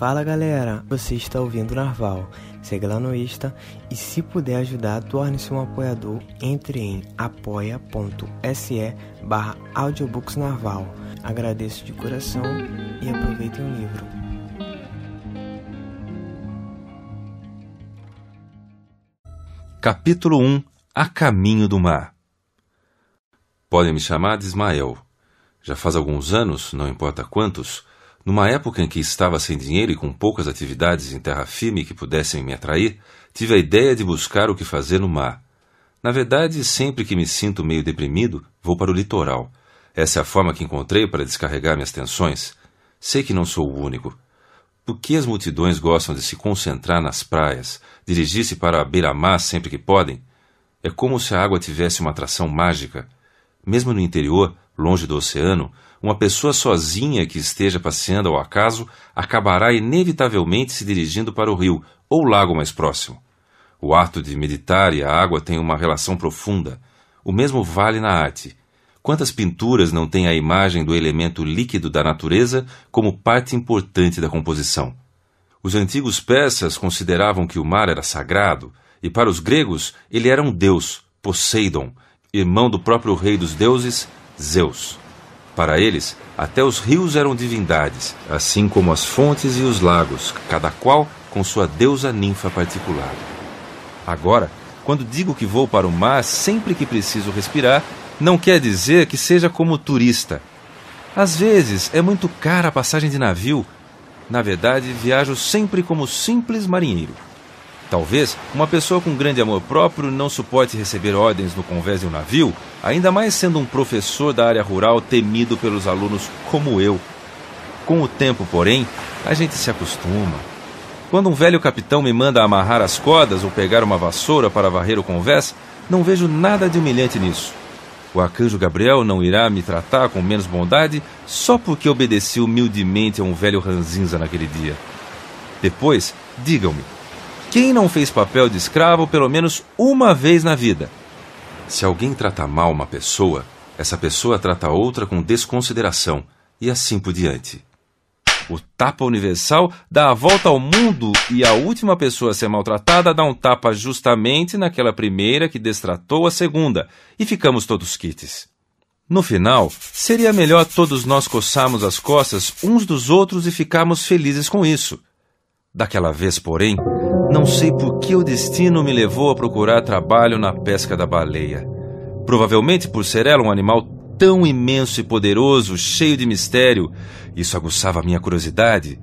Fala galera, você está ouvindo Narval. Segue lá no Insta e se puder ajudar, torne-se um apoiador. Entre em apoia.se barra audiobooksnarval. Agradeço de coração e aproveitem o livro. Capítulo 1 A Caminho do Mar Podem me chamar de Ismael. Já faz alguns anos, não importa quantos, numa época em que estava sem dinheiro e com poucas atividades em terra firme que pudessem me atrair, tive a ideia de buscar o que fazer no mar. Na verdade, sempre que me sinto meio deprimido, vou para o litoral. Essa é a forma que encontrei para descarregar minhas tensões. Sei que não sou o único. Por que as multidões gostam de se concentrar nas praias, dirigir-se para a beira-mar sempre que podem? É como se a água tivesse uma atração mágica. Mesmo no interior, longe do oceano, uma pessoa sozinha que esteja passeando ao acaso acabará inevitavelmente se dirigindo para o rio ou lago mais próximo. O ato de meditar e a água têm uma relação profunda. O mesmo vale na arte. Quantas pinturas não têm a imagem do elemento líquido da natureza como parte importante da composição? Os antigos persas consideravam que o mar era sagrado, e para os gregos ele era um deus, Poseidon, irmão do próprio rei dos deuses, Zeus. Para eles, até os rios eram divindades, assim como as fontes e os lagos, cada qual com sua deusa ninfa particular. Agora, quando digo que vou para o mar sempre que preciso respirar, não quer dizer que seja como turista. Às vezes é muito cara a passagem de navio. Na verdade, viajo sempre como simples marinheiro. Talvez uma pessoa com grande amor próprio não suporte receber ordens no convés de um navio, ainda mais sendo um professor da área rural temido pelos alunos como eu. Com o tempo, porém, a gente se acostuma. Quando um velho capitão me manda amarrar as cordas ou pegar uma vassoura para varrer o convés, não vejo nada de humilhante nisso. O arcanjo Gabriel não irá me tratar com menos bondade só porque obedeci humildemente a um velho ranzinza naquele dia. Depois, digam-me, quem não fez papel de escravo pelo menos uma vez na vida? Se alguém trata mal uma pessoa, essa pessoa trata outra com desconsideração e assim por diante. O tapa universal dá a volta ao mundo e a última pessoa a ser maltratada dá um tapa justamente naquela primeira que destratou a segunda, e ficamos todos quites. No final, seria melhor todos nós coçarmos as costas uns dos outros e ficarmos felizes com isso. Daquela vez, porém, não sei por que o destino me levou a procurar trabalho na pesca da baleia. Provavelmente por ser ela um animal tão imenso e poderoso, cheio de mistério, isso aguçava minha curiosidade.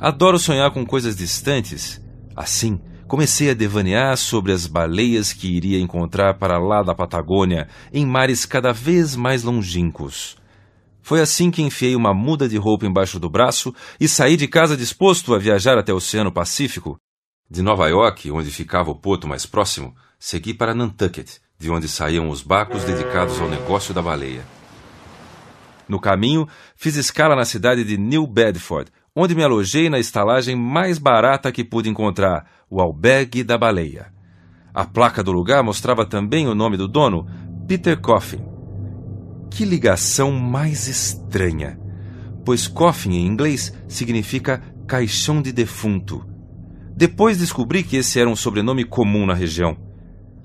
Adoro sonhar com coisas distantes. Assim, comecei a devanear sobre as baleias que iria encontrar para lá da Patagônia, em mares cada vez mais longínquos. Foi assim que enfiei uma muda de roupa embaixo do braço e saí de casa disposto a viajar até o Oceano Pacífico. De Nova York, onde ficava o porto mais próximo, segui para Nantucket, de onde saíam os barcos dedicados ao negócio da baleia. No caminho, fiz escala na cidade de New Bedford, onde me alojei na estalagem mais barata que pude encontrar, o Albergue da Baleia. A placa do lugar mostrava também o nome do dono, Peter Coffin. Que ligação mais estranha! Pois coffin em inglês significa caixão de defunto. Depois descobri que esse era um sobrenome comum na região.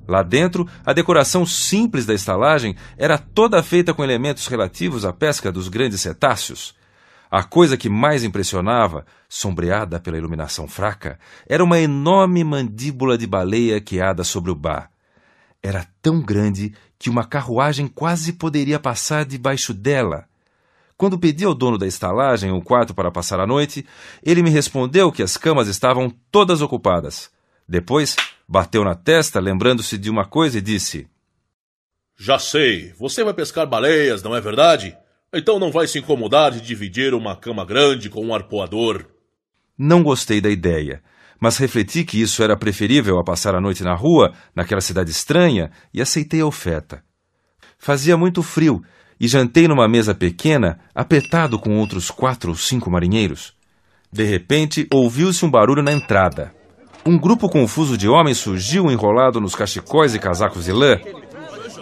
Lá dentro, a decoração simples da estalagem era toda feita com elementos relativos à pesca dos grandes cetáceos. A coisa que mais impressionava, sombreada pela iluminação fraca, era uma enorme mandíbula de baleia queada sobre o bar. Era tão grande que uma carruagem quase poderia passar debaixo dela. Quando pedi ao dono da estalagem um quarto para passar a noite, ele me respondeu que as camas estavam todas ocupadas. Depois, bateu na testa, lembrando-se de uma coisa, e disse: Já sei, você vai pescar baleias, não é verdade? Então não vai se incomodar de dividir uma cama grande com um arpoador. Não gostei da ideia, mas refleti que isso era preferível a passar a noite na rua, naquela cidade estranha, e aceitei a oferta. Fazia muito frio e jantei numa mesa pequena, apertado com outros quatro ou cinco marinheiros. De repente, ouviu-se um barulho na entrada. Um grupo confuso de homens surgiu enrolado nos cachecóis e casacos de lã.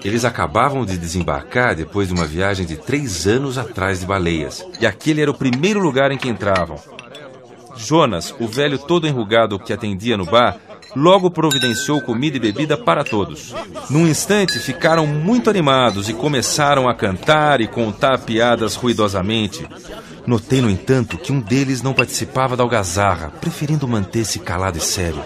Eles acabavam de desembarcar depois de uma viagem de três anos atrás de baleias, e aquele era o primeiro lugar em que entravam. Jonas, o velho todo enrugado que atendia no bar, logo providenciou comida e bebida para todos. Num instante ficaram muito animados e começaram a cantar e contar piadas ruidosamente. Notei, no entanto, que um deles não participava da algazarra, preferindo manter-se calado e sério.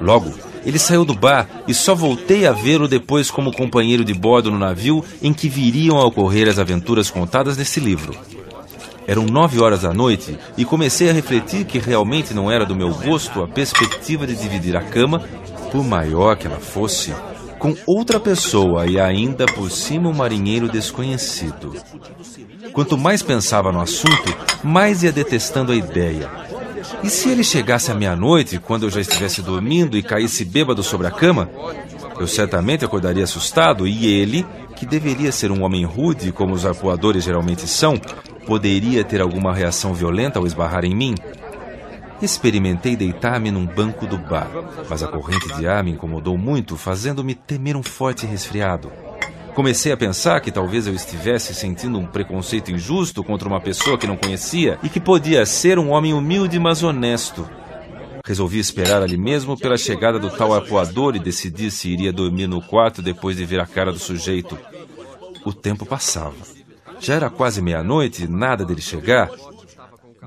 Logo, ele saiu do bar e só voltei a vê-lo depois como companheiro de bordo no navio em que viriam a ocorrer as aventuras contadas nesse livro. Eram nove horas da noite e comecei a refletir que realmente não era do meu gosto a perspectiva de dividir a cama, por maior que ela fosse, com outra pessoa e ainda por cima um marinheiro desconhecido. Quanto mais pensava no assunto, mais ia detestando a ideia. E se ele chegasse à meia-noite, quando eu já estivesse dormindo e caísse bêbado sobre a cama? Eu certamente acordaria assustado e ele, que deveria ser um homem rude, como os arpoadores geralmente são, poderia ter alguma reação violenta ao esbarrar em mim? Experimentei deitar-me num banco do bar, mas a corrente de ar me incomodou muito, fazendo-me temer um forte resfriado. Comecei a pensar que talvez eu estivesse sentindo um preconceito injusto contra uma pessoa que não conhecia e que podia ser um homem humilde, mas honesto. Resolvi esperar ali mesmo pela chegada do tal arpoador e decidir se iria dormir no quarto depois de ver a cara do sujeito. O tempo passava. Já era quase meia-noite e nada dele chegar.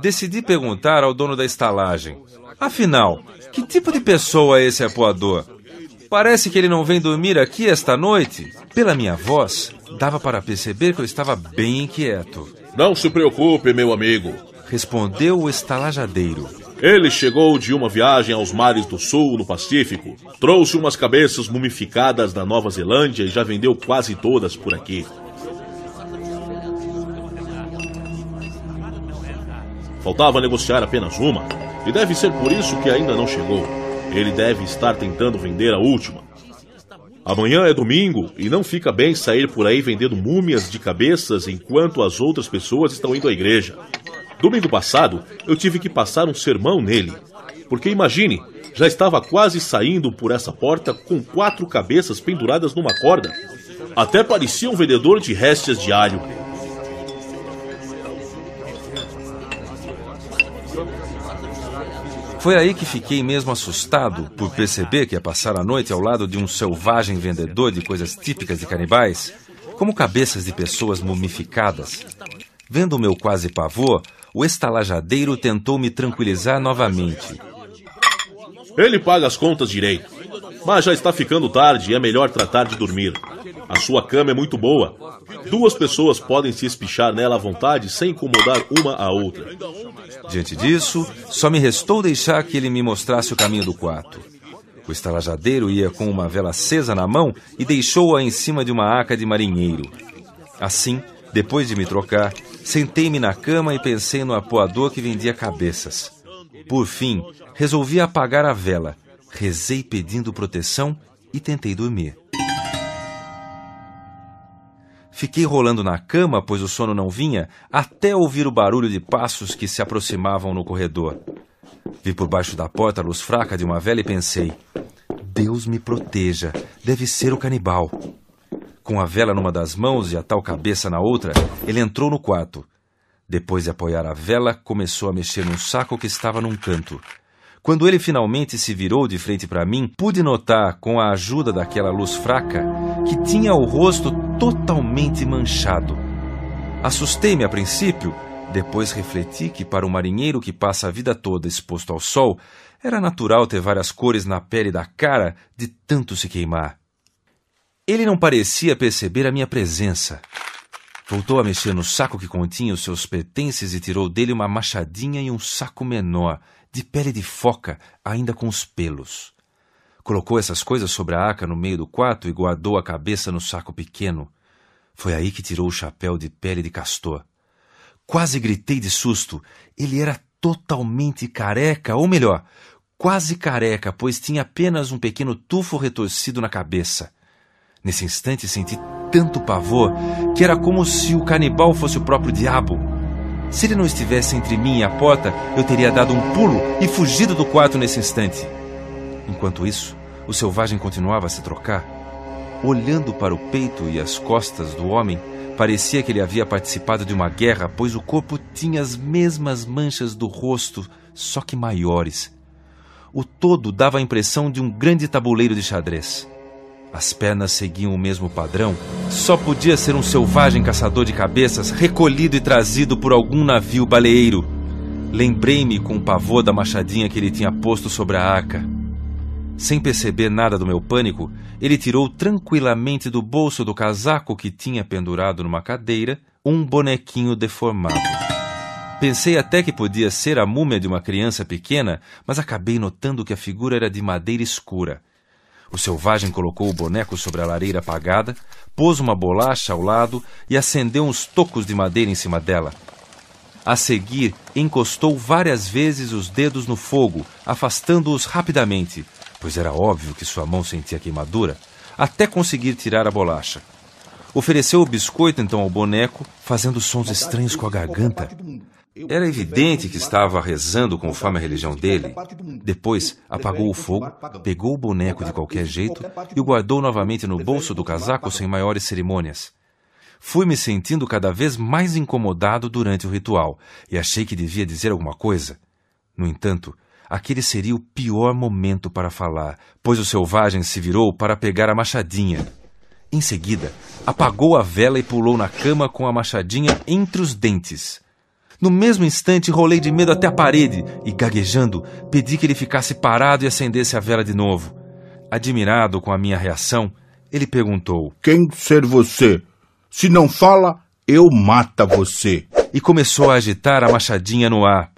Decidi perguntar ao dono da estalagem: Afinal, que tipo de pessoa é esse arpoador? Parece que ele não vem dormir aqui esta noite. Pela minha voz, dava para perceber que eu estava bem inquieto. Não se preocupe, meu amigo, respondeu o estalajadeiro. Ele chegou de uma viagem aos mares do sul, no Pacífico. Trouxe umas cabeças mumificadas da Nova Zelândia e já vendeu quase todas por aqui. Faltava negociar apenas uma, e deve ser por isso que ainda não chegou. Ele deve estar tentando vender a última. Amanhã é domingo e não fica bem sair por aí vendendo múmias de cabeças enquanto as outras pessoas estão indo à igreja. Domingo passado, eu tive que passar um sermão nele. Porque imagine, já estava quase saindo por essa porta com quatro cabeças penduradas numa corda. Até parecia um vendedor de réstias de alho. Foi aí que fiquei mesmo assustado por perceber que ia passar a noite ao lado de um selvagem vendedor de coisas típicas de canibais, como cabeças de pessoas mumificadas. Vendo o meu quase pavor, o estalajadeiro tentou me tranquilizar novamente. Ele paga as contas direito, mas já está ficando tarde e é melhor tratar de dormir. A sua cama é muito boa. Duas pessoas podem se espichar nela à vontade sem incomodar uma a outra. Diante disso, só me restou deixar que ele me mostrasse o caminho do quarto. O estalajadeiro ia com uma vela acesa na mão e deixou-a em cima de uma aca de marinheiro. Assim, depois de me trocar, sentei-me na cama e pensei no apoador que vendia cabeças. Por fim, resolvi apagar a vela, rezei pedindo proteção e tentei dormir. Fiquei rolando na cama, pois o sono não vinha, até ouvir o barulho de passos que se aproximavam no corredor. Vi por baixo da porta a luz fraca de uma vela e pensei: Deus me proteja, deve ser o canibal. Com a vela numa das mãos e a tal cabeça na outra, ele entrou no quarto. Depois de apoiar a vela, começou a mexer num saco que estava num canto. Quando ele finalmente se virou de frente para mim, pude notar, com a ajuda daquela luz fraca, que tinha o rosto totalmente manchado. Assustei-me a princípio, depois refleti que para um marinheiro que passa a vida toda exposto ao sol, era natural ter várias cores na pele da cara de tanto se queimar. Ele não parecia perceber a minha presença. Voltou a mexer no saco que continha os seus pertences e tirou dele uma machadinha e um saco menor, de pele de foca, ainda com os pelos. Colocou essas coisas sobre a aca no meio do quarto e guardou a cabeça no saco pequeno. Foi aí que tirou o chapéu de pele de castor. Quase gritei de susto. Ele era totalmente careca, ou melhor, quase careca, pois tinha apenas um pequeno tufo retorcido na cabeça. Nesse instante senti tanto pavor que era como se o canibal fosse o próprio diabo. Se ele não estivesse entre mim e a porta, eu teria dado um pulo e fugido do quarto nesse instante. Enquanto isso, o selvagem continuava a se trocar. Olhando para o peito e as costas do homem, parecia que ele havia participado de uma guerra, pois o corpo tinha as mesmas manchas do rosto, só que maiores. O todo dava a impressão de um grande tabuleiro de xadrez. As pernas seguiam o mesmo padrão. Só podia ser um selvagem caçador de cabeças recolhido e trazido por algum navio baleeiro. Lembrei-me com pavor da machadinha que ele tinha posto sobre a arca. Sem perceber nada do meu pânico, ele tirou tranquilamente do bolso do casaco que tinha pendurado numa cadeira um bonequinho deformado. Pensei até que podia ser a múmia de uma criança pequena, mas acabei notando que a figura era de madeira escura. O selvagem colocou o boneco sobre a lareira apagada, pôs uma bolacha ao lado e acendeu uns tocos de madeira em cima dela. A seguir, encostou várias vezes os dedos no fogo, afastando-os rapidamente, pois era óbvio que sua mão sentia queimadura, até conseguir tirar a bolacha. Ofereceu o biscoito então ao boneco, fazendo sons estranhos com a garganta. Era evidente que estava rezando conforme a religião dele. Depois, apagou o fogo, pegou o boneco de qualquer jeito e o guardou novamente no bolso do casaco sem maiores cerimônias. Fui me sentindo cada vez mais incomodado durante o ritual e achei que devia dizer alguma coisa. No entanto, aquele seria o pior momento para falar, pois o selvagem se virou para pegar a machadinha. Em seguida, apagou a vela e pulou na cama com a machadinha entre os dentes. No mesmo instante, rolei de medo até a parede e, gaguejando, pedi que ele ficasse parado e acendesse a vela de novo. Admirado com a minha reação, ele perguntou: Quem ser você? Se não fala, eu mata você. E começou a agitar a machadinha no ar.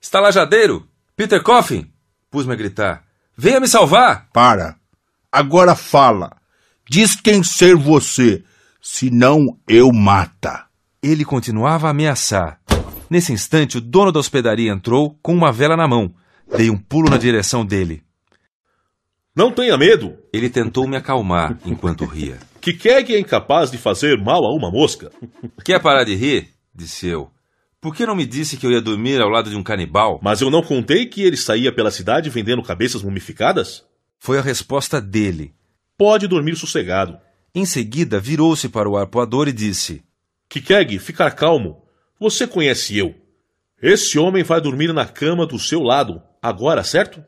Estalajadeiro! Peter Coffin! Pus-me a gritar. Venha me salvar! Para. Agora fala. Diz quem ser você, senão eu mata. Ele continuava a ameaçar. Nesse instante, o dono da hospedaria entrou com uma vela na mão. Dei um pulo na direção dele. Não tenha medo! Ele tentou me acalmar enquanto ria. Que Keg é incapaz de fazer mal a uma mosca. Quer parar de rir? Disse eu. Por que não me disse que eu ia dormir ao lado de um canibal? Mas eu não contei que ele saía pela cidade vendendo cabeças mumificadas? Foi a resposta dele. Pode dormir sossegado. Em seguida, virou-se para o arpoador e disse: Kikeg, ficar calmo. Você conhece eu. Esse homem vai dormir na cama do seu lado, agora, certo?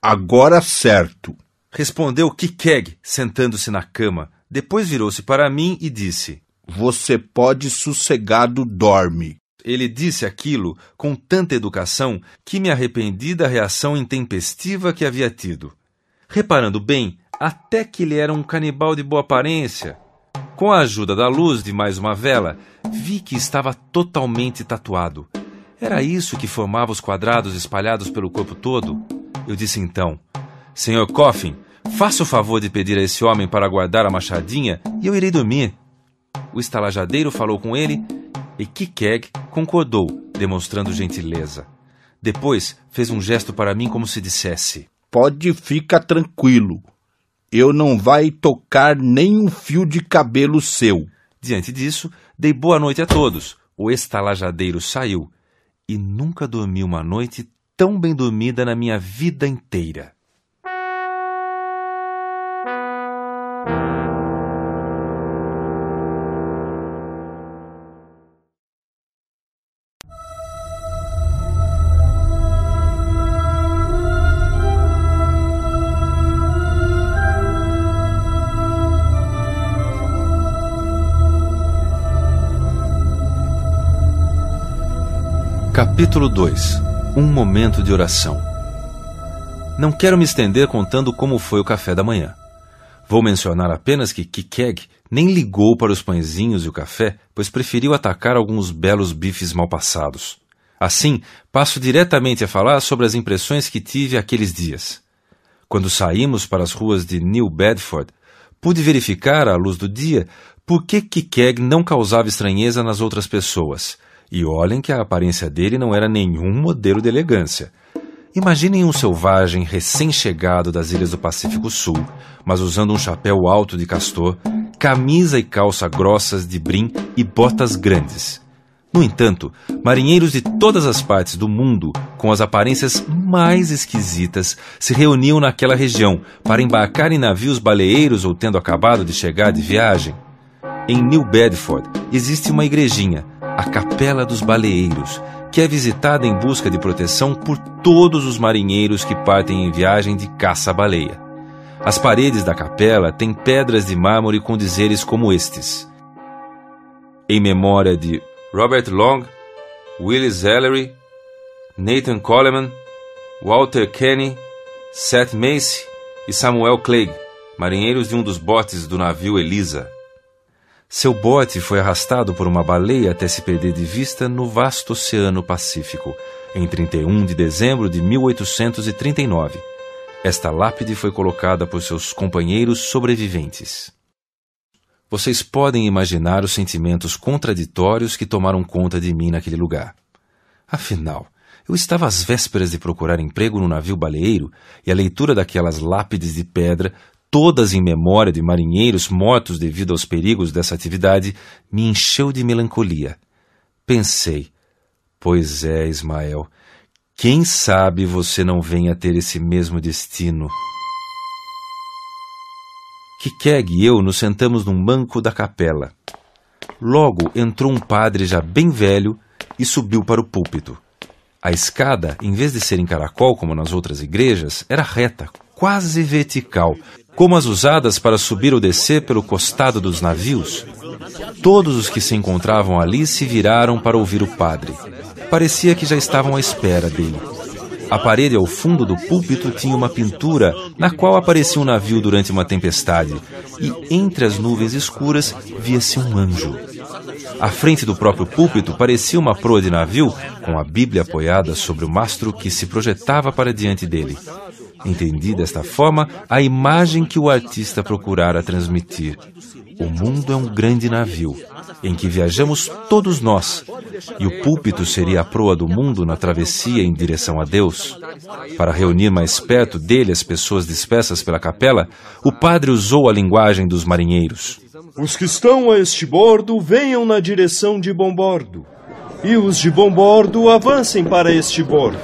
Agora certo. Respondeu Kikeg, sentando-se na cama. Depois virou-se para mim e disse: Você pode sossegado dorme. Ele disse aquilo com tanta educação que me arrependi da reação intempestiva que havia tido. Reparando bem, até que ele era um canibal de boa aparência. Com a ajuda da luz de mais uma vela, vi que estava totalmente tatuado. Era isso que formava os quadrados espalhados pelo corpo todo? Eu disse então: Senhor Coffin, faça o favor de pedir a esse homem para guardar a machadinha e eu irei dormir. O estalajadeiro falou com ele e Kikeg concordou, demonstrando gentileza. Depois fez um gesto para mim como se dissesse: Pode ficar tranquilo. Eu não vai tocar nem um fio de cabelo seu. Diante disso, dei boa noite a todos. O estalajadeiro saiu e nunca dormi uma noite tão bem dormida na minha vida inteira. Capítulo 2 Um momento de oração. Não quero me estender contando como foi o café da manhã. Vou mencionar apenas que Kikeg nem ligou para os pãezinhos e o café, pois preferiu atacar alguns belos bifes mal passados. Assim, passo diretamente a falar sobre as impressões que tive aqueles dias. Quando saímos para as ruas de New Bedford, pude verificar, à luz do dia, por que Kikeg não causava estranheza nas outras pessoas e olhem que a aparência dele não era nenhum modelo de elegância. Imaginem um selvagem recém-chegado das ilhas do Pacífico Sul, mas usando um chapéu alto de castor, camisa e calça grossas de brim e botas grandes. No entanto, marinheiros de todas as partes do mundo, com as aparências mais esquisitas, se reuniam naquela região para embarcar em navios baleeiros ou tendo acabado de chegar de viagem. Em New Bedford existe uma igrejinha, a Capela dos Baleeiros, que é visitada em busca de proteção por todos os marinheiros que partem em viagem de caça-baleia. As paredes da capela têm pedras de mármore com dizeres como estes: Em memória de Robert Long, Willis Ellery, Nathan Coleman, Walter Kenny, Seth Macy e Samuel Clegg, marinheiros de um dos botes do navio Elisa. Seu bote foi arrastado por uma baleia até se perder de vista no vasto Oceano Pacífico, em 31 de dezembro de 1839. Esta lápide foi colocada por seus companheiros sobreviventes. Vocês podem imaginar os sentimentos contraditórios que tomaram conta de mim naquele lugar. Afinal, eu estava às vésperas de procurar emprego no navio baleeiro e a leitura daquelas lápides de pedra todas em memória de marinheiros mortos devido aos perigos dessa atividade, me encheu de melancolia. Pensei, pois é, Ismael, quem sabe você não venha ter esse mesmo destino. Kikeg e eu nos sentamos num banco da capela. Logo entrou um padre já bem velho e subiu para o púlpito. A escada, em vez de ser em caracol como nas outras igrejas, era reta, quase vertical, como as usadas para subir ou descer pelo costado dos navios. Todos os que se encontravam ali se viraram para ouvir o padre. Parecia que já estavam à espera dele. A parede ao fundo do púlpito tinha uma pintura na qual aparecia um navio durante uma tempestade, e entre as nuvens escuras via-se um anjo. À frente do próprio púlpito parecia uma proa de navio com a Bíblia apoiada sobre o mastro que se projetava para diante dele. Entendi desta forma a imagem que o artista procurara transmitir. O mundo é um grande navio, em que viajamos todos nós, e o púlpito seria a proa do mundo na travessia em direção a Deus. Para reunir mais perto dele as pessoas dispersas pela capela, o padre usou a linguagem dos marinheiros. Os que estão a este bordo venham na direção de bombordo, e os de bombordo avancem para este bordo.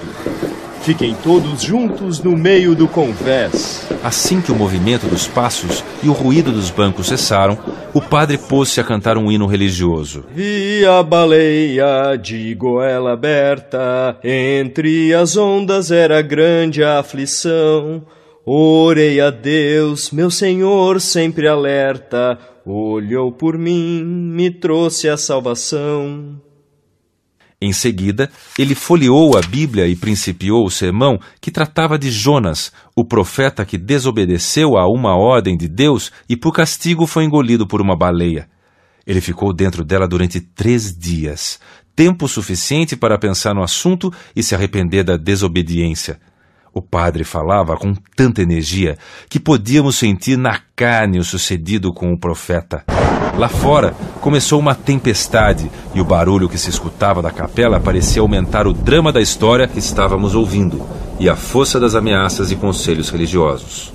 Fiquem todos juntos no meio do convés. Assim que o movimento dos passos e o ruído dos bancos cessaram, o padre pôs-se a cantar um hino religioso. Vi a baleia de goela aberta, entre as ondas era grande a aflição. Orei a Deus, meu Senhor sempre alerta, olhou por mim, me trouxe a salvação. Em seguida, ele folheou a Bíblia e principiou o sermão que tratava de Jonas, o profeta que desobedeceu a uma ordem de Deus e por castigo foi engolido por uma baleia. Ele ficou dentro dela durante três dias, tempo suficiente para pensar no assunto e se arrepender da desobediência. O padre falava com tanta energia que podíamos sentir na carne o sucedido com o profeta. Lá fora começou uma tempestade e o barulho que se escutava da capela parecia aumentar o drama da história que estávamos ouvindo e a força das ameaças e conselhos religiosos.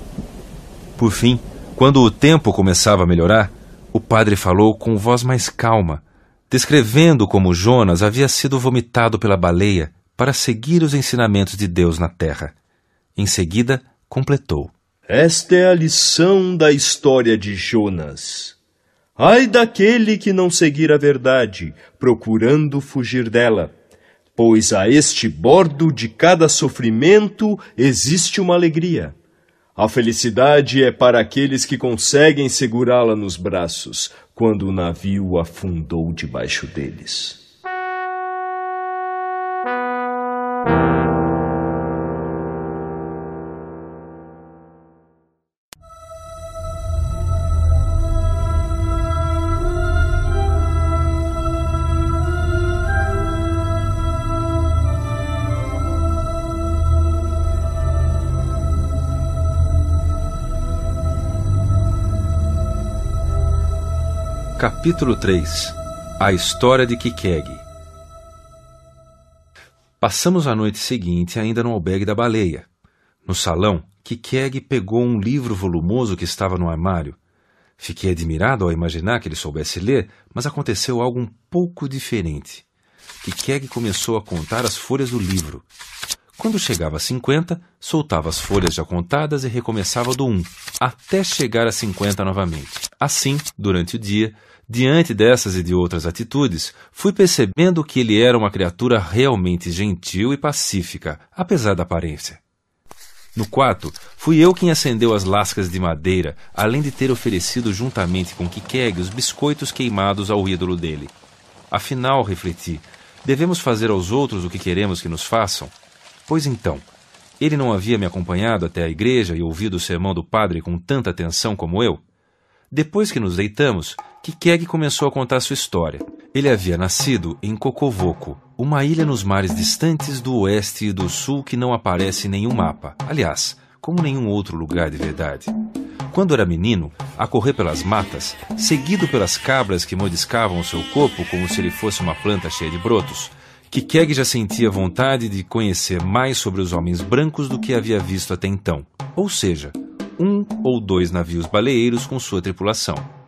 Por fim, quando o tempo começava a melhorar, o padre falou com voz mais calma, descrevendo como Jonas havia sido vomitado pela baleia para seguir os ensinamentos de Deus na terra. Em seguida, completou: Esta é a lição da história de Jonas. Ai daquele que não seguir a verdade, procurando fugir dela. Pois a este bordo de cada sofrimento existe uma alegria. A felicidade é para aqueles que conseguem segurá-la nos braços quando o navio afundou debaixo deles. Capítulo 3 A História de Kikeg Passamos a noite seguinte ainda no albergue da baleia. No salão, Kikeg pegou um livro volumoso que estava no armário. Fiquei admirado ao imaginar que ele soubesse ler, mas aconteceu algo um pouco diferente. Kikeg começou a contar as folhas do livro. Quando chegava a 50, soltava as folhas já contadas e recomeçava do 1, até chegar a 50 novamente. Assim, durante o dia, Diante dessas e de outras atitudes, fui percebendo que ele era uma criatura realmente gentil e pacífica, apesar da aparência. No quarto, fui eu quem acendeu as lascas de madeira, além de ter oferecido juntamente com Kikeg os biscoitos queimados ao ídolo dele. Afinal, refleti, devemos fazer aos outros o que queremos que nos façam? Pois então, ele não havia me acompanhado até a igreja e ouvido o sermão do padre com tanta atenção como eu? Depois que nos deitamos, Kikeg começou a contar sua história. Ele havia nascido em Kokovoco, uma ilha nos mares distantes do oeste e do sul que não aparece em nenhum mapa. Aliás, como nenhum outro lugar de verdade. Quando era menino, a correr pelas matas, seguido pelas cabras que mordiscavam o seu corpo como se ele fosse uma planta cheia de brotos, Kikeg já sentia vontade de conhecer mais sobre os homens brancos do que havia visto até então. Ou seja, um ou dois navios baleeiros com sua tripulação.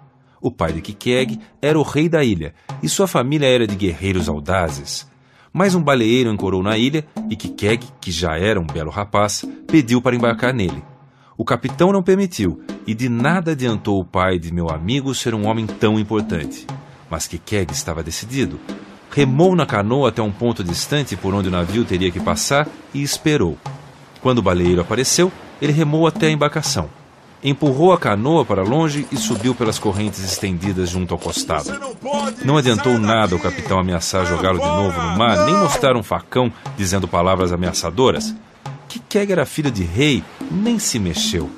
O pai de Kikeg era o rei da ilha e sua família era de guerreiros audazes. Mas um baleeiro ancorou na ilha e Kikeg, que já era um belo rapaz, pediu para embarcar nele. O capitão não permitiu e de nada adiantou o pai de meu amigo ser um homem tão importante. Mas Kikeg estava decidido. Remou na canoa até um ponto distante por onde o navio teria que passar e esperou. Quando o baleeiro apareceu, ele remou até a embarcação empurrou a canoa para longe e subiu pelas correntes estendidas junto ao costado. Não adiantou nada o capitão ameaçar jogá-lo de novo no mar, nem mostrar um facão dizendo palavras ameaçadoras. Kikeg era filho de rei, nem se mexeu.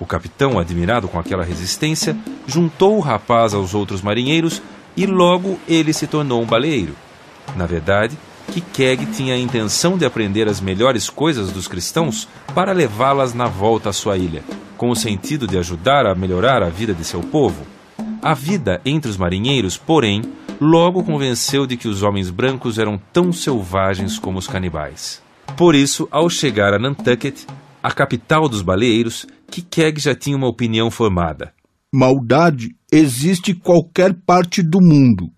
O capitão, admirado com aquela resistência, juntou o rapaz aos outros marinheiros e logo ele se tornou um baleeiro. Na verdade, Kikeg tinha a intenção de aprender as melhores coisas dos cristãos para levá-las na volta à sua ilha com o sentido de ajudar a melhorar a vida de seu povo. A vida entre os marinheiros, porém, logo convenceu de que os homens brancos eram tão selvagens como os canibais. Por isso, ao chegar a Nantucket, a capital dos baleeiros, Kikeg já tinha uma opinião formada. Maldade existe em qualquer parte do mundo.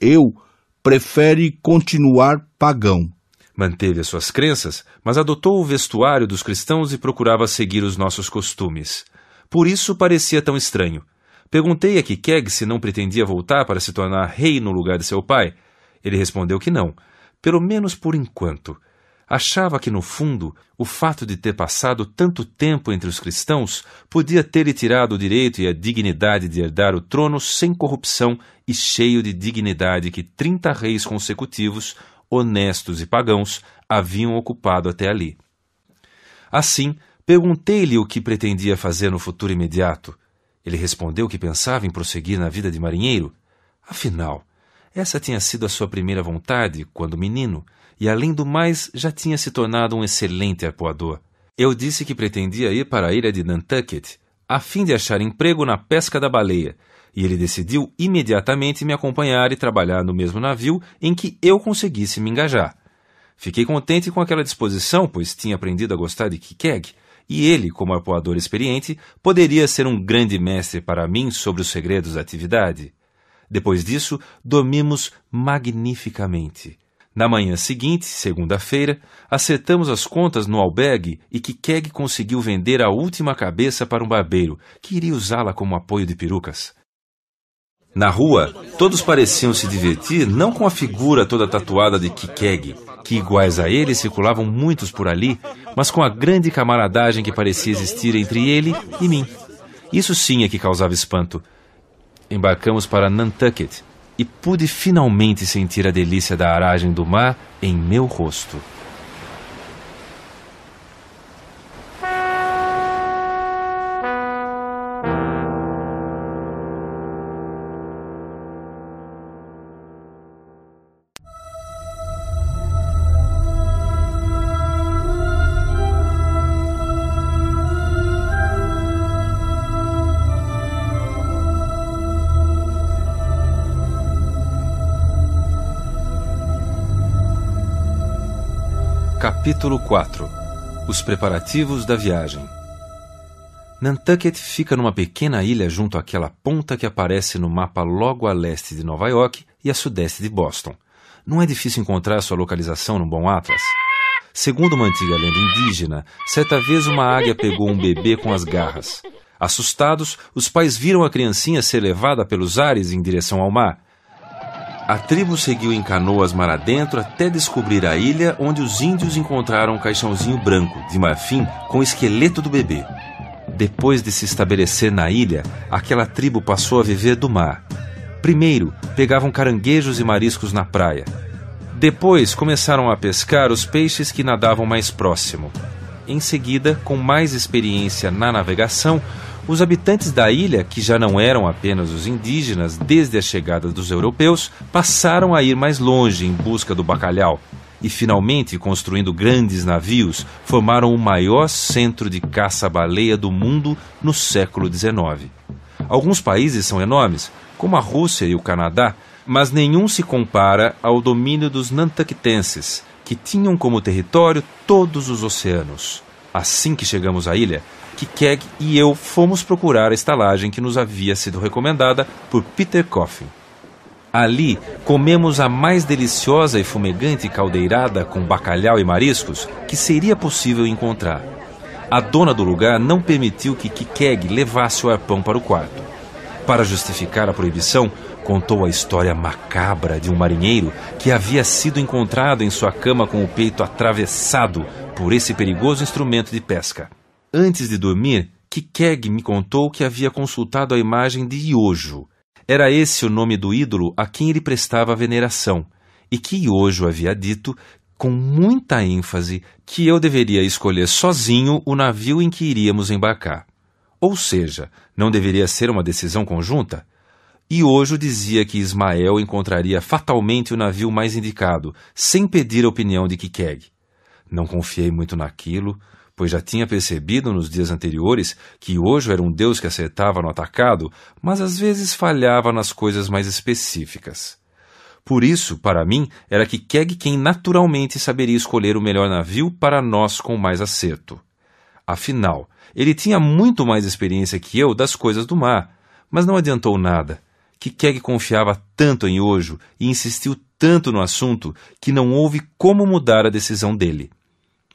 Eu prefere continuar pagão. Manteve as suas crenças, mas adotou o vestuário dos cristãos e procurava seguir os nossos costumes. Por isso parecia tão estranho. Perguntei a Kikeg se não pretendia voltar para se tornar rei no lugar de seu pai. Ele respondeu que não, pelo menos por enquanto. Achava que, no fundo, o fato de ter passado tanto tempo entre os cristãos podia ter-lhe tirado o direito e a dignidade de herdar o trono sem corrupção e cheio de dignidade que trinta reis consecutivos honestos e pagãos haviam ocupado até ali. Assim, perguntei-lhe o que pretendia fazer no futuro imediato. Ele respondeu que pensava em prosseguir na vida de marinheiro. Afinal, essa tinha sido a sua primeira vontade quando menino, e além do mais, já tinha se tornado um excelente arpoador. Eu disse que pretendia ir para a ilha de Nantucket, a fim de achar emprego na pesca da baleia, e ele decidiu imediatamente me acompanhar e trabalhar no mesmo navio em que eu conseguisse me engajar. Fiquei contente com aquela disposição, pois tinha aprendido a gostar de Kikeg, e ele, como arpoador experiente, poderia ser um grande mestre para mim sobre os segredos da atividade. Depois disso, dormimos magnificamente. Na manhã seguinte, segunda-feira, acertamos as contas no albergue e Kikeg conseguiu vender a última cabeça para um barbeiro, que iria usá-la como apoio de perucas. Na rua, todos pareciam se divertir não com a figura toda tatuada de Kikeg, que iguais a ele circulavam muitos por ali, mas com a grande camaradagem que parecia existir entre ele e mim. Isso sim é que causava espanto. Embarcamos para Nantucket e pude finalmente sentir a delícia da aragem do mar em meu rosto. Capítulo 4 Os preparativos da viagem Nantucket fica numa pequena ilha junto àquela ponta que aparece no mapa logo a leste de Nova York e a sudeste de Boston. Não é difícil encontrar sua localização no bom atlas. Segundo uma antiga lenda indígena, certa vez uma águia pegou um bebê com as garras. Assustados, os pais viram a criancinha ser levada pelos ares em direção ao mar. A tribo seguiu em canoas mar adentro até descobrir a ilha onde os índios encontraram um caixãozinho branco, de marfim, com o esqueleto do bebê. Depois de se estabelecer na ilha, aquela tribo passou a viver do mar. Primeiro, pegavam caranguejos e mariscos na praia. Depois, começaram a pescar os peixes que nadavam mais próximo. Em seguida, com mais experiência na navegação, os habitantes da ilha, que já não eram apenas os indígenas desde a chegada dos europeus, passaram a ir mais longe em busca do bacalhau e, finalmente, construindo grandes navios, formaram o maior centro de caça-baleia do mundo no século XIX. Alguns países são enormes, como a Rússia e o Canadá, mas nenhum se compara ao domínio dos nantucketenses, que tinham como território todos os oceanos. Assim que chegamos à ilha, que Keg e eu fomos procurar a estalagem que nos havia sido recomendada por Peter Coffin. Ali comemos a mais deliciosa e fumegante caldeirada com bacalhau e mariscos que seria possível encontrar. A dona do lugar não permitiu que Kikeg levasse o arpão para o quarto. Para justificar a proibição, contou a história macabra de um marinheiro que havia sido encontrado em sua cama com o peito atravessado por esse perigoso instrumento de pesca. Antes de dormir, Kikeg me contou que havia consultado a imagem de Iojo, era esse o nome do ídolo a quem ele prestava veneração, e que Iojo havia dito, com muita ênfase, que eu deveria escolher sozinho o navio em que iríamos embarcar. Ou seja, não deveria ser uma decisão conjunta? Iojo dizia que Ismael encontraria fatalmente o navio mais indicado, sem pedir a opinião de Kikeg. Não confiei muito naquilo, pois já tinha percebido nos dias anteriores que hoje era um Deus que acertava no atacado, mas às vezes falhava nas coisas mais específicas. Por isso, para mim, era que Keg quem naturalmente saberia escolher o melhor navio para nós com mais acerto. Afinal, ele tinha muito mais experiência que eu das coisas do mar, mas não adiantou nada. Que Keg confiava tanto em Ojo e insistiu tanto no assunto que não houve como mudar a decisão dele.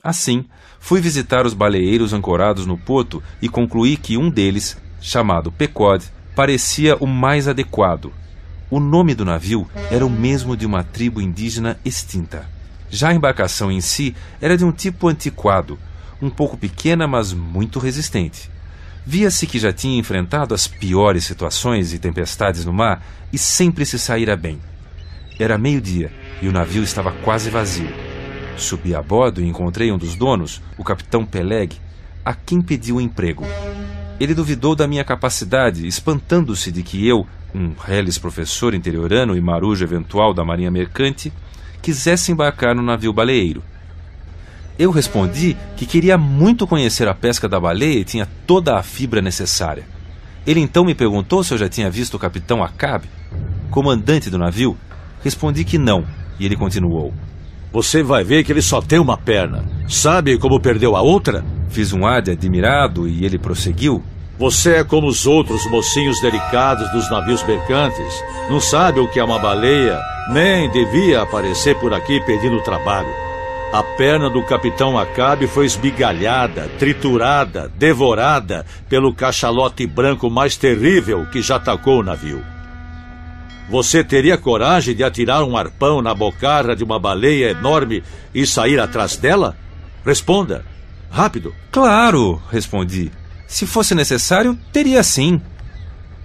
Assim, fui visitar os baleeiros ancorados no porto e concluí que um deles, chamado Pecod, parecia o mais adequado. O nome do navio era o mesmo de uma tribo indígena extinta. Já a embarcação em si era de um tipo antiquado, um pouco pequena, mas muito resistente. Via-se que já tinha enfrentado as piores situações e tempestades no mar e sempre se saíra bem. Era meio-dia e o navio estava quase vazio. Subi a bordo e encontrei um dos donos, o capitão Peleg, a quem pedi o um emprego. Ele duvidou da minha capacidade, espantando-se de que eu, um reles professor interiorano e marujo eventual da marinha mercante, quisesse embarcar no navio baleeiro. Eu respondi que queria muito conhecer a pesca da baleia e tinha toda a fibra necessária. Ele então me perguntou se eu já tinha visto o capitão Acabe, comandante do navio. Respondi que não, e ele continuou. Você vai ver que ele só tem uma perna. Sabe como perdeu a outra? Fiz um ar de admirado e ele prosseguiu. Você é como os outros mocinhos delicados dos navios mercantes. Não sabe o que é uma baleia, nem devia aparecer por aqui pedindo trabalho. A perna do capitão Acabe foi esmigalhada, triturada, devorada pelo cachalote branco mais terrível que já atacou o navio. Você teria coragem de atirar um arpão na bocarra de uma baleia enorme e sair atrás dela? Responda. Rápido. Claro, respondi. Se fosse necessário, teria sim.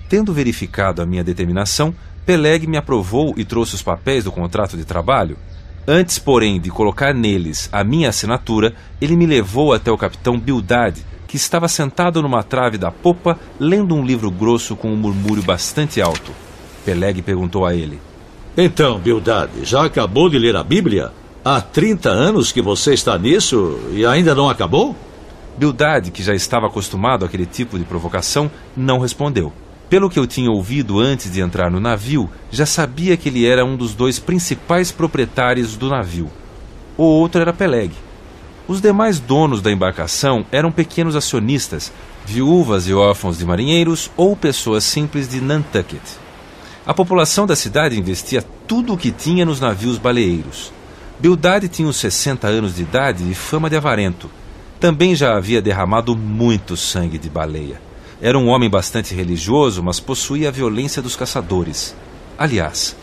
Tendo verificado a minha determinação, Peleg me aprovou e trouxe os papéis do contrato de trabalho. Antes, porém, de colocar neles a minha assinatura, ele me levou até o capitão Bildad, que estava sentado numa trave da popa, lendo um livro grosso com um murmúrio bastante alto. Peleg perguntou a ele. Então, Bildad, já acabou de ler a Bíblia? Há 30 anos que você está nisso e ainda não acabou? Bildad, que já estava acostumado àquele tipo de provocação, não respondeu. Pelo que eu tinha ouvido antes de entrar no navio, já sabia que ele era um dos dois principais proprietários do navio. O outro era Peleg. Os demais donos da embarcação eram pequenos acionistas, viúvas e órfãos de marinheiros ou pessoas simples de Nantucket. A população da cidade investia tudo o que tinha nos navios baleeiros. Bildad tinha uns 60 anos de idade e fama de avarento. Também já havia derramado muito sangue de baleia. Era um homem bastante religioso, mas possuía a violência dos caçadores. Aliás,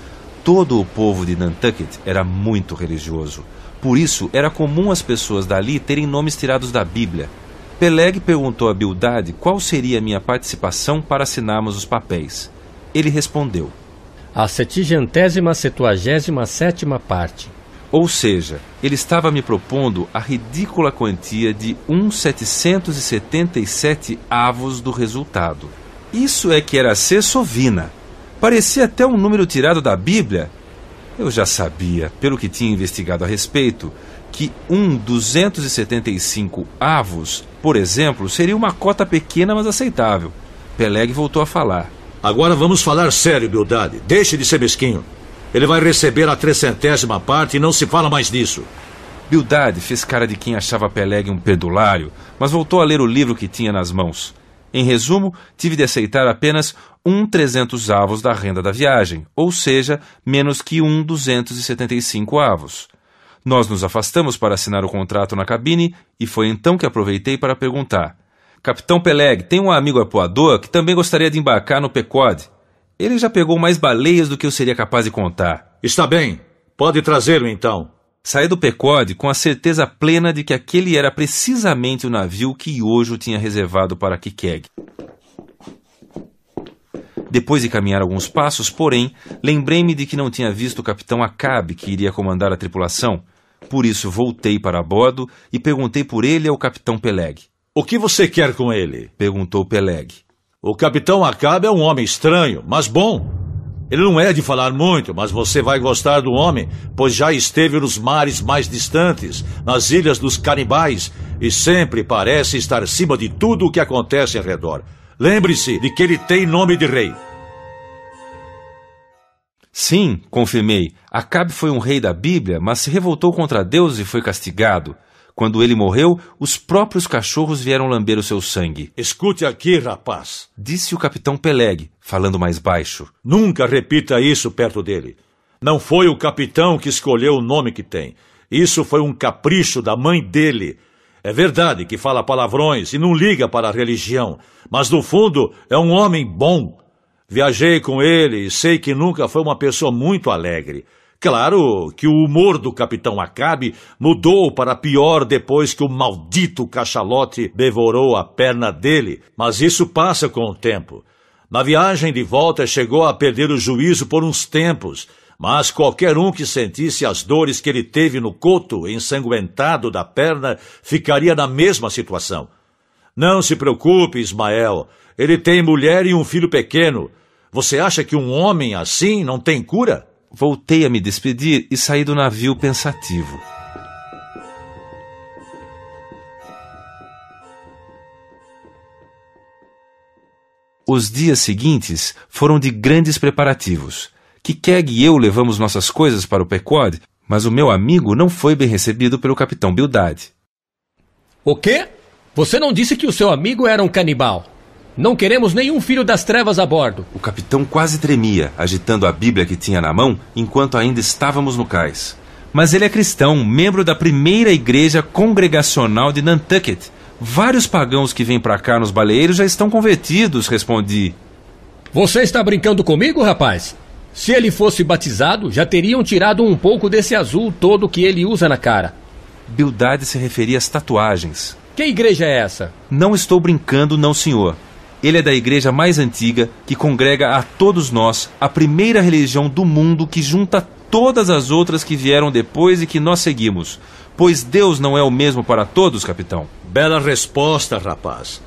todo o povo de Nantucket era muito religioso. Por isso, era comum as pessoas dali terem nomes tirados da Bíblia. Peleg perguntou a Bildad qual seria a minha participação para assinarmos os papéis. Ele respondeu: A setigentésima septuagésima sétima parte. Ou seja, ele estava me propondo a ridícula quantia de 1,777 avos do resultado. Isso é que era ser sovina. Parecia até um número tirado da Bíblia. Eu já sabia, pelo que tinha investigado a respeito, que um 275 avos, por exemplo, seria uma cota pequena, mas aceitável. Peleg voltou a falar. Agora vamos falar sério, Bildade. Deixe de ser mesquinho. Ele vai receber a trecentésima parte e não se fala mais disso. Bildade fez cara de quem achava Peleg um perdulário, mas voltou a ler o livro que tinha nas mãos. Em resumo, tive de aceitar apenas um trezentos avos da renda da viagem, ou seja, menos que um duzentos e setenta e cinco avos. Nós nos afastamos para assinar o contrato na cabine e foi então que aproveitei para perguntar: Capitão Peleg, tem um amigo apoador que também gostaria de embarcar no Pecode. Ele já pegou mais baleias do que eu seria capaz de contar. Está bem, pode trazê-lo então. Saí do Pecode com a certeza plena de que aquele era precisamente o navio que Iojo tinha reservado para Kikeg. Depois de caminhar alguns passos, porém, lembrei-me de que não tinha visto o capitão Acabe que iria comandar a tripulação. Por isso voltei para bordo e perguntei por ele ao capitão Peleg. O que você quer com ele? perguntou Peleg. O capitão Acabe é um homem estranho, mas bom. Ele não é de falar muito, mas você vai gostar do homem, pois já esteve nos mares mais distantes, nas ilhas dos canibais, e sempre parece estar acima de tudo o que acontece ao redor. Lembre-se de que ele tem nome de rei. Sim, confirmei. Acabe foi um rei da Bíblia, mas se revoltou contra Deus e foi castigado. Quando ele morreu, os próprios cachorros vieram lamber o seu sangue. Escute aqui, rapaz. Disse o capitão Peleg, falando mais baixo. Nunca repita isso perto dele. Não foi o capitão que escolheu o nome que tem. Isso foi um capricho da mãe dele. É verdade que fala palavrões e não liga para a religião, mas no fundo é um homem bom. Viajei com ele e sei que nunca foi uma pessoa muito alegre. Claro que o humor do capitão Acabe mudou para pior depois que o maldito cachalote devorou a perna dele, mas isso passa com o tempo. Na viagem de volta chegou a perder o juízo por uns tempos, mas qualquer um que sentisse as dores que ele teve no coto ensanguentado da perna ficaria na mesma situação. Não se preocupe, Ismael. Ele tem mulher e um filho pequeno. Você acha que um homem assim não tem cura? Voltei a me despedir e saí do navio pensativo. Os dias seguintes foram de grandes preparativos. Kikeg e eu levamos nossas coisas para o Pequod, mas o meu amigo não foi bem recebido pelo capitão Bildad. O quê? Você não disse que o seu amigo era um canibal? Não queremos nenhum filho das trevas a bordo. O capitão quase tremia, agitando a Bíblia que tinha na mão, enquanto ainda estávamos no cais. Mas ele é cristão, membro da primeira igreja congregacional de Nantucket. Vários pagãos que vêm para cá nos baleeiros já estão convertidos, respondi. Você está brincando comigo, rapaz? Se ele fosse batizado, já teriam tirado um pouco desse azul todo que ele usa na cara. Bildade se referia às tatuagens. Que igreja é essa? Não estou brincando, não, senhor. Ele é da igreja mais antiga, que congrega a todos nós, a primeira religião do mundo que junta todas as outras que vieram depois e que nós seguimos. Pois Deus não é o mesmo para todos, capitão. Bela resposta, rapaz.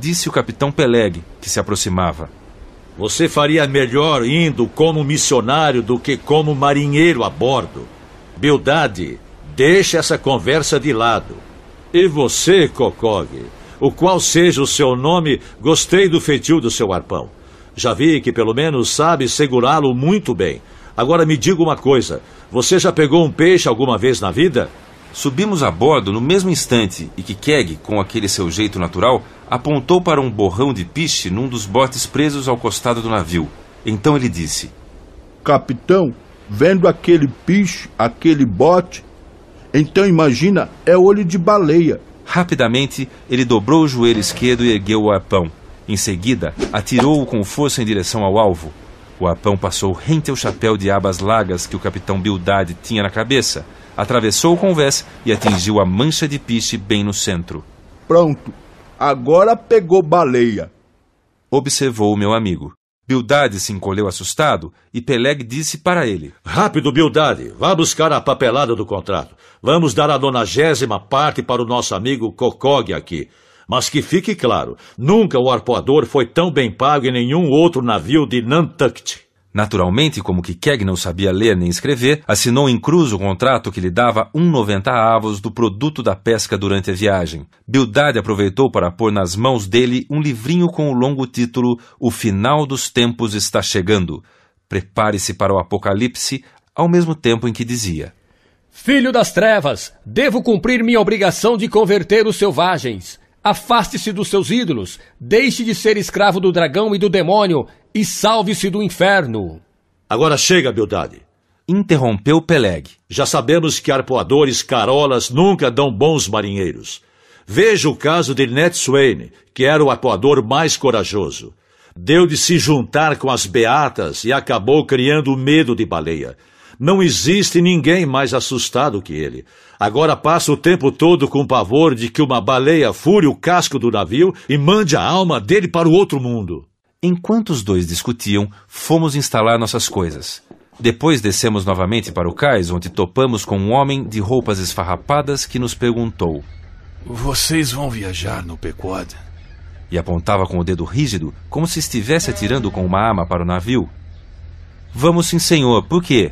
Disse o capitão Peleg, que se aproximava. Você faria melhor indo como missionário do que como marinheiro a bordo. Bildade, deixe essa conversa de lado. E você, Kokog, o qual seja o seu nome, gostei do feitio do seu arpão. Já vi que pelo menos sabe segurá-lo muito bem. Agora me diga uma coisa: você já pegou um peixe alguma vez na vida? Subimos a bordo no mesmo instante e que Keg, com aquele seu jeito natural, apontou para um borrão de piche num dos botes presos ao costado do navio. Então ele disse: Capitão, vendo aquele piche, aquele bote, então imagina, é olho de baleia. Rapidamente, ele dobrou o joelho esquerdo e ergueu o arpão. Em seguida, atirou-o com força em direção ao alvo. O arpão passou rente ao chapéu de abas largas que o capitão Bildad tinha na cabeça, atravessou o convés e atingiu a mancha de piche bem no centro. Pronto, agora pegou baleia. Observou o meu amigo. Bildad se encolheu assustado e Peleg disse para ele: Rápido, Bildad, vá buscar a papelada do contrato. Vamos dar a nonagésima parte para o nosso amigo Kokog aqui. Mas que fique claro, nunca o arpoador foi tão bem pago em nenhum outro navio de Nantucket. Naturalmente, como Kikeg não sabia ler nem escrever, assinou em cruz o contrato que lhe dava 1,90 avos do produto da pesca durante a viagem. Bildad aproveitou para pôr nas mãos dele um livrinho com o longo título O Final dos Tempos está chegando. Prepare-se para o apocalipse, ao mesmo tempo em que dizia: Filho das trevas, devo cumprir minha obrigação de converter os selvagens. Afaste-se dos seus ídolos, deixe de ser escravo do dragão e do demônio, e salve-se do inferno. Agora chega, Bildad. Interrompeu Peleg. Já sabemos que arpoadores carolas nunca dão bons marinheiros. Veja o caso de Ned Swain, que era o arpoador mais corajoso. Deu de se juntar com as beatas e acabou criando o medo de baleia. Não existe ninguém mais assustado que ele. Agora passa o tempo todo com pavor de que uma baleia fure o casco do navio e mande a alma dele para o outro mundo. Enquanto os dois discutiam, fomos instalar nossas coisas. Depois descemos novamente para o cais, onde topamos com um homem de roupas esfarrapadas que nos perguntou: Vocês vão viajar no Pequod? E apontava com o dedo rígido, como se estivesse atirando com uma arma para o navio. Vamos sim, senhor. Por quê?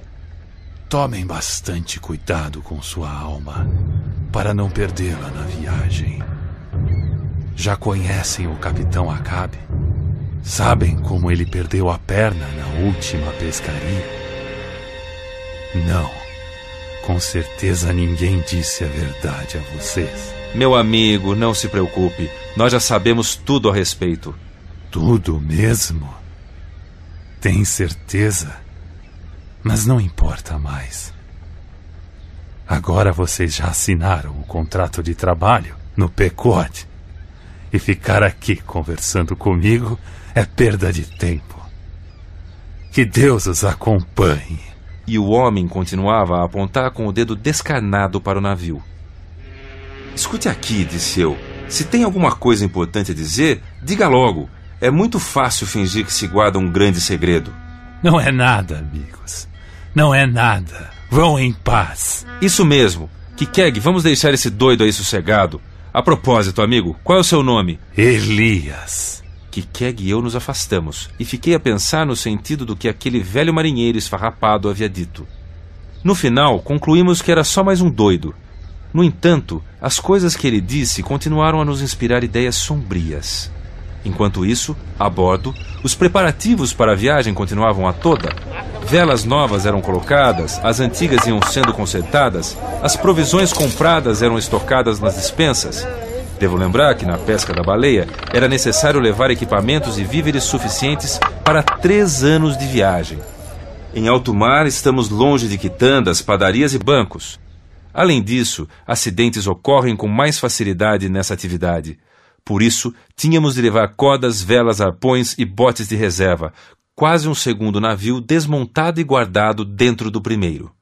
Tomem bastante cuidado com sua alma, para não perdê-la na viagem. Já conhecem o capitão Acabe? Sabem como ele perdeu a perna na última pescaria? Não. Com certeza ninguém disse a verdade a vocês. Meu amigo, não se preocupe. Nós já sabemos tudo a respeito. Tudo mesmo? Tem certeza? Mas não importa mais. Agora vocês já assinaram o contrato de trabalho no PECOD. E ficar aqui conversando comigo é perda de tempo. Que Deus os acompanhe. E o homem continuava a apontar com o dedo descarnado para o navio. Escute aqui, disse eu. Se tem alguma coisa importante a dizer, diga logo. É muito fácil fingir que se guarda um grande segredo. Não é nada, amigos. Não é nada. Vão em paz. Isso mesmo. Kikeg, vamos deixar esse doido aí sossegado. A propósito, amigo, qual é o seu nome? Elias. Kikeg e eu nos afastamos, e fiquei a pensar no sentido do que aquele velho marinheiro esfarrapado havia dito. No final, concluímos que era só mais um doido. No entanto, as coisas que ele disse continuaram a nos inspirar ideias sombrias. Enquanto isso, a bordo, os preparativos para a viagem continuavam a toda. Velas novas eram colocadas, as antigas iam sendo consertadas, as provisões compradas eram estocadas nas dispensas. Devo lembrar que na pesca da baleia era necessário levar equipamentos e víveres suficientes para três anos de viagem. Em alto mar, estamos longe de quitandas, padarias e bancos. Além disso, acidentes ocorrem com mais facilidade nessa atividade. Por isso, tínhamos de levar cordas, velas, arpões e botes de reserva, quase um segundo navio desmontado e guardado dentro do primeiro.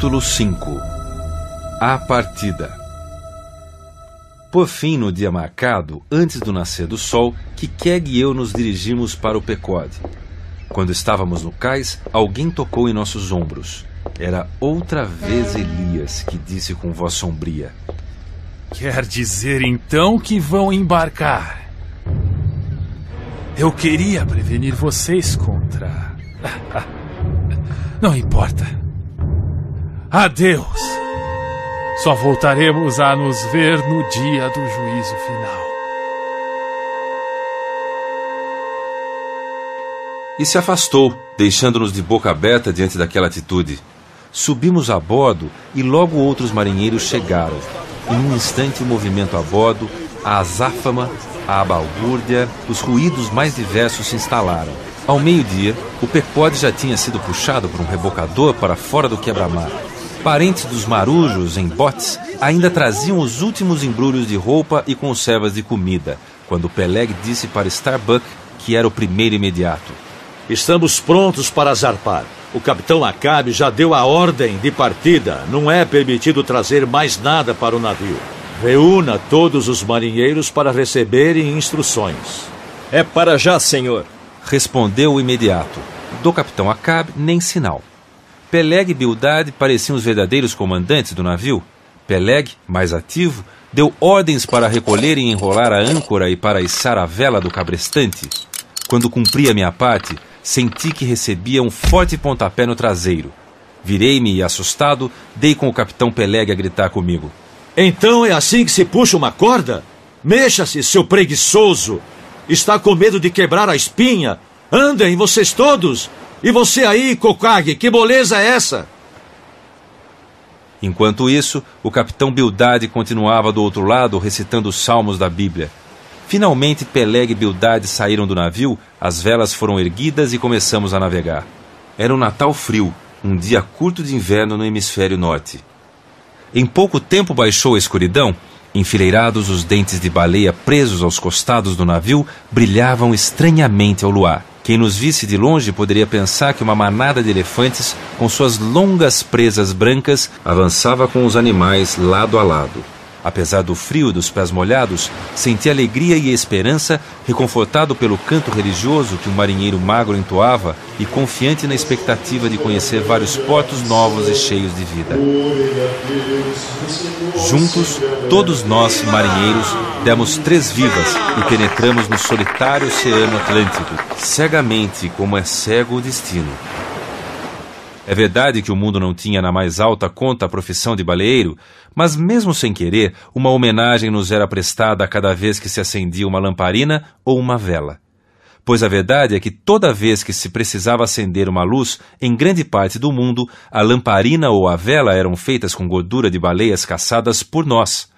Capítulo 5 A Partida Por fim, no dia marcado, antes do nascer do sol, Kikeg e eu nos dirigimos para o Pecode. Quando estávamos no cais, alguém tocou em nossos ombros. Era outra vez Elias, que disse com voz sombria: Quer dizer então que vão embarcar? Eu queria prevenir vocês contra. Não importa. Adeus. Só voltaremos a nos ver no dia do juízo final. e se afastou, deixando-nos de boca aberta diante daquela atitude. Subimos a bordo e logo outros marinheiros chegaram. Em um instante, o movimento a bordo, a azáfama, a balbúrdia, os ruídos mais diversos se instalaram. Ao meio-dia, o Pecode já tinha sido puxado por um rebocador para fora do quebra-mar. Parentes dos marujos em botes ainda traziam os últimos embrulhos de roupa e conservas de comida, quando Peleg disse para Starbuck que era o primeiro imediato. Estamos prontos para zarpar. O capitão Acabe já deu a ordem de partida. Não é permitido trazer mais nada para o navio. Reúna todos os marinheiros para receberem instruções. É para já, senhor. Respondeu o imediato. Do capitão Acabe, nem sinal. Peleg e Bildad pareciam os verdadeiros comandantes do navio. Peleg, mais ativo, deu ordens para recolher e enrolar a âncora e para içar a vela do cabrestante. Quando cumpri a minha parte, senti que recebia um forte pontapé no traseiro. Virei-me e, assustado, dei com o capitão Peleg a gritar comigo. Então é assim que se puxa uma corda? Mexa-se, seu preguiçoso! Está com medo de quebrar a espinha? Andem, vocês todos! E você aí, Kokage, que moleza é essa? Enquanto isso, o capitão Bildad continuava do outro lado recitando os salmos da Bíblia. Finalmente, Peleg e Bildad saíram do navio, as velas foram erguidas e começamos a navegar. Era um Natal frio, um dia curto de inverno no hemisfério norte. Em pouco tempo baixou a escuridão. Enfileirados, os dentes de baleia presos aos costados do navio brilhavam estranhamente ao luar. Quem nos visse de longe poderia pensar que uma manada de elefantes, com suas longas presas brancas, avançava com os animais lado a lado. Apesar do frio e dos pés molhados, senti alegria e esperança, reconfortado pelo canto religioso que o um marinheiro magro entoava e confiante na expectativa de conhecer vários portos novos e cheios de vida. Juntos, todos nós, marinheiros, demos três vivas e penetramos no solitário oceano Atlântico, cegamente como é cego o destino. É verdade que o mundo não tinha na mais alta conta a profissão de baleeiro, mas mesmo sem querer, uma homenagem nos era prestada a cada vez que se acendia uma lamparina ou uma vela. Pois a verdade é que toda vez que se precisava acender uma luz, em grande parte do mundo, a lamparina ou a vela eram feitas com gordura de baleias caçadas por nós.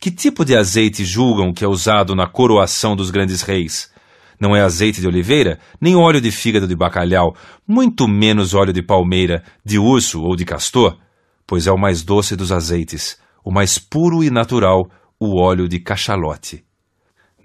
Que tipo de azeite julgam que é usado na coroação dos grandes reis? Não é azeite de oliveira, nem óleo de fígado de bacalhau, muito menos óleo de palmeira, de urso ou de castor, pois é o mais doce dos azeites, o mais puro e natural, o óleo de cachalote.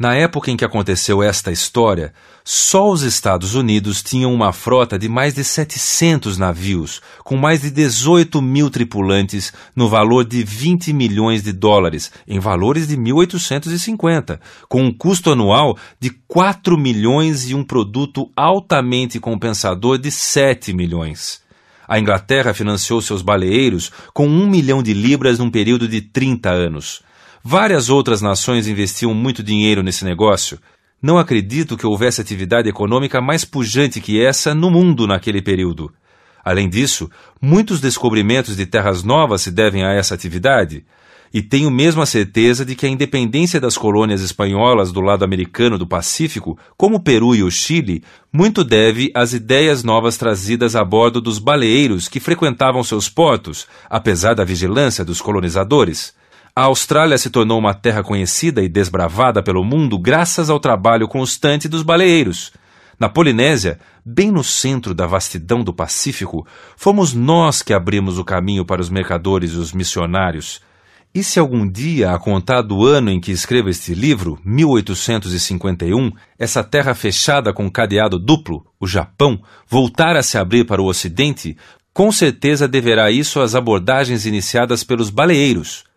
Na época em que aconteceu esta história, só os Estados Unidos tinham uma frota de mais de 700 navios, com mais de 18 mil tripulantes, no valor de 20 milhões de dólares, em valores de 1850, com um custo anual de 4 milhões e um produto altamente compensador de 7 milhões. A Inglaterra financiou seus baleeiros com um milhão de libras num período de 30 anos. Várias outras nações investiam muito dinheiro nesse negócio. Não acredito que houvesse atividade econômica mais pujante que essa no mundo naquele período. Além disso, muitos descobrimentos de terras novas se devem a essa atividade. E tenho mesmo a certeza de que a independência das colônias espanholas do lado americano do Pacífico, como o Peru e o Chile, muito deve às ideias novas trazidas a bordo dos baleeiros que frequentavam seus portos, apesar da vigilância dos colonizadores. A Austrália se tornou uma terra conhecida e desbravada pelo mundo graças ao trabalho constante dos baleeiros. Na Polinésia, bem no centro da vastidão do Pacífico, fomos nós que abrimos o caminho para os mercadores e os missionários. E se algum dia, a contar do ano em que escrevo este livro, 1851, essa terra fechada com cadeado duplo, o Japão, voltar a se abrir para o Ocidente, com certeza deverá isso às abordagens iniciadas pelos baleeiros.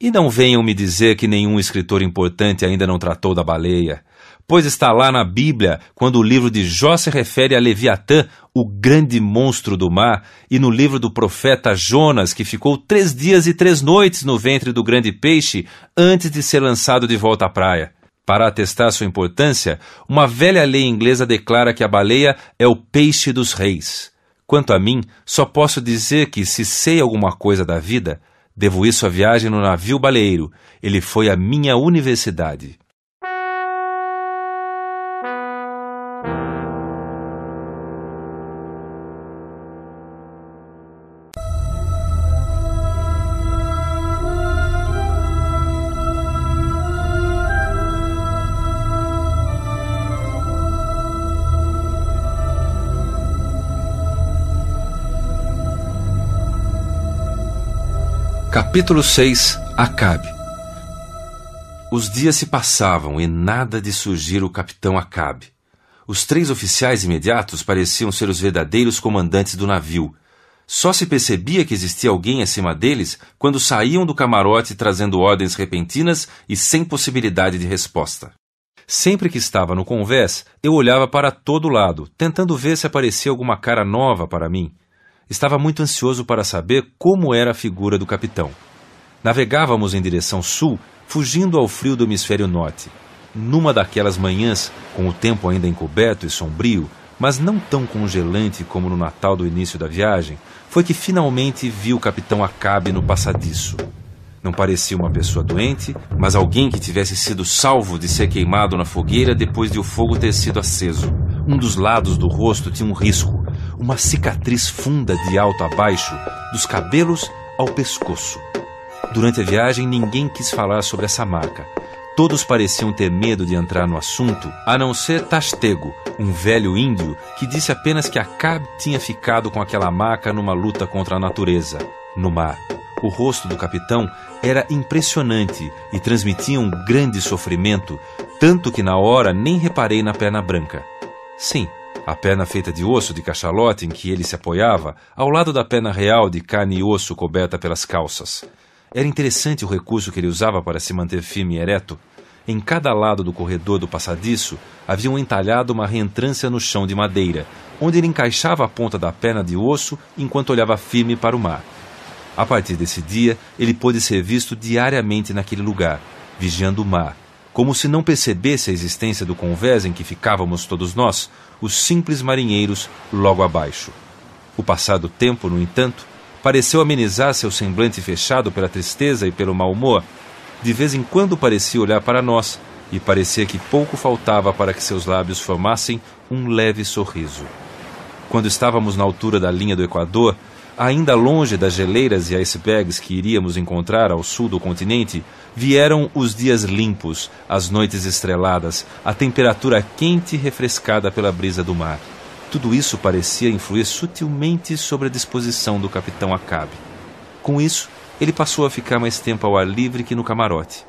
E não venham me dizer que nenhum escritor importante ainda não tratou da baleia, pois está lá na Bíblia quando o livro de Jó se refere a Leviatã, o grande monstro do mar, e no livro do profeta Jonas, que ficou três dias e três noites no ventre do grande peixe antes de ser lançado de volta à praia. Para atestar sua importância, uma velha lei inglesa declara que a baleia é o peixe dos reis. Quanto a mim, só posso dizer que, se sei alguma coisa da vida, Devo isso à viagem no navio baleeiro. Ele foi a minha universidade. Capítulo 6 Acabe Os dias se passavam e nada de surgir o capitão Acabe. Os três oficiais imediatos pareciam ser os verdadeiros comandantes do navio. Só se percebia que existia alguém acima deles quando saíam do camarote trazendo ordens repentinas e sem possibilidade de resposta. Sempre que estava no convés, eu olhava para todo lado, tentando ver se aparecia alguma cara nova para mim. Estava muito ansioso para saber como era a figura do capitão. Navegávamos em direção sul, fugindo ao frio do hemisfério norte. Numa daquelas manhãs, com o tempo ainda encoberto e sombrio, mas não tão congelante como no Natal do início da viagem, foi que finalmente vi o capitão Acabe no passadiço. Não parecia uma pessoa doente, mas alguém que tivesse sido salvo de ser queimado na fogueira depois de o fogo ter sido aceso. Um dos lados do rosto tinha um risco, uma cicatriz funda de alto a baixo, dos cabelos ao pescoço. Durante a viagem, ninguém quis falar sobre essa marca. Todos pareciam ter medo de entrar no assunto, a não ser Tastego, um velho índio que disse apenas que Acab tinha ficado com aquela marca numa luta contra a natureza, no mar. O rosto do capitão era impressionante e transmitia um grande sofrimento, tanto que na hora nem reparei na perna branca. Sim, a perna feita de osso de cachalote em que ele se apoiava, ao lado da perna real de carne e osso coberta pelas calças. Era interessante o recurso que ele usava para se manter firme e ereto. Em cada lado do corredor do passadiço havia um entalhado uma reentrância no chão de madeira, onde ele encaixava a ponta da perna de osso enquanto olhava firme para o mar. A partir desse dia, ele pôde ser visto diariamente naquele lugar, vigiando o mar, como se não percebesse a existência do convés em que ficávamos todos nós, os simples marinheiros logo abaixo. O passado tempo, no entanto, pareceu amenizar seu semblante fechado pela tristeza e pelo mau humor. De vez em quando parecia olhar para nós, e parecia que pouco faltava para que seus lábios formassem um leve sorriso. Quando estávamos na altura da linha do Equador, ainda longe das geleiras e icebergs que iríamos encontrar ao sul do continente, vieram os dias limpos, as noites estreladas, a temperatura quente e refrescada pela brisa do mar. Tudo isso parecia influir sutilmente sobre a disposição do capitão Acabe. Com isso, ele passou a ficar mais tempo ao ar livre que no camarote.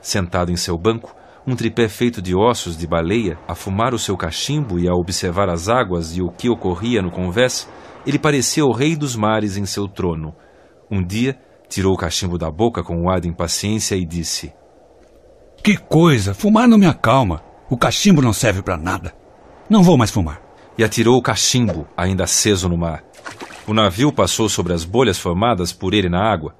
Sentado em seu banco, um tripé feito de ossos de baleia, a fumar o seu cachimbo e a observar as águas e o que ocorria no convés, ele parecia o rei dos mares em seu trono. Um dia, tirou o cachimbo da boca com um ar de impaciência e disse: Que coisa! Fumar não me acalma. O cachimbo não serve para nada. Não vou mais fumar. E atirou o cachimbo, ainda aceso no mar. O navio passou sobre as bolhas formadas por ele na água.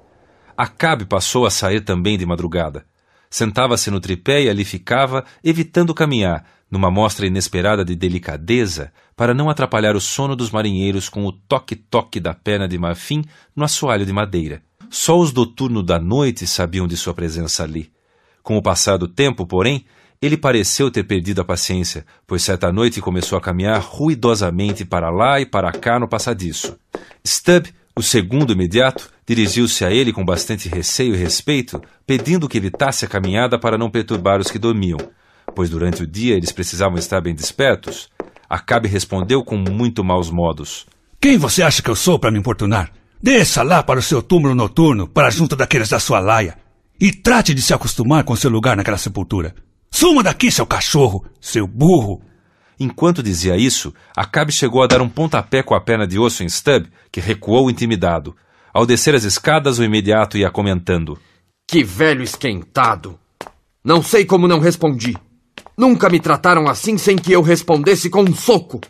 Acabe passou a sair também de madrugada. Sentava-se no tripé e ali ficava, evitando caminhar, numa mostra inesperada de delicadeza, para não atrapalhar o sono dos marinheiros com o toque-toque da perna de marfim no assoalho de madeira. Só os do turno da noite sabiam de sua presença ali. Com o passar do tempo, porém, ele pareceu ter perdido a paciência, pois certa noite começou a caminhar ruidosamente para lá e para cá no passadiço. Stubb, o segundo imediato, dirigiu-se a ele com bastante receio e respeito, pedindo que evitasse a caminhada para não perturbar os que dormiam pois durante o dia eles precisavam estar bem despertos, Acabe respondeu com muito maus modos. Quem você acha que eu sou para me importunar? Desça lá para o seu túmulo noturno, para junto daqueles da sua laia, e trate de se acostumar com seu lugar naquela sepultura. Suma daqui, seu cachorro, seu burro! Enquanto dizia isso, Acabe chegou a dar um pontapé com a perna de osso em Stubb, que recuou intimidado. Ao descer as escadas, o imediato ia comentando. Que velho esquentado! Não sei como não respondi. Nunca me trataram assim sem que eu respondesse com um soco.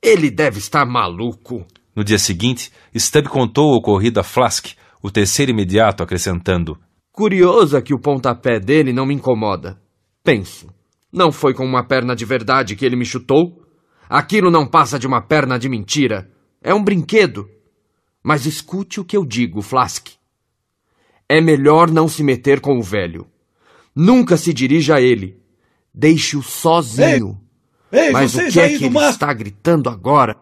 Ele deve estar maluco. No dia seguinte, Stubb contou o ocorrido a Flask, o terceiro imediato, acrescentando: Curioso é que o pontapé dele não me incomoda. Penso, não foi com uma perna de verdade que ele me chutou? Aquilo não passa de uma perna de mentira. É um brinquedo. Mas escute o que eu digo, Flask. É melhor não se meter com o velho. Nunca se dirija a ele. Deixe-o sozinho. Ei, ei, Mas o que é que ele está gritando agora?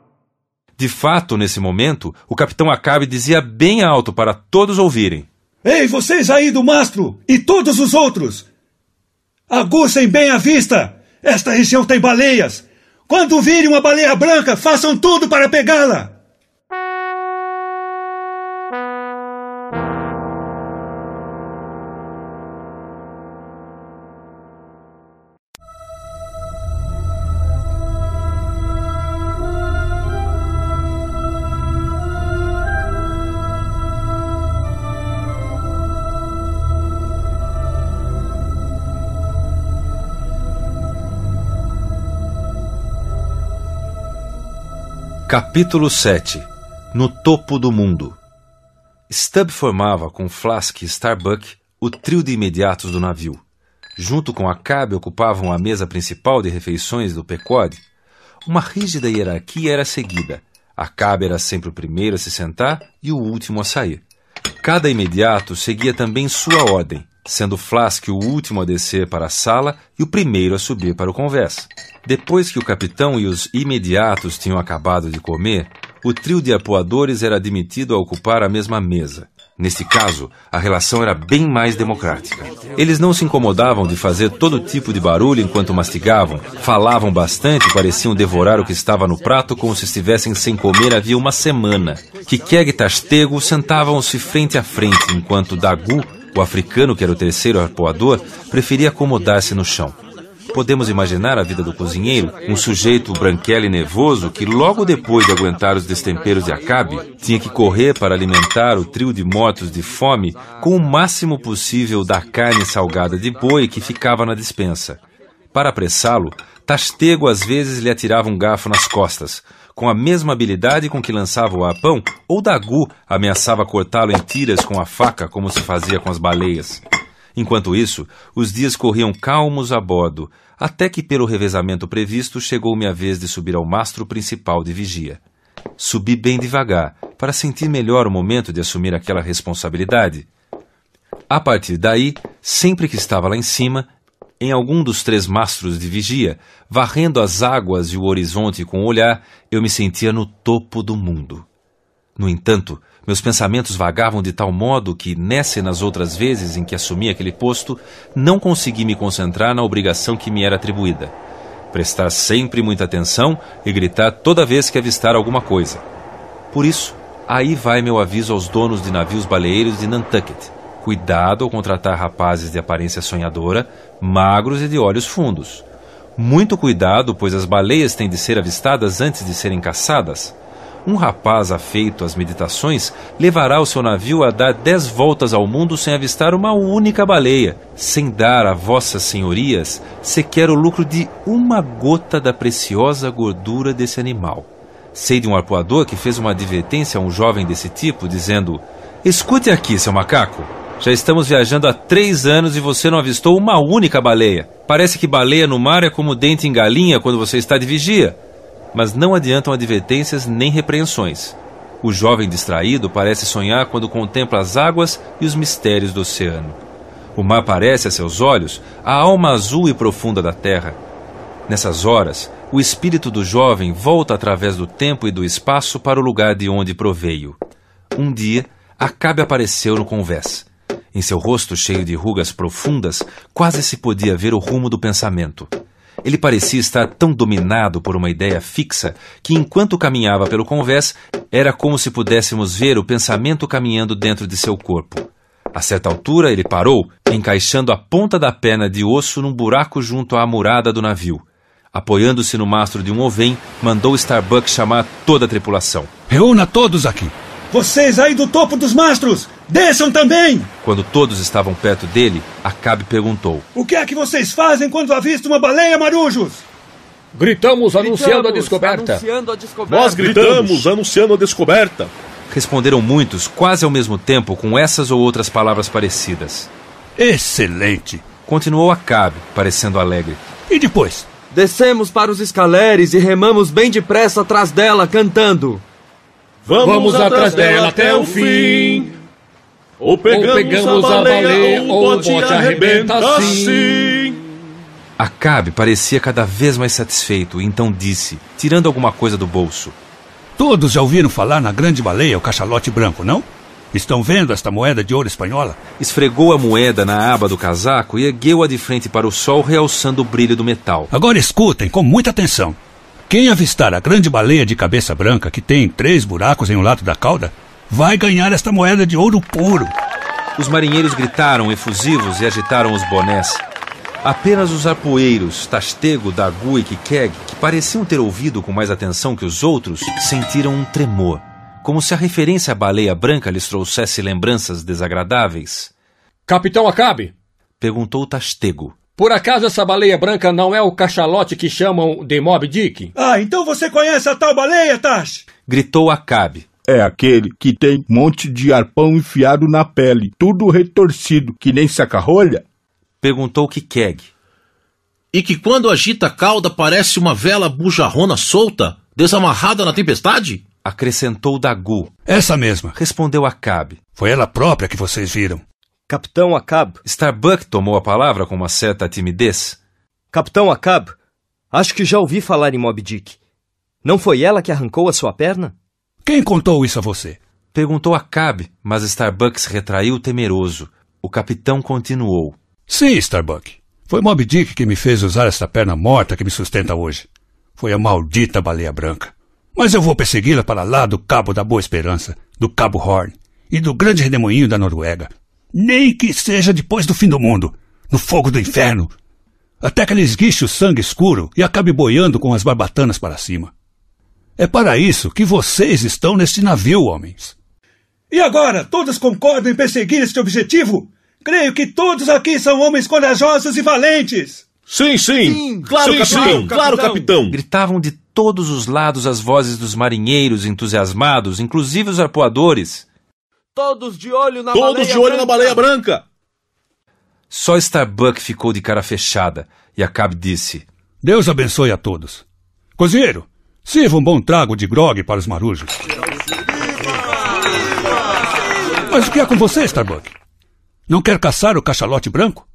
De fato, nesse momento, o capitão Acabe dizia bem alto para todos ouvirem: Ei, vocês aí do mastro! E todos os outros! Aguçem bem a vista! Esta região tem baleias! Quando virem uma baleia branca, façam tudo para pegá-la! Capítulo 7 No topo do mundo Stubb formava com Flask e Starbuck o trio de imediatos do navio. Junto com Acabe ocupavam a mesa principal de refeições do Pequod. Uma rígida hierarquia era seguida. Acabe era sempre o primeiro a se sentar e o último a sair. Cada imediato seguia também sua ordem, sendo Flask o último a descer para a sala e o primeiro a subir para o conversa. Depois que o capitão e os imediatos tinham acabado de comer, o trio de apoadores era admitido a ocupar a mesma mesa. Neste caso, a relação era bem mais democrática. Eles não se incomodavam de fazer todo tipo de barulho enquanto mastigavam, falavam bastante e pareciam devorar o que estava no prato como se estivessem sem comer havia uma semana. Kikeg e Tastego sentavam-se frente a frente, enquanto Dagu, o africano que era o terceiro arpoador, preferia acomodar-se no chão. Podemos imaginar a vida do cozinheiro, um sujeito branquelo e nervoso que, logo depois de aguentar os destemperos de Acabe, tinha que correr para alimentar o trio de mortos de fome com o máximo possível da carne salgada de boi que ficava na despensa. Para apressá-lo, Tastego às vezes lhe atirava um garfo nas costas, com a mesma habilidade com que lançava o arpão, ou Dagu ameaçava cortá-lo em tiras com a faca, como se fazia com as baleias. Enquanto isso, os dias corriam calmos a bordo, até que, pelo revezamento previsto, chegou minha vez de subir ao mastro principal de vigia. Subi bem devagar, para sentir melhor o momento de assumir aquela responsabilidade. A partir daí, sempre que estava lá em cima, em algum dos três mastros de vigia, varrendo as águas e o horizonte com o olhar, eu me sentia no topo do mundo. No entanto, meus pensamentos vagavam de tal modo que, nessa e nas outras vezes em que assumi aquele posto, não consegui me concentrar na obrigação que me era atribuída. Prestar sempre muita atenção e gritar toda vez que avistar alguma coisa. Por isso, aí vai meu aviso aos donos de navios baleeiros de Nantucket. Cuidado ao contratar rapazes de aparência sonhadora, magros e de olhos fundos. Muito cuidado, pois as baleias têm de ser avistadas antes de serem caçadas. Um rapaz afeito às meditações levará o seu navio a dar dez voltas ao mundo sem avistar uma única baleia, sem dar a vossas senhorias sequer o lucro de uma gota da preciosa gordura desse animal. Sei de um arpoador que fez uma advertência a um jovem desse tipo, dizendo: Escute aqui, seu macaco. Já estamos viajando há três anos e você não avistou uma única baleia. Parece que baleia no mar é como dente em galinha quando você está de vigia mas não adiantam advertências nem repreensões. O jovem distraído parece sonhar quando contempla as águas e os mistérios do oceano. O mar parece a seus olhos a alma azul e profunda da terra. Nessas horas, o espírito do jovem volta através do tempo e do espaço para o lugar de onde proveio. Um dia, Acabe apareceu no convés. Em seu rosto cheio de rugas profundas, quase se podia ver o rumo do pensamento. Ele parecia estar tão dominado por uma ideia fixa que, enquanto caminhava pelo convés, era como se pudéssemos ver o pensamento caminhando dentro de seu corpo. A certa altura, ele parou, encaixando a ponta da perna de osso num buraco junto à murada do navio. Apoiando-se no mastro de um ovem, mandou Starbuck chamar toda a tripulação. Reúna todos aqui. Vocês aí do topo dos mastros! Desçam também! Quando todos estavam perto dele, Acabe perguntou: O que é que vocês fazem quando avistam uma baleia, marujos? Gritamos, anunciando, a, descoberta. anunciando a descoberta. Nós gritamos anunciando a descoberta. Responderam muitos, quase ao mesmo tempo, com essas ou outras palavras parecidas. Excelente! Continuou Acabe, parecendo alegre. E depois? Descemos para os escaleres e remamos bem depressa atrás dela, cantando. Vamos, Vamos atrás dela até o fim. Ou pegamos, ou pegamos a baleia, a baleia ou o bote arrebenta assim. Acabe parecia cada vez mais satisfeito, então disse, tirando alguma coisa do bolso. Todos já ouviram falar na grande baleia, o cachalote branco, não? Estão vendo esta moeda de ouro espanhola? Esfregou a moeda na aba do casaco e ergueu-a de frente para o sol, realçando o brilho do metal. Agora escutem com muita atenção. Quem avistar a grande baleia de cabeça branca, que tem três buracos em um lado da cauda, vai ganhar esta moeda de ouro puro. Os marinheiros gritaram efusivos e agitaram os bonés. Apenas os arpoeiros, Tastego, Dagu e Kikeg, que pareciam ter ouvido com mais atenção que os outros, sentiram um tremor, como se a referência à baleia branca lhes trouxesse lembranças desagradáveis. Capitão Acabe! Perguntou Tastego. Por acaso essa baleia branca não é o cachalote que chamam de Mob Dick? Ah, então você conhece a tal baleia, Tash? Gritou Acabe. É aquele que tem um monte de arpão enfiado na pele, tudo retorcido, que nem saca-rolha? Perguntou Kikeg. E que quando agita a cauda parece uma vela bujarrona solta, desamarrada na tempestade? Acrescentou Dagu. Essa mesma. Respondeu Acabe. Foi ela própria que vocês viram. Capitão Acab. Starbuck tomou a palavra com uma certa timidez. Capitão Acab, acho que já ouvi falar em Moby Dick. Não foi ela que arrancou a sua perna? Quem contou isso a você? Perguntou Acabe, mas Starbuck se retraiu temeroso. O capitão continuou. Sim, Starbuck. Foi Moby Dick que me fez usar esta perna morta que me sustenta hoje. Foi a maldita baleia branca. Mas eu vou persegui-la para lá do Cabo da Boa Esperança, do Cabo Horn e do grande redemoinho da Noruega. Nem que seja depois do fim do mundo, no fogo do inferno. Até que ela esguiche o sangue escuro e acabe boiando com as barbatanas para cima. É para isso que vocês estão neste navio, homens. E agora, todos concordam em perseguir este objetivo? Creio que todos aqui são homens corajosos e valentes. Sim, sim. sim claro, sim, capitão. Sim, claro, capitão. Gritavam de todos os lados as vozes dos marinheiros entusiasmados, inclusive os arpoadores. Todos de olho na Todos baleia de olho branca. na baleia branca. Só Starbuck ficou de cara fechada e Acabe disse: Deus abençoe a todos. Cozinheiro, sirva um bom trago de grog para os marujos. Mas o que é com você, Starbuck? Não quer caçar o cachalote branco?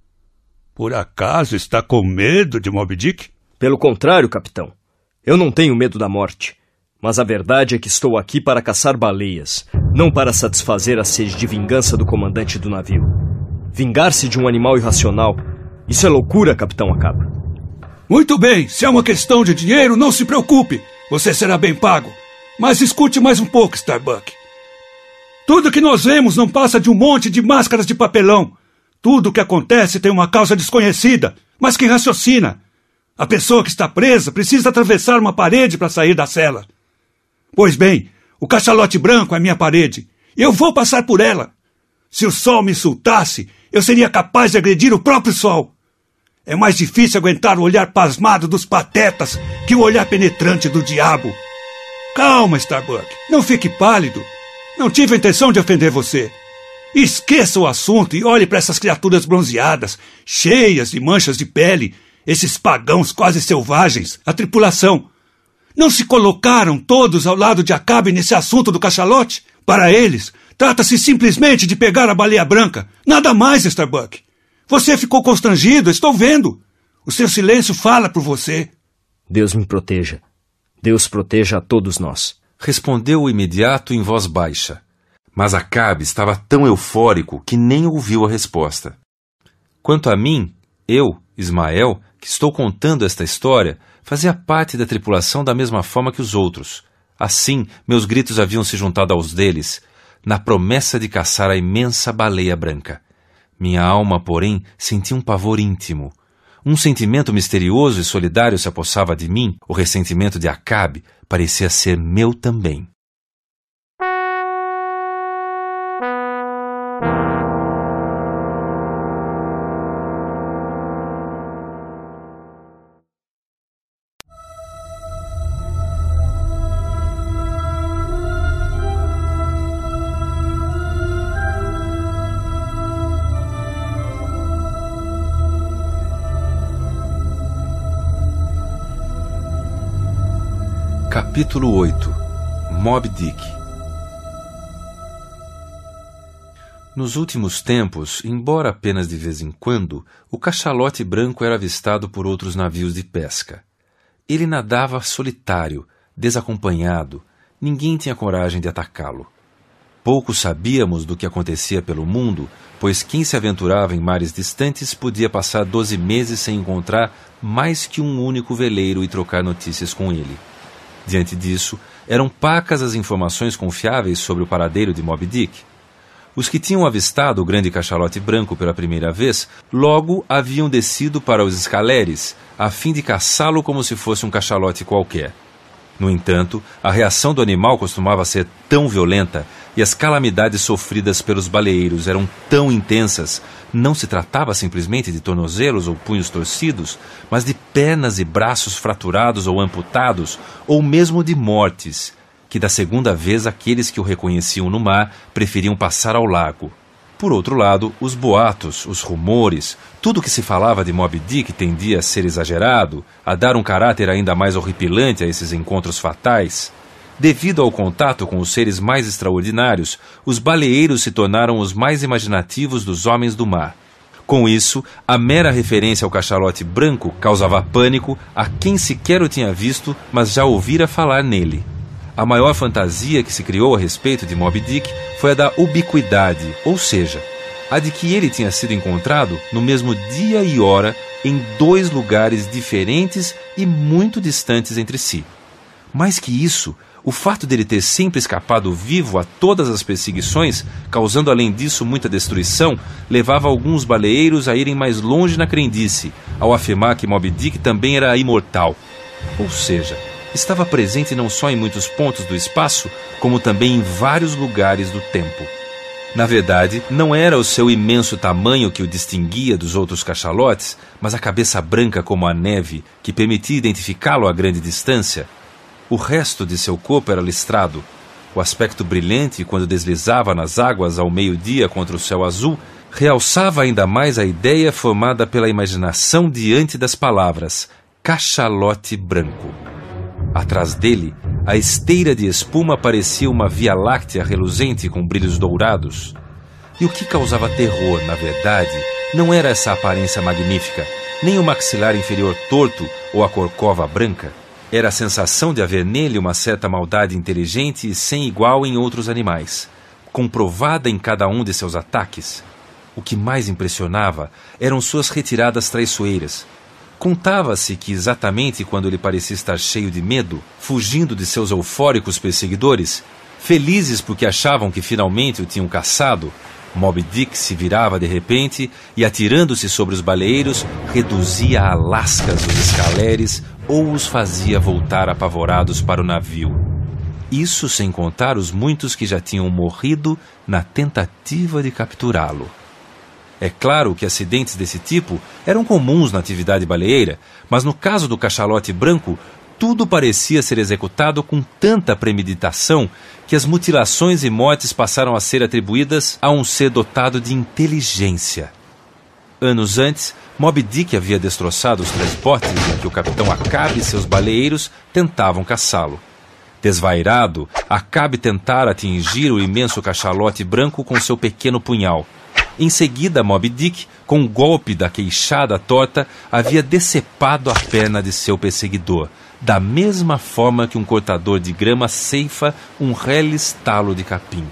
Por acaso está com medo de Moby Dick? Pelo contrário, capitão. Eu não tenho medo da morte. Mas a verdade é que estou aqui para caçar baleias, não para satisfazer a sede de vingança do comandante do navio. Vingar-se de um animal irracional, isso é loucura, capitão Acaba. Muito bem, se é uma questão de dinheiro, não se preocupe. Você será bem pago. Mas escute mais um pouco, Starbuck. Tudo que nós vemos não passa de um monte de máscaras de papelão. Tudo o que acontece tem uma causa desconhecida, mas que raciocina. A pessoa que está presa precisa atravessar uma parede para sair da cela. Pois bem, o cachalote branco é minha parede. Eu vou passar por ela. Se o sol me insultasse, eu seria capaz de agredir o próprio sol. É mais difícil aguentar o olhar pasmado dos patetas que o olhar penetrante do diabo. Calma, Starbuck. Não fique pálido. Não tive a intenção de ofender você. Esqueça o assunto e olhe para essas criaturas bronzeadas, cheias de manchas de pele, esses pagãos quase selvagens, a tripulação. Não se colocaram todos ao lado de Acabe nesse assunto do cachalote? Para eles, trata-se simplesmente de pegar a baleia branca. Nada mais, Starbuck. Você ficou constrangido, estou vendo. O seu silêncio fala por você. Deus me proteja. Deus proteja a todos nós. Respondeu o imediato em voz baixa. Mas Acabe estava tão eufórico que nem ouviu a resposta. Quanto a mim, eu, Ismael, que estou contando esta história, fazia parte da tripulação da mesma forma que os outros. Assim, meus gritos haviam se juntado aos deles, na promessa de caçar a imensa baleia branca. Minha alma, porém, sentia um pavor íntimo. Um sentimento misterioso e solidário se apossava de mim, o ressentimento de Acabe parecia ser meu também. Capítulo 8 Mob Dick Nos últimos tempos, embora apenas de vez em quando, o cachalote branco era avistado por outros navios de pesca. Ele nadava solitário, desacompanhado, ninguém tinha coragem de atacá-lo. Pouco sabíamos do que acontecia pelo mundo, pois quem se aventurava em mares distantes podia passar doze meses sem encontrar mais que um único veleiro e trocar notícias com ele. Diante disso, eram pacas as informações confiáveis sobre o paradeiro de Moby Dick. Os que tinham avistado o grande cachalote branco pela primeira vez logo haviam descido para os escaleres, a fim de caçá-lo como se fosse um cachalote qualquer. No entanto, a reação do animal costumava ser tão violenta e as calamidades sofridas pelos baleeiros eram tão intensas, não se tratava simplesmente de tornozelos ou punhos torcidos, mas de pernas e braços fraturados ou amputados, ou mesmo de mortes, que da segunda vez aqueles que o reconheciam no mar preferiam passar ao lago. Por outro lado, os boatos, os rumores, tudo que se falava de Moby Dick tendia a ser exagerado, a dar um caráter ainda mais horripilante a esses encontros fatais. Devido ao contato com os seres mais extraordinários, os baleeiros se tornaram os mais imaginativos dos homens do mar. Com isso, a mera referência ao cachalote branco causava pânico a quem sequer o tinha visto, mas já ouvira falar nele. A maior fantasia que se criou a respeito de Moby Dick foi a da ubiquidade, ou seja, a de que ele tinha sido encontrado no mesmo dia e hora em dois lugares diferentes e muito distantes entre si. Mais que isso, o fato dele ter sempre escapado vivo a todas as perseguições, causando além disso muita destruição, levava alguns baleeiros a irem mais longe na crendice, ao afirmar que Moby Dick também era imortal. Ou seja, estava presente não só em muitos pontos do espaço, como também em vários lugares do tempo. Na verdade, não era o seu imenso tamanho que o distinguia dos outros cachalotes, mas a cabeça branca como a neve, que permitia identificá-lo a grande distância. O resto de seu corpo era listrado. O aspecto brilhante, quando deslizava nas águas ao meio-dia contra o céu azul, realçava ainda mais a ideia formada pela imaginação diante das palavras cachalote branco. Atrás dele, a esteira de espuma parecia uma via láctea reluzente com brilhos dourados. E o que causava terror, na verdade, não era essa aparência magnífica, nem o maxilar inferior torto ou a corcova branca. Era a sensação de haver nele uma certa maldade inteligente e sem igual em outros animais, comprovada em cada um de seus ataques. O que mais impressionava eram suas retiradas traiçoeiras, Contava-se que exatamente quando ele parecia estar cheio de medo, fugindo de seus eufóricos perseguidores, felizes porque achavam que finalmente o tinham caçado, Moby Dick se virava de repente e, atirando-se sobre os baleeiros, reduzia a lascas os escaleres ou os fazia voltar apavorados para o navio. Isso sem contar os muitos que já tinham morrido na tentativa de capturá-lo. É claro que acidentes desse tipo eram comuns na atividade baleeira, mas no caso do cachalote branco, tudo parecia ser executado com tanta premeditação que as mutilações e mortes passaram a ser atribuídas a um ser dotado de inteligência. Anos antes, Moby Dick havia destroçado os transportes em que o capitão Acabe e seus baleeiros tentavam caçá-lo. Desvairado, Acabe tentara atingir o imenso cachalote branco com seu pequeno punhal em seguida, Moby Dick, com um golpe da queixada torta, havia decepado a perna de seu perseguidor, da mesma forma que um cortador de grama ceifa um reles talo de capim.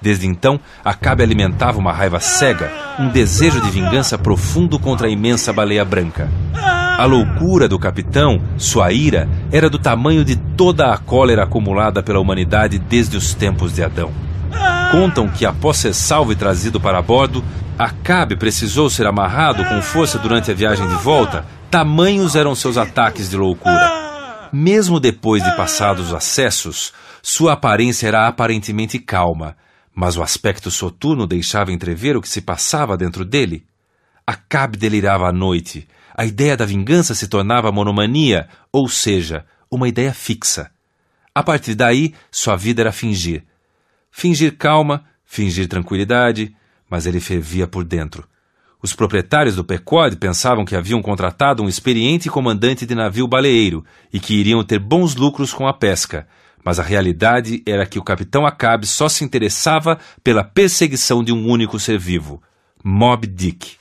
Desde então, Acabe alimentava uma raiva cega, um desejo de vingança profundo contra a imensa baleia branca. A loucura do capitão, sua ira, era do tamanho de toda a cólera acumulada pela humanidade desde os tempos de Adão. Contam que, após ser salvo e trazido para bordo, Acabe precisou ser amarrado com força durante a viagem de volta, tamanhos eram seus ataques de loucura. Mesmo depois de passados os acessos, sua aparência era aparentemente calma, mas o aspecto soturno deixava entrever o que se passava dentro dele. Acabe delirava à noite. A ideia da vingança se tornava monomania, ou seja, uma ideia fixa. A partir daí, sua vida era fingir fingir calma, fingir tranquilidade, mas ele fervia por dentro. Os proprietários do Pequod pensavam que haviam contratado um experiente comandante de navio baleeiro e que iriam ter bons lucros com a pesca, mas a realidade era que o capitão Acabe só se interessava pela perseguição de um único ser vivo, Mob Dick.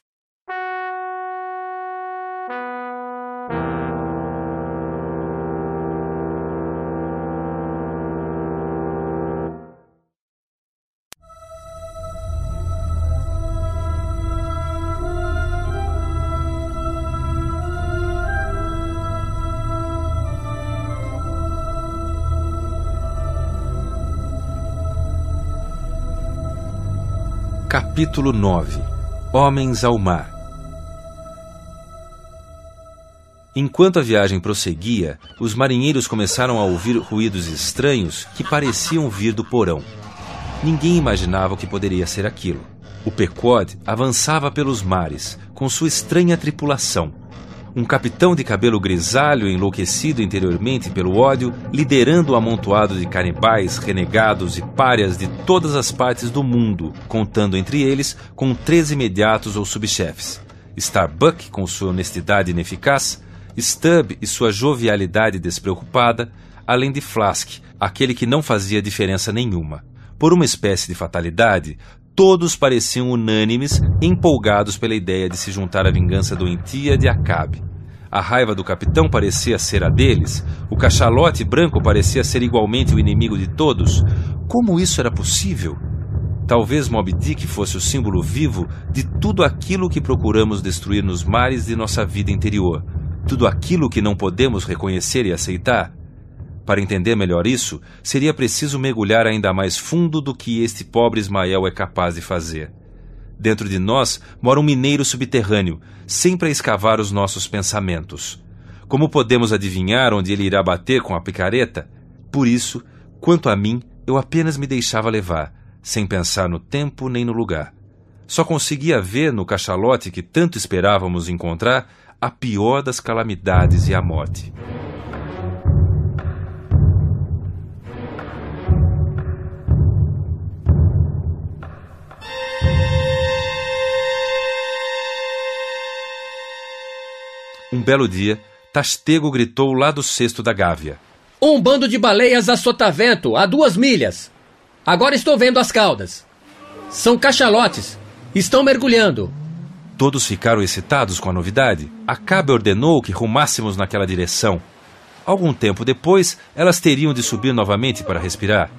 Capítulo 9 Homens ao Mar Enquanto a viagem prosseguia, os marinheiros começaram a ouvir ruídos estranhos que pareciam vir do porão. ninguém imaginava o que poderia ser aquilo. O Pequod avançava pelos mares, com sua estranha tripulação. Um capitão de cabelo grisalho, enlouquecido interiormente pelo ódio, liderando o um amontoado de canibais, renegados e párias de todas as partes do mundo, contando entre eles com três imediatos ou subchefes. Starbuck, com sua honestidade ineficaz, Stubb e sua jovialidade despreocupada, além de Flask, aquele que não fazia diferença nenhuma. Por uma espécie de fatalidade, todos pareciam unânimes, empolgados pela ideia de se juntar à vingança doentia de Acabe. A raiva do capitão parecia ser a deles, o cachalote branco parecia ser igualmente o inimigo de todos. Como isso era possível? Talvez Moby Dick fosse o símbolo vivo de tudo aquilo que procuramos destruir nos mares de nossa vida interior, tudo aquilo que não podemos reconhecer e aceitar. Para entender melhor isso, seria preciso mergulhar ainda mais fundo do que este pobre Ismael é capaz de fazer. Dentro de nós mora um mineiro subterrâneo, sempre a escavar os nossos pensamentos. Como podemos adivinhar onde ele irá bater com a picareta? Por isso, quanto a mim, eu apenas me deixava levar, sem pensar no tempo nem no lugar. Só conseguia ver no cachalote que tanto esperávamos encontrar a pior das calamidades e a morte. Belo dia, Tastego gritou lá do cesto da Gávea. Um bando de baleias a sotavento, a duas milhas. Agora estou vendo as caudas. São cachalotes. Estão mergulhando. Todos ficaram excitados com a novidade. Acabe ordenou que rumássemos naquela direção. Algum tempo depois, elas teriam de subir novamente para respirar.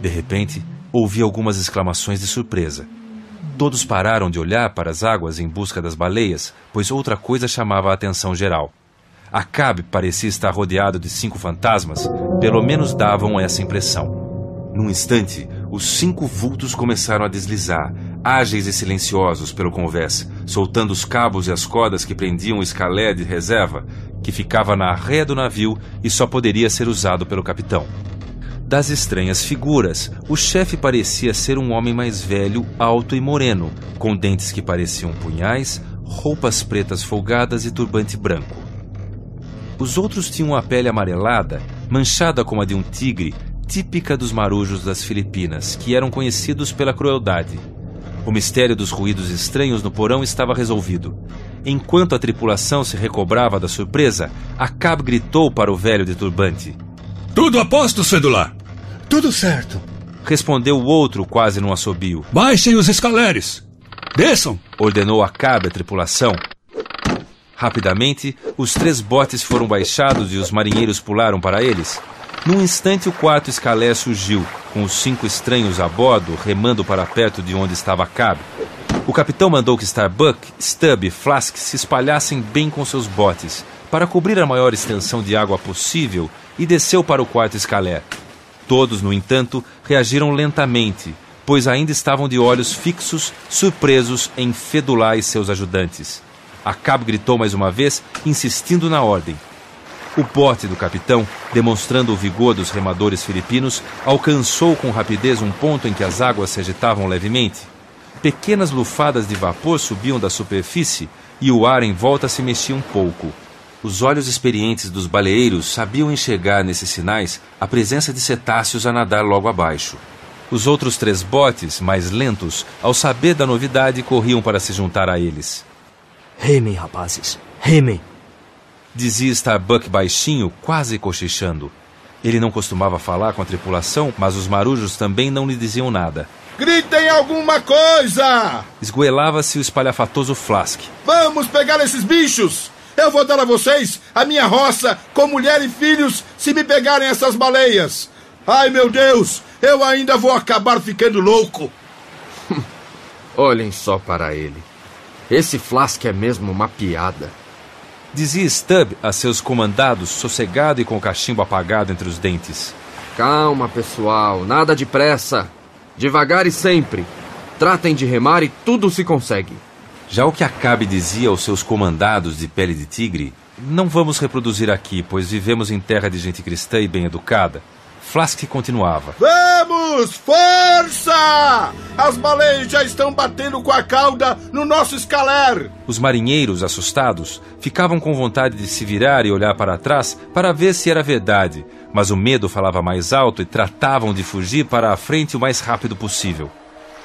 De repente, ouvi algumas exclamações de surpresa. Todos pararam de olhar para as águas em busca das baleias, pois outra coisa chamava a atenção geral. Acabe parecia estar rodeado de cinco fantasmas, pelo menos davam essa impressão. Num instante, os cinco vultos começaram a deslizar, ágeis e silenciosos pelo convés, soltando os cabos e as cordas que prendiam o escalé de reserva, que ficava na ré do navio e só poderia ser usado pelo capitão. Das estranhas figuras, o chefe parecia ser um homem mais velho, alto e moreno, com dentes que pareciam punhais, roupas pretas folgadas e turbante branco. Os outros tinham a pele amarelada, manchada como a de um tigre, típica dos marujos das Filipinas, que eram conhecidos pela crueldade. O mistério dos ruídos estranhos no porão estava resolvido. Enquanto a tripulação se recobrava da surpresa, Acab gritou para o velho de turbante: tudo a posto, Cedular? Tudo certo. Respondeu o outro, quase num assobio. Baixem os escaleres. Desçam. Ordenou a cabe a tripulação. Rapidamente, os três botes foram baixados e os marinheiros pularam para eles. Num instante, o quarto escalé surgiu, com os cinco estranhos a bordo, remando para perto de onde estava a cabe. O capitão mandou que Starbuck, Stubb e Flask se espalhassem bem com seus botes, para cobrir a maior extensão de água possível e desceu para o quarto escalé. Todos, no entanto, reagiram lentamente, pois ainda estavam de olhos fixos, surpresos em Fedulá e seus ajudantes. A cabo gritou mais uma vez, insistindo na ordem. O bote do capitão, demonstrando o vigor dos remadores filipinos, alcançou com rapidez um ponto em que as águas se agitavam levemente. Pequenas lufadas de vapor subiam da superfície e o ar em volta se mexia um pouco. Os olhos experientes dos baleeiros sabiam enxergar nesses sinais a presença de cetáceos a nadar logo abaixo. Os outros três botes, mais lentos, ao saber da novidade, corriam para se juntar a eles. Remem, rapazes, remem! Dizia Starbuck baixinho, quase cochichando. Ele não costumava falar com a tripulação, mas os marujos também não lhe diziam nada. Gritem alguma coisa! Esgoelava-se o espalhafatoso Flask. Vamos pegar esses bichos! Eu vou dar a vocês a minha roça com mulher e filhos se me pegarem essas baleias. Ai, meu Deus, eu ainda vou acabar ficando louco. Olhem só para ele. Esse Flask é mesmo uma piada. Dizia Stubb a seus comandados, sossegado e com o cachimbo apagado entre os dentes. Calma, pessoal, nada de pressa. Devagar e sempre. Tratem de remar e tudo se consegue. Já o que Acabe dizia aos seus comandados de pele de tigre, não vamos reproduzir aqui, pois vivemos em terra de gente cristã e bem educada. Flask continuava. Vamos! Força! As baleias já estão batendo com a cauda no nosso escaler! Os marinheiros, assustados, ficavam com vontade de se virar e olhar para trás para ver se era verdade, mas o medo falava mais alto e tratavam de fugir para a frente o mais rápido possível.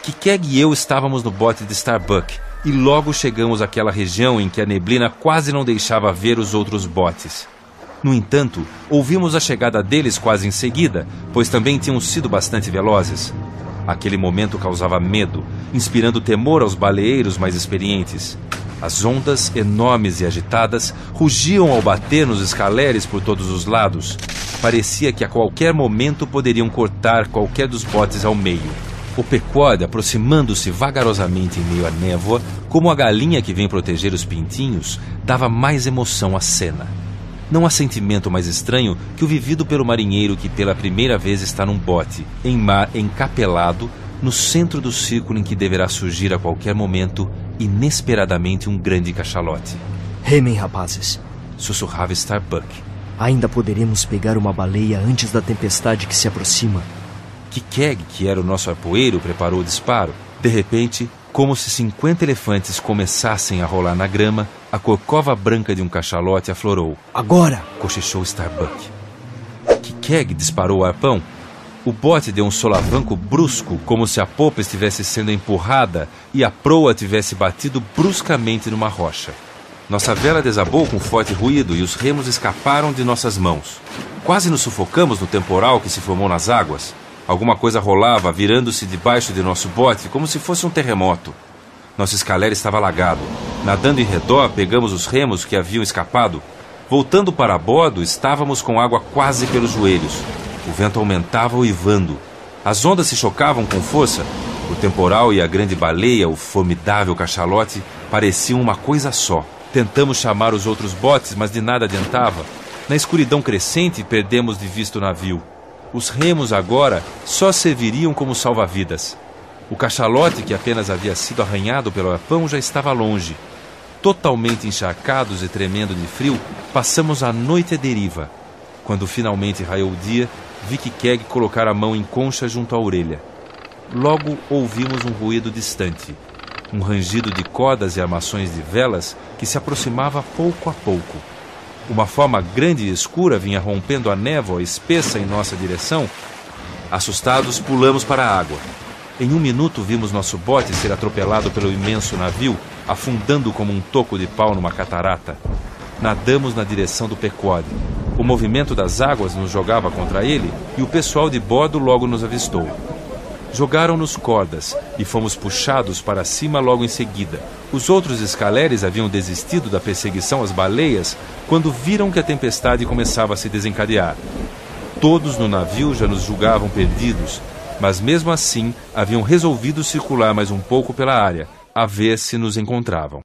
Kikeg e eu estávamos no bote de Starbuck e logo chegamos àquela região em que a neblina quase não deixava ver os outros botes. No entanto, ouvimos a chegada deles quase em seguida, pois também tinham sido bastante velozes. Aquele momento causava medo, inspirando temor aos baleeiros mais experientes. As ondas, enormes e agitadas, rugiam ao bater nos escaleres por todos os lados. Parecia que a qualquer momento poderiam cortar qualquer dos botes ao meio. O Pequod, aproximando-se vagarosamente em meio à névoa, como a galinha que vem proteger os pintinhos, dava mais emoção à cena. Não há sentimento mais estranho que o vivido pelo marinheiro que pela primeira vez está num bote, em mar encapelado, no centro do círculo em que deverá surgir a qualquer momento, inesperadamente, um grande cachalote. Remem, rapazes. Sussurrava Starbuck. Ainda poderemos pegar uma baleia antes da tempestade que se aproxima. Kikeg, que era o nosso arpoeiro, preparou o disparo. De repente, como se cinquenta elefantes começassem a rolar na grama, a corcova branca de um cachalote aflorou. Agora! cochichou Starbuck. Kikeg disparou o arpão. O bote deu um solavanco brusco, como se a popa estivesse sendo empurrada e a proa tivesse batido bruscamente numa rocha. Nossa vela desabou com forte ruído e os remos escaparam de nossas mãos. Quase nos sufocamos no temporal que se formou nas águas. Alguma coisa rolava, virando-se debaixo de nosso bote, como se fosse um terremoto. Nosso escalera estava alagado. Nadando em redor, pegamos os remos que haviam escapado. Voltando para bordo, estávamos com água quase pelos joelhos. O vento aumentava uivando. As ondas se chocavam com força. O temporal e a grande baleia, o formidável cachalote, pareciam uma coisa só. Tentamos chamar os outros botes, mas de nada adiantava. Na escuridão crescente, perdemos de vista o navio. Os remos agora só serviriam como salva-vidas. O cachalote, que apenas havia sido arranhado pelo arpão, já estava longe. Totalmente encharcados e tremendo de frio, passamos a noite à deriva. Quando finalmente raiou o dia, vi que Keg colocar a mão em concha junto à orelha. Logo ouvimos um ruído distante, um rangido de cordas e armações de velas que se aproximava pouco a pouco. Uma forma grande e escura vinha rompendo a névoa espessa em nossa direção. Assustados, pulamos para a água. Em um minuto vimos nosso bote ser atropelado pelo imenso navio, afundando como um toco de pau numa catarata. Nadamos na direção do Pequod. O movimento das águas nos jogava contra ele e o pessoal de bordo logo nos avistou. Jogaram-nos cordas e fomos puxados para cima logo em seguida. Os outros escaleres haviam desistido da perseguição às baleias quando viram que a tempestade começava a se desencadear. Todos no navio já nos julgavam perdidos, mas mesmo assim haviam resolvido circular mais um pouco pela área, a ver se nos encontravam.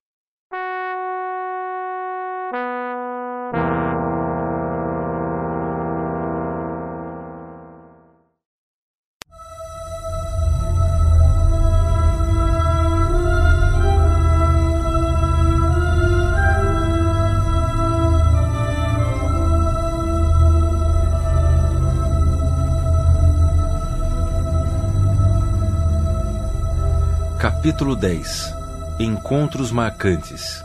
Capítulo 10 Encontros marcantes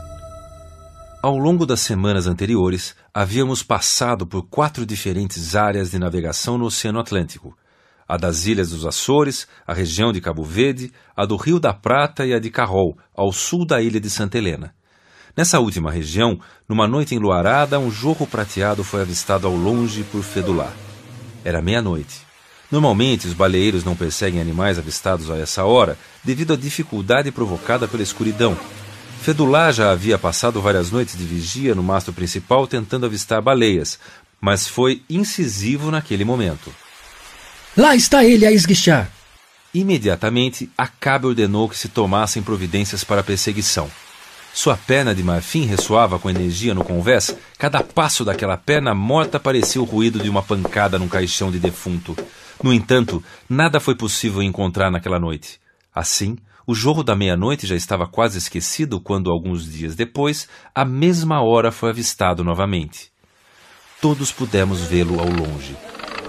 Ao longo das semanas anteriores, havíamos passado por quatro diferentes áreas de navegação no Oceano Atlântico: a das Ilhas dos Açores, a região de Cabo Verde, a do Rio da Prata e a de Carrol, ao sul da ilha de Santa Helena. Nessa última região, numa noite enluarada, um jorro prateado foi avistado ao longe por Fedular. Era meia-noite. Normalmente, os baleeiros não perseguem animais avistados a essa hora devido à dificuldade provocada pela escuridão. Fedular já havia passado várias noites de vigia no mastro principal tentando avistar baleias, mas foi incisivo naquele momento. Lá está ele a esguichar! Imediatamente, Acabe ordenou que se tomassem providências para a perseguição. Sua perna de marfim ressoava com energia no convés. Cada passo daquela perna morta parecia o ruído de uma pancada num caixão de defunto. No entanto, nada foi possível encontrar naquela noite. Assim, o jorro da meia-noite já estava quase esquecido quando, alguns dias depois, a mesma hora foi avistado novamente. Todos pudemos vê-lo ao longe.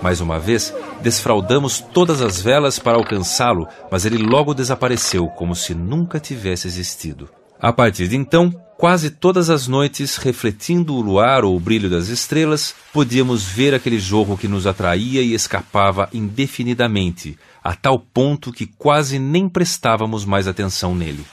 Mais uma vez, desfraldamos todas as velas para alcançá-lo, mas ele logo desapareceu, como se nunca tivesse existido. A partir de então, quase todas as noites, refletindo o luar ou o brilho das estrelas, podíamos ver aquele jorro que nos atraía e escapava indefinidamente, a tal ponto que quase nem prestávamos mais atenção nele.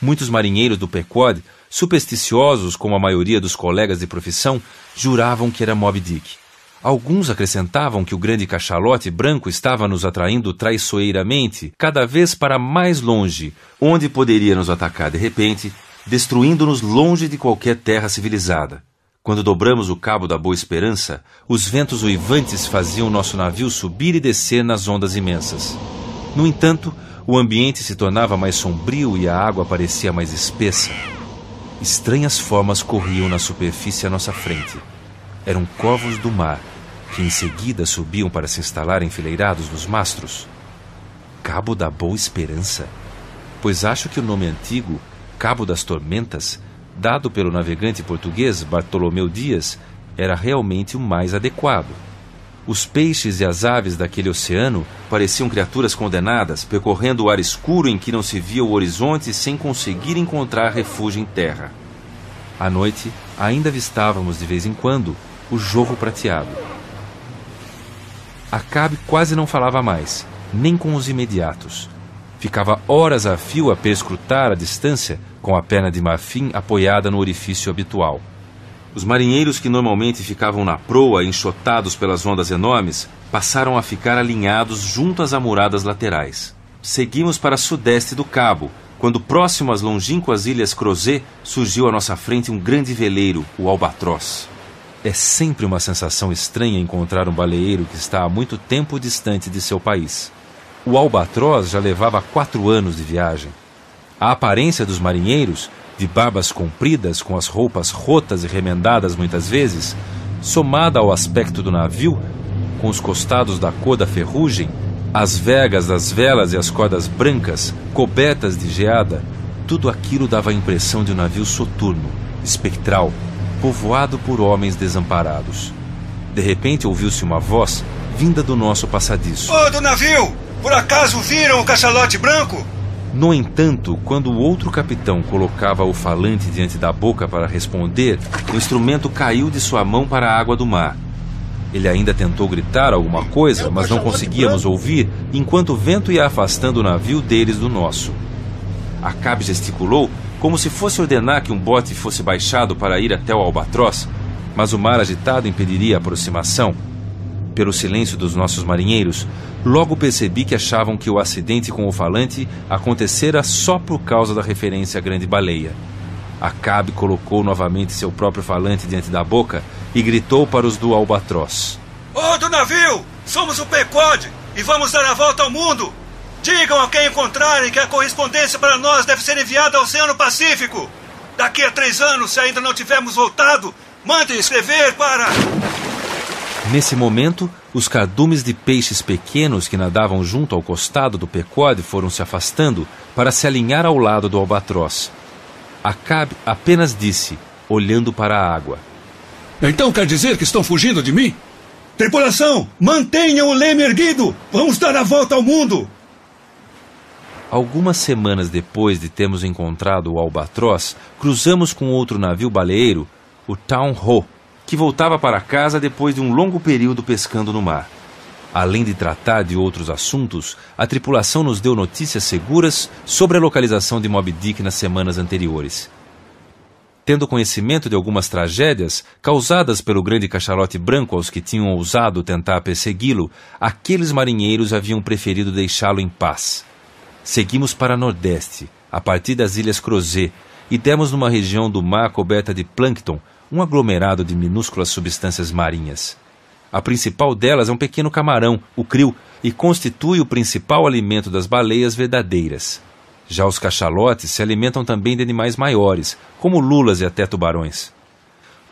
Muitos marinheiros do Pequod, supersticiosos como a maioria dos colegas de profissão, juravam que era Moby Dick. Alguns acrescentavam que o grande cachalote branco estava nos atraindo traiçoeiramente cada vez para mais longe, onde poderia nos atacar de repente, destruindo-nos longe de qualquer terra civilizada. Quando dobramos o cabo da Boa Esperança, os ventos uivantes faziam nosso navio subir e descer nas ondas imensas. No entanto, o ambiente se tornava mais sombrio e a água parecia mais espessa. Estranhas formas corriam na superfície à nossa frente. Eram corvos do mar, que em seguida subiam para se instalar enfileirados nos mastros. Cabo da Boa Esperança? Pois acho que o nome antigo, Cabo das Tormentas, dado pelo navegante português Bartolomeu Dias, era realmente o mais adequado. Os peixes e as aves daquele oceano pareciam criaturas condenadas, percorrendo o ar escuro em que não se via o horizonte sem conseguir encontrar refúgio em terra. À noite, ainda avistávamos de vez em quando o jorro prateado. Acabe quase não falava mais, nem com os imediatos. Ficava horas a fio a perscrutar a distância, com a perna de marfim apoiada no orifício habitual. Os marinheiros que normalmente ficavam na proa, enxotados pelas ondas enormes, passaram a ficar alinhados junto às amuradas laterais. Seguimos para sudeste do cabo, quando próximo às longínquas ilhas Crozet, surgiu à nossa frente um grande veleiro, o Albatroz. É sempre uma sensação estranha encontrar um baleeiro que está há muito tempo distante de seu país. O Albatroz já levava quatro anos de viagem. A aparência dos marinheiros de barbas compridas, com as roupas rotas e remendadas muitas vezes, somada ao aspecto do navio, com os costados da cor da ferrugem, as vergas das velas e as cordas brancas, cobertas de geada, tudo aquilo dava a impressão de um navio soturno, espectral, povoado por homens desamparados. De repente ouviu-se uma voz vinda do nosso passadiço. Ô, oh, do navio! Por acaso viram o cachalote branco? No entanto, quando o outro capitão colocava o falante diante da boca para responder, o instrumento caiu de sua mão para a água do mar. Ele ainda tentou gritar alguma coisa, mas não conseguíamos ouvir enquanto o vento ia afastando o navio deles do nosso. Acabe gesticulou como se fosse ordenar que um bote fosse baixado para ir até o albatroz, mas o mar agitado impediria a aproximação pelo silêncio dos nossos marinheiros, logo percebi que achavam que o acidente com o falante acontecera só por causa da referência à grande baleia. Acabe colocou novamente seu próprio falante diante da boca e gritou para os do albatroz: do navio! Somos o Pecode e vamos dar a volta ao mundo! Digam a quem encontrarem que a correspondência para nós deve ser enviada ao Oceano Pacífico! Daqui a três anos, se ainda não tivermos voltado, mandem escrever para. Nesse momento, os cardumes de peixes pequenos que nadavam junto ao costado do pecode foram se afastando para se alinhar ao lado do albatroz. Acabe apenas disse, olhando para a água: Então quer dizer que estão fugindo de mim? Tripulação, mantenham o leme erguido! Vamos dar a volta ao mundo! Algumas semanas depois de termos encontrado o albatroz, cruzamos com outro navio baleeiro, o Town Ho, que voltava para casa depois de um longo período pescando no mar. Além de tratar de outros assuntos, a tripulação nos deu notícias seguras sobre a localização de Moby Dick nas semanas anteriores. Tendo conhecimento de algumas tragédias causadas pelo grande cachalote branco aos que tinham ousado tentar persegui-lo, aqueles marinheiros haviam preferido deixá-lo em paz. Seguimos para Nordeste, a partir das Ilhas Crozet, e demos numa região do mar coberta de plâncton, um aglomerado de minúsculas substâncias marinhas. A principal delas é um pequeno camarão, o krill, e constitui o principal alimento das baleias verdadeiras. Já os cachalotes se alimentam também de animais maiores, como lulas e até tubarões.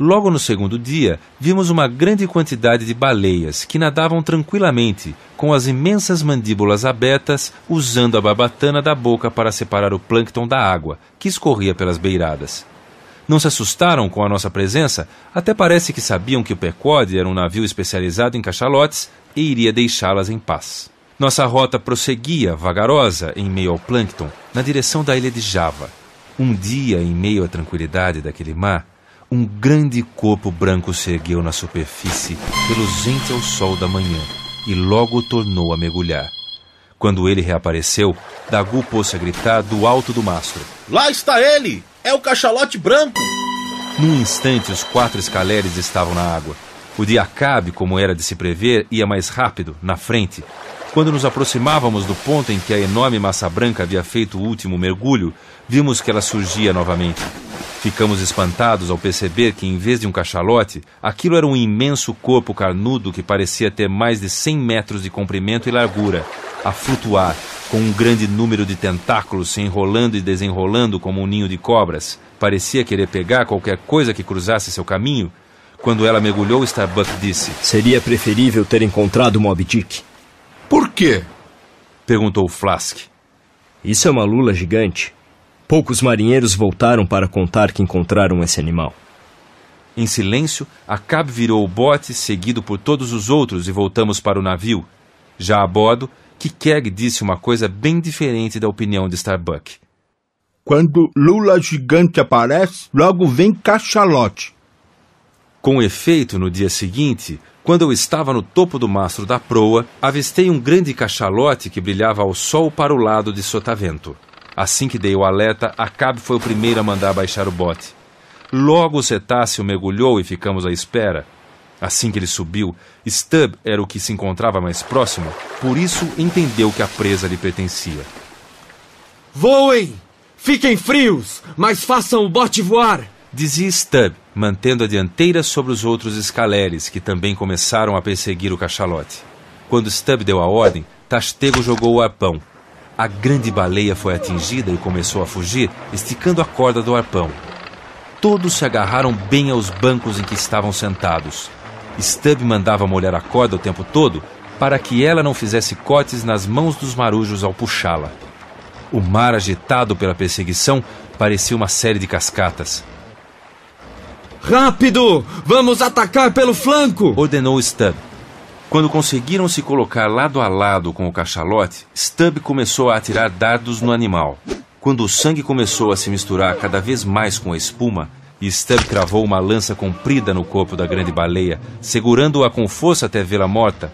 Logo no segundo dia, vimos uma grande quantidade de baleias que nadavam tranquilamente, com as imensas mandíbulas abertas, usando a barbatana da boca para separar o plâncton da água, que escorria pelas beiradas. Não se assustaram com a nossa presença, até parece que sabiam que o Pequod era um navio especializado em cachalotes e iria deixá-las em paz. Nossa rota prosseguia, vagarosa, em meio ao plâncton, na direção da ilha de Java. Um dia, em meio à tranquilidade daquele mar, um grande corpo branco se ergueu na superfície, reluzente ao sol da manhã, e logo tornou a mergulhar. Quando ele reapareceu, Dagu pôs-se a gritar do alto do mastro. Lá está ele! É o cachalote branco! Num instante, os quatro escaleres estavam na água. O de Acabe, como era de se prever, ia mais rápido, na frente. Quando nos aproximávamos do ponto em que a enorme massa branca havia feito o último mergulho, vimos que ela surgia novamente. Ficamos espantados ao perceber que, em vez de um cachalote, aquilo era um imenso corpo carnudo que parecia ter mais de 100 metros de comprimento e largura, a flutuar, com um grande número de tentáculos se enrolando e desenrolando como um ninho de cobras. Parecia querer pegar qualquer coisa que cruzasse seu caminho. Quando ela mergulhou, Starbuck disse: Seria preferível ter encontrado Moby Dick. Por quê? perguntou Flask. Isso é uma lula gigante. Poucos marinheiros voltaram para contar que encontraram esse animal. Em silêncio, Acabe virou o bote, seguido por todos os outros, e voltamos para o navio. Já a bordo, Kikeg disse uma coisa bem diferente da opinião de Starbuck. Quando lula gigante aparece, logo vem cachalote. Com efeito, no dia seguinte, quando eu estava no topo do mastro da proa, avistei um grande cachalote que brilhava ao sol para o lado de Sotavento. Assim que dei o alerta, Acabe foi o primeiro a mandar baixar o bote. Logo o cetáceo mergulhou e ficamos à espera. Assim que ele subiu, Stubb era o que se encontrava mais próximo, por isso entendeu que a presa lhe pertencia. Voem! Fiquem frios, mas façam o bote voar! Dizia Stubb, mantendo a dianteira sobre os outros escaleres, que também começaram a perseguir o cachalote. Quando Stubb deu a ordem, Tastego jogou o arpão, a grande baleia foi atingida e começou a fugir, esticando a corda do arpão. Todos se agarraram bem aos bancos em que estavam sentados. Stubb mandava molhar a corda o tempo todo para que ela não fizesse cortes nas mãos dos marujos ao puxá-la. O mar, agitado pela perseguição, parecia uma série de cascatas. Rápido! Vamos atacar pelo flanco! ordenou Stubb. Quando conseguiram se colocar lado a lado com o cachalote, Stubb começou a atirar dardos no animal. Quando o sangue começou a se misturar cada vez mais com a espuma, Stubb cravou uma lança comprida no corpo da grande baleia, segurando-a com força até vê-la morta.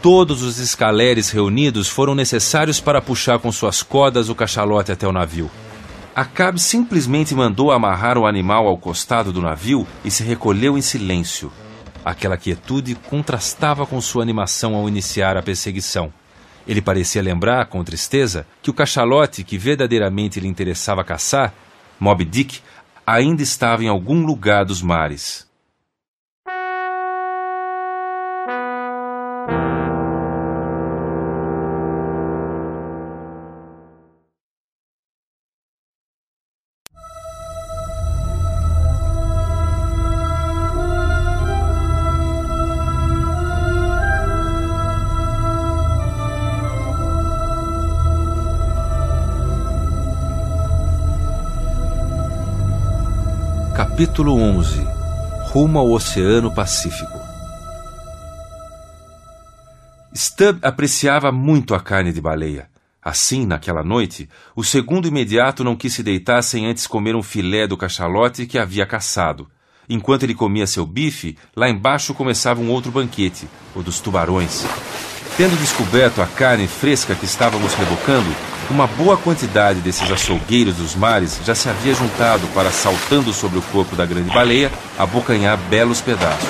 Todos os escaleres reunidos foram necessários para puxar com suas cordas o cachalote até o navio. Acabe simplesmente mandou amarrar o animal ao costado do navio e se recolheu em silêncio. Aquela quietude contrastava com sua animação ao iniciar a perseguição. Ele parecia lembrar, com tristeza, que o cachalote que verdadeiramente lhe interessava caçar, Moby Dick, ainda estava em algum lugar dos mares. Capítulo 11 Rumo ao Oceano Pacífico Stubb apreciava muito a carne de baleia. Assim, naquela noite, o segundo imediato não quis se deitar sem antes comer um filé do cachalote que havia caçado. Enquanto ele comia seu bife, lá embaixo começava um outro banquete, o dos tubarões. Tendo descoberto a carne fresca que estávamos rebocando, uma boa quantidade desses açougueiros dos mares já se havia juntado para, saltando sobre o corpo da grande baleia, abocanhar belos pedaços.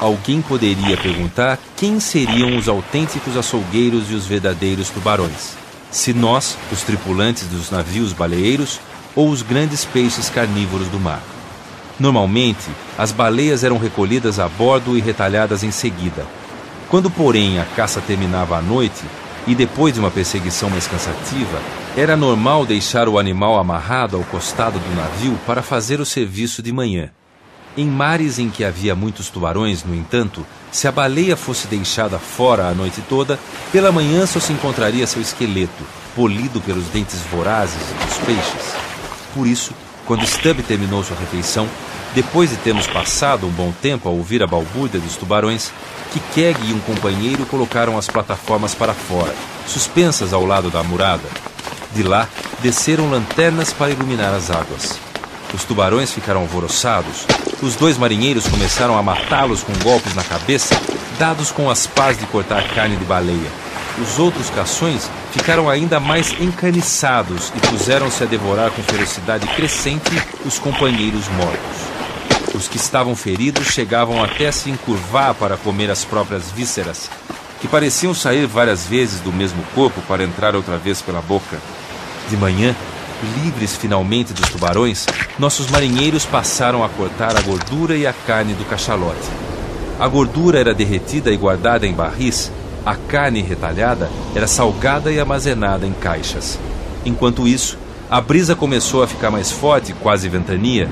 Alguém poderia perguntar quem seriam os autênticos açougueiros e os verdadeiros tubarões? Se nós, os tripulantes dos navios baleeiros, ou os grandes peixes carnívoros do mar. Normalmente, as baleias eram recolhidas a bordo e retalhadas em seguida. Quando, porém, a caça terminava à noite, e depois de uma perseguição mais cansativa, era normal deixar o animal amarrado ao costado do navio para fazer o serviço de manhã. Em mares em que havia muitos tubarões, no entanto, se a baleia fosse deixada fora a noite toda, pela manhã só se encontraria seu esqueleto, polido pelos dentes vorazes dos peixes. Por isso, quando Stubb terminou sua refeição, depois de termos passado um bom tempo a ouvir a balbúrdia dos tubarões, que Keg e um companheiro colocaram as plataformas para fora, suspensas ao lado da murada. De lá, desceram lanternas para iluminar as águas. Os tubarões ficaram alvoroçados. Os dois marinheiros começaram a matá-los com golpes na cabeça, dados com as pás de cortar carne de baleia. Os outros cações ficaram ainda mais encarniçados e puseram-se a devorar com ferocidade crescente os companheiros mortos. Os que estavam feridos chegavam até se encurvar para comer as próprias vísceras, que pareciam sair várias vezes do mesmo corpo para entrar outra vez pela boca. De manhã, livres finalmente dos tubarões, nossos marinheiros passaram a cortar a gordura e a carne do cachalote. A gordura era derretida e guardada em barris, a carne retalhada era salgada e armazenada em caixas. Enquanto isso, a brisa começou a ficar mais forte, quase ventania.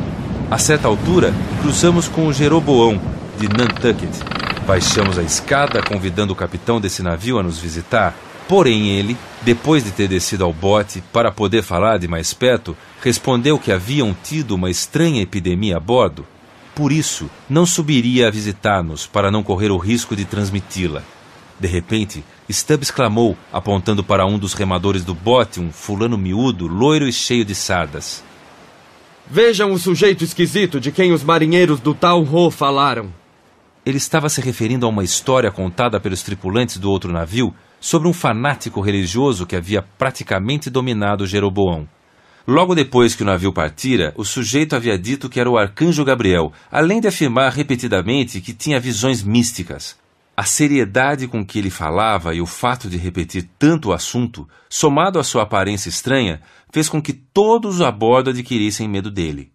A certa altura, cruzamos com o Jeroboão, de Nantucket. Baixamos a escada, convidando o capitão desse navio a nos visitar. Porém, ele, depois de ter descido ao bote para poder falar de mais perto, respondeu que haviam tido uma estranha epidemia a bordo. Por isso, não subiria a visitar-nos para não correr o risco de transmiti-la. De repente, Stubbs clamou, apontando para um dos remadores do bote, um fulano miúdo, loiro e cheio de sardas. Vejam o sujeito esquisito de quem os marinheiros do Tal Ho falaram. Ele estava se referindo a uma história contada pelos tripulantes do outro navio sobre um fanático religioso que havia praticamente dominado Jeroboão. Logo depois que o navio partira, o sujeito havia dito que era o arcanjo Gabriel, além de afirmar repetidamente que tinha visões místicas. A seriedade com que ele falava e o fato de repetir tanto o assunto, somado à sua aparência estranha, fez com que todos a bordo adquirissem medo dele.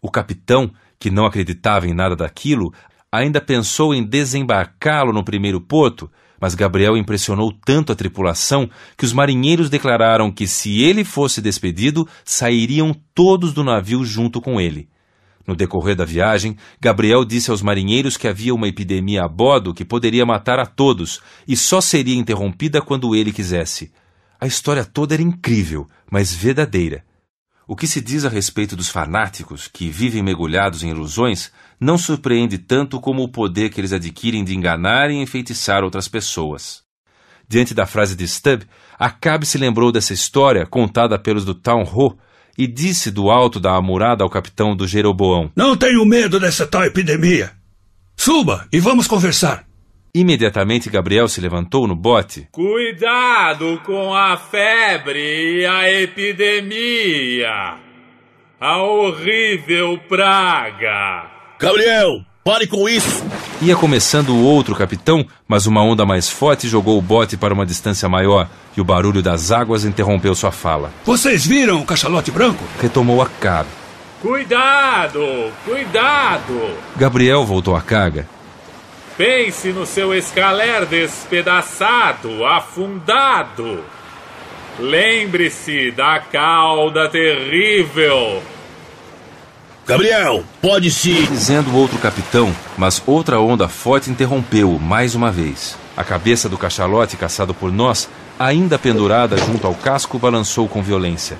O capitão, que não acreditava em nada daquilo, ainda pensou em desembarcá-lo no primeiro porto, mas Gabriel impressionou tanto a tripulação que os marinheiros declararam que se ele fosse despedido, sairiam todos do navio junto com ele. No decorrer da viagem, Gabriel disse aos marinheiros que havia uma epidemia a bordo que poderia matar a todos e só seria interrompida quando ele quisesse. A história toda era incrível, mas verdadeira. O que se diz a respeito dos fanáticos que vivem mergulhados em ilusões não surpreende tanto como o poder que eles adquirem de enganar e enfeitiçar outras pessoas. Diante da frase de Stubb, Acabe se lembrou dessa história contada pelos do Town Ho e disse do alto da amurada ao capitão do Jeroboão: Não tenho medo dessa tal epidemia. Suba e vamos conversar. Imediatamente Gabriel se levantou no bote. Cuidado com a febre e a epidemia. A horrível praga. Gabriel, pare com isso! Ia começando o outro capitão, mas uma onda mais forte jogou o bote para uma distância maior e o barulho das águas interrompeu sua fala. Vocês viram o cachalote branco? Retomou a Cabe. Cuidado! Cuidado! Gabriel voltou à carga. Pense no seu escaler despedaçado, afundado. Lembre-se da cauda terrível. Gabriel, pode se. Dizendo o outro capitão, mas outra onda forte interrompeu-o mais uma vez. A cabeça do cachalote caçado por nós, ainda pendurada junto ao casco, balançou com violência.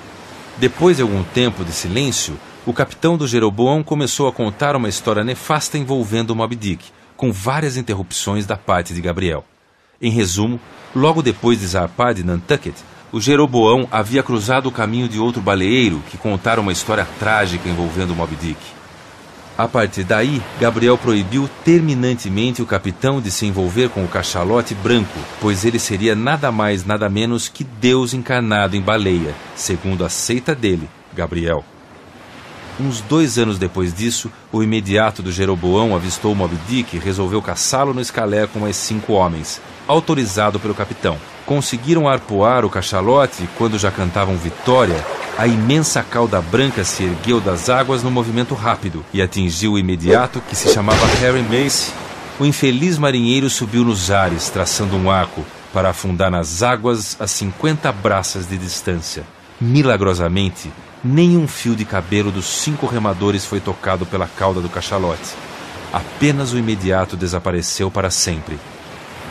Depois de algum tempo de silêncio, o capitão do Jeroboão começou a contar uma história nefasta envolvendo Moby Dick com várias interrupções da parte de Gabriel. Em resumo, logo depois de zarpar de Nantucket, o Jeroboão havia cruzado o caminho de outro baleeiro que contara uma história trágica envolvendo Moby Dick. A partir daí, Gabriel proibiu terminantemente o capitão de se envolver com o cachalote branco, pois ele seria nada mais nada menos que Deus encarnado em baleia, segundo a seita dele, Gabriel. Uns dois anos depois disso, o imediato do Jeroboão avistou Moby Dick e resolveu caçá-lo no escalé com mais cinco homens, autorizado pelo capitão. Conseguiram arpoar o cachalote e, quando já cantavam vitória, a imensa cauda branca se ergueu das águas num movimento rápido e atingiu o imediato, que se chamava Harry Mace. O infeliz marinheiro subiu nos ares, traçando um arco, para afundar nas águas a 50 braças de distância. Milagrosamente, nenhum fio de cabelo dos cinco remadores foi tocado pela cauda do cachalote. Apenas o imediato desapareceu para sempre.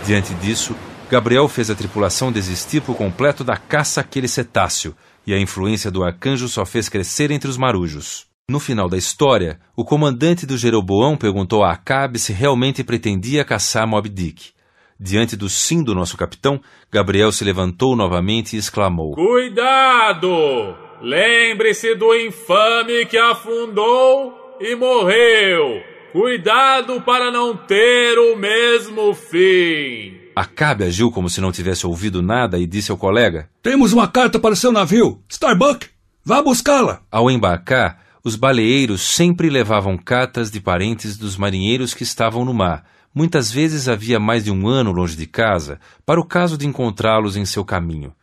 Diante disso, Gabriel fez a tripulação desistir por completo da caça àquele cetáceo, e a influência do arcanjo só fez crescer entre os marujos. No final da história, o comandante do Jeroboão perguntou a Acabe se realmente pretendia caçar Mob Dick. Diante do sim do nosso capitão, Gabriel se levantou novamente e exclamou: Cuidado! Lembre-se do infame que afundou e morreu. Cuidado para não ter o mesmo fim. Acabe agiu como se não tivesse ouvido nada e disse ao colega: Temos uma carta para seu navio, Starbuck. Vá buscá-la. Ao embarcar, os baleeiros sempre levavam cartas de parentes dos marinheiros que estavam no mar. Muitas vezes havia mais de um ano longe de casa, para o caso de encontrá-los em seu caminho.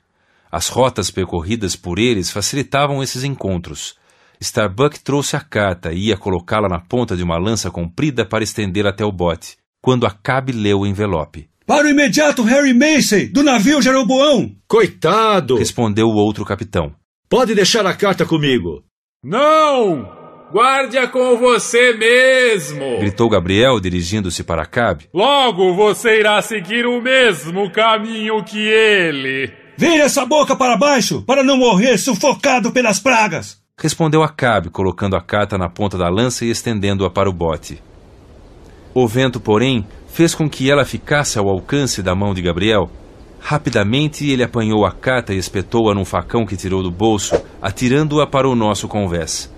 As rotas percorridas por eles facilitavam esses encontros. Starbuck trouxe a carta e ia colocá-la na ponta de uma lança comprida para estendê-la até o bote, quando Acabe leu o envelope. Para o imediato Harry Macy, do navio Jeroboão! Coitado! Respondeu o outro capitão. Pode deixar a carta comigo. Não! Guarde-a com você mesmo! Gritou Gabriel, dirigindo-se para Acabe. Logo você irá seguir o mesmo caminho que ele. Vire essa boca para baixo, para não morrer sufocado pelas pragas! Respondeu Acabe, colocando a carta na ponta da lança e estendendo-a para o bote. O vento, porém, fez com que ela ficasse ao alcance da mão de Gabriel. Rapidamente ele apanhou a carta e espetou-a num facão que tirou do bolso, atirando-a para o nosso convés.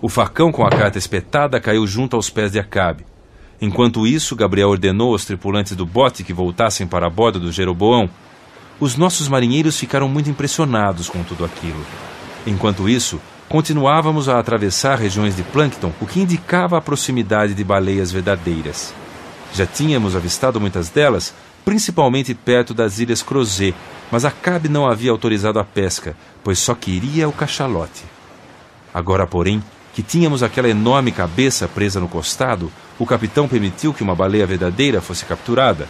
O facão com a carta espetada caiu junto aos pés de Acabe. Enquanto isso, Gabriel ordenou aos tripulantes do bote que voltassem para a bordo do Jeroboão os nossos marinheiros ficaram muito impressionados com tudo aquilo. Enquanto isso, continuávamos a atravessar regiões de plâncton, o que indicava a proximidade de baleias verdadeiras. Já tínhamos avistado muitas delas, principalmente perto das ilhas Crozet, mas Acabe não havia autorizado a pesca, pois só queria o cachalote. Agora, porém, que tínhamos aquela enorme cabeça presa no costado, o capitão permitiu que uma baleia verdadeira fosse capturada.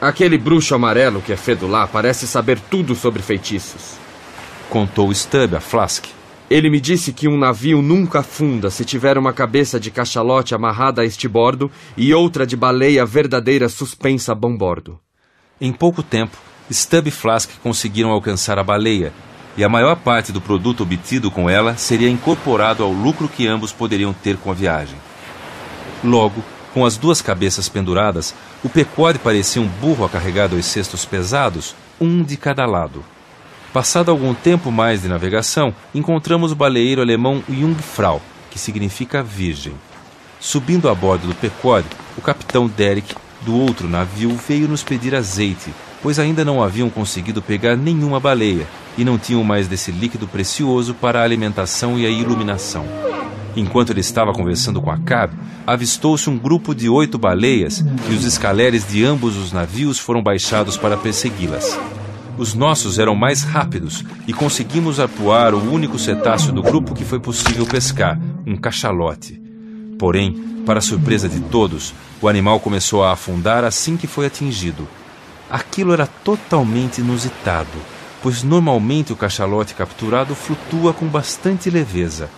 Aquele bruxo amarelo que é Fedulá parece saber tudo sobre feitiços. Contou Stubb a Flask. Ele me disse que um navio nunca afunda se tiver uma cabeça de cachalote amarrada a este bordo e outra de baleia verdadeira suspensa a bom bordo. Em pouco tempo, Stubb e Flask conseguiram alcançar a baleia, e a maior parte do produto obtido com ela seria incorporado ao lucro que ambos poderiam ter com a viagem. Logo, com as duas cabeças penduradas, o Pequod parecia um burro a carregar dois cestos pesados, um de cada lado. Passado algum tempo mais de navegação, encontramos o baleeiro alemão Jungfrau, que significa virgem. Subindo a bordo do Pequod, o capitão Derek, do outro navio, veio nos pedir azeite, pois ainda não haviam conseguido pegar nenhuma baleia e não tinham mais desse líquido precioso para a alimentação e a iluminação. Enquanto ele estava conversando com Acabe, avistou-se um grupo de oito baleias e os escaleres de ambos os navios foram baixados para persegui-las. Os nossos eram mais rápidos e conseguimos apuar o único cetáceo do grupo que foi possível pescar, um cachalote. Porém, para surpresa de todos, o animal começou a afundar assim que foi atingido. Aquilo era totalmente inusitado, pois normalmente o cachalote capturado flutua com bastante leveza.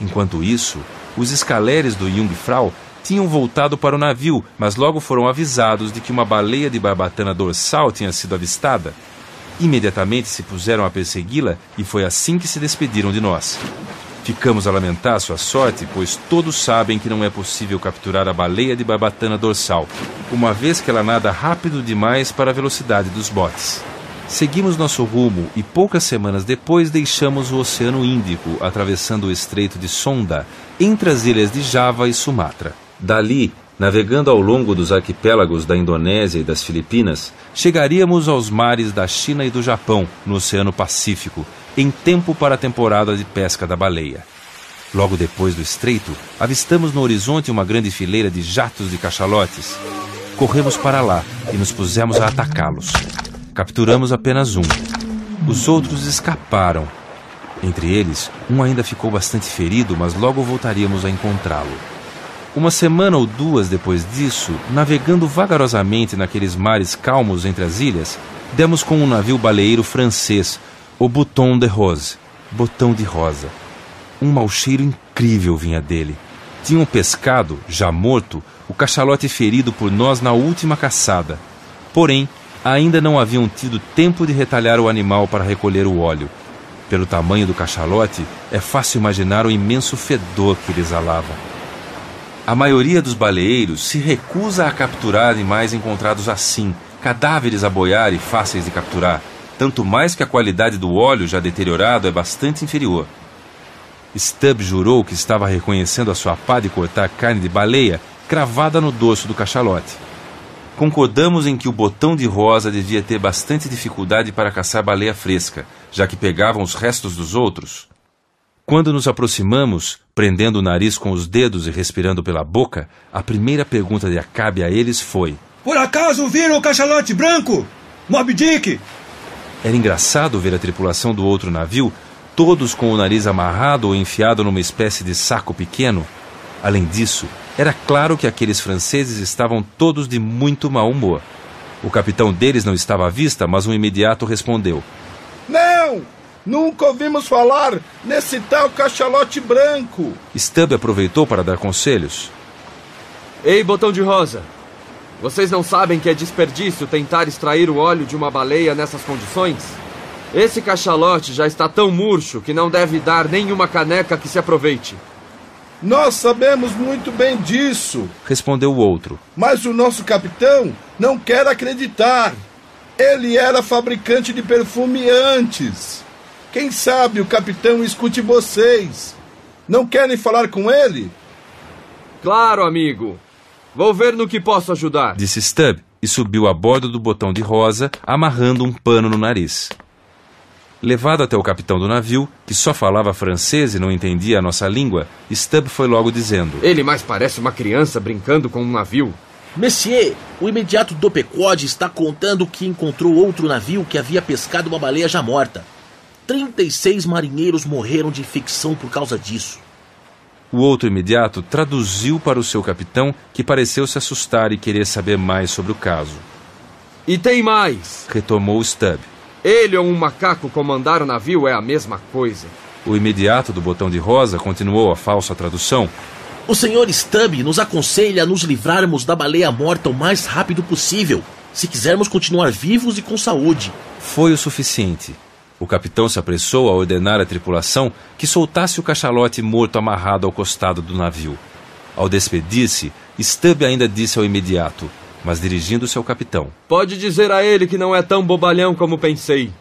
Enquanto isso, os escaleres do Jungfrau tinham voltado para o navio, mas logo foram avisados de que uma baleia de barbatana dorsal tinha sido avistada. Imediatamente se puseram a persegui-la e foi assim que se despediram de nós. Ficamos a lamentar sua sorte, pois todos sabem que não é possível capturar a baleia de barbatana dorsal, uma vez que ela nada rápido demais para a velocidade dos botes. Seguimos nosso rumo e poucas semanas depois deixamos o Oceano Índico, atravessando o Estreito de Sonda, entre as ilhas de Java e Sumatra. Dali, navegando ao longo dos arquipélagos da Indonésia e das Filipinas, chegaríamos aos mares da China e do Japão, no Oceano Pacífico, em tempo para a temporada de pesca da baleia. Logo depois do estreito, avistamos no horizonte uma grande fileira de jatos de cachalotes. Corremos para lá e nos pusemos a atacá-los. Capturamos apenas um. Os outros escaparam. Entre eles, um ainda ficou bastante ferido, mas logo voltaríamos a encontrá-lo. Uma semana ou duas depois disso, navegando vagarosamente naqueles mares calmos entre as ilhas, demos com um navio baleeiro francês, o Bouton de Rose, botão de rosa. Um mau cheiro incrível vinha dele. Tinham pescado, já morto, o cachalote ferido por nós na última caçada. Porém, ainda não haviam tido tempo de retalhar o animal para recolher o óleo. Pelo tamanho do cachalote, é fácil imaginar o imenso fedor que ele exalava. A maioria dos baleeiros se recusa a capturar animais encontrados assim, cadáveres a boiar e fáceis de capturar, tanto mais que a qualidade do óleo já deteriorado é bastante inferior. Stubb jurou que estava reconhecendo a sua pá de cortar carne de baleia cravada no dorso do cachalote. Concordamos em que o botão de rosa devia ter bastante dificuldade para caçar baleia fresca, já que pegavam os restos dos outros. Quando nos aproximamos, prendendo o nariz com os dedos e respirando pela boca, a primeira pergunta de Acabe a eles foi: Por acaso viram o cachalote branco? Mob Dick? Era engraçado ver a tripulação do outro navio, todos com o nariz amarrado ou enfiado numa espécie de saco pequeno. Além disso, era claro que aqueles franceses estavam todos de muito mau humor. O capitão deles não estava à vista, mas um imediato respondeu: Não! Nunca ouvimos falar nesse tal cachalote branco. Stubb aproveitou para dar conselhos. Ei, botão de rosa! Vocês não sabem que é desperdício tentar extrair o óleo de uma baleia nessas condições? Esse cachalote já está tão murcho que não deve dar nenhuma caneca que se aproveite. Nós sabemos muito bem disso, respondeu o outro. Mas o nosso capitão não quer acreditar. Ele era fabricante de perfume antes. Quem sabe o capitão escute vocês. Não querem falar com ele? Claro, amigo. Vou ver no que posso ajudar, disse Stubb e subiu a bordo do botão de rosa, amarrando um pano no nariz. Levado até o capitão do navio, que só falava francês e não entendia a nossa língua, Stubb foi logo dizendo: Ele mais parece uma criança brincando com um navio. Monsieur, o imediato do Pequod está contando que encontrou outro navio que havia pescado uma baleia já morta. 36 marinheiros morreram de infecção por causa disso. O outro imediato traduziu para o seu capitão, que pareceu se assustar e querer saber mais sobre o caso. E tem mais, retomou Stubb. Ele ou um macaco comandar o navio é a mesma coisa. O imediato do botão de rosa continuou a falsa tradução. O senhor Stubb nos aconselha a nos livrarmos da baleia morta o mais rápido possível, se quisermos continuar vivos e com saúde. Foi o suficiente. O capitão se apressou a ordenar à tripulação que soltasse o cachalote morto amarrado ao costado do navio. Ao despedir-se, Stubb ainda disse ao imediato: mas dirigindo-se ao capitão. Pode dizer a ele que não é tão bobalhão como pensei.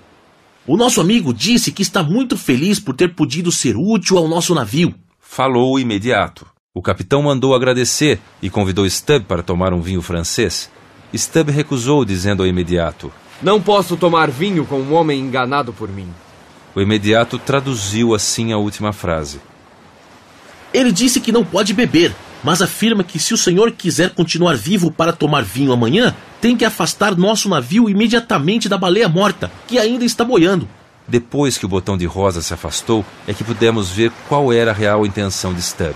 O nosso amigo disse que está muito feliz por ter podido ser útil ao nosso navio. Falou o imediato. O capitão mandou agradecer e convidou Stubb para tomar um vinho francês. Stubb recusou, dizendo ao imediato: Não posso tomar vinho com um homem enganado por mim. O imediato traduziu assim a última frase. Ele disse que não pode beber, mas afirma que se o senhor quiser continuar vivo para tomar vinho amanhã, tem que afastar nosso navio imediatamente da baleia morta, que ainda está boiando. Depois que o botão de rosa se afastou, é que pudemos ver qual era a real intenção de Stubb.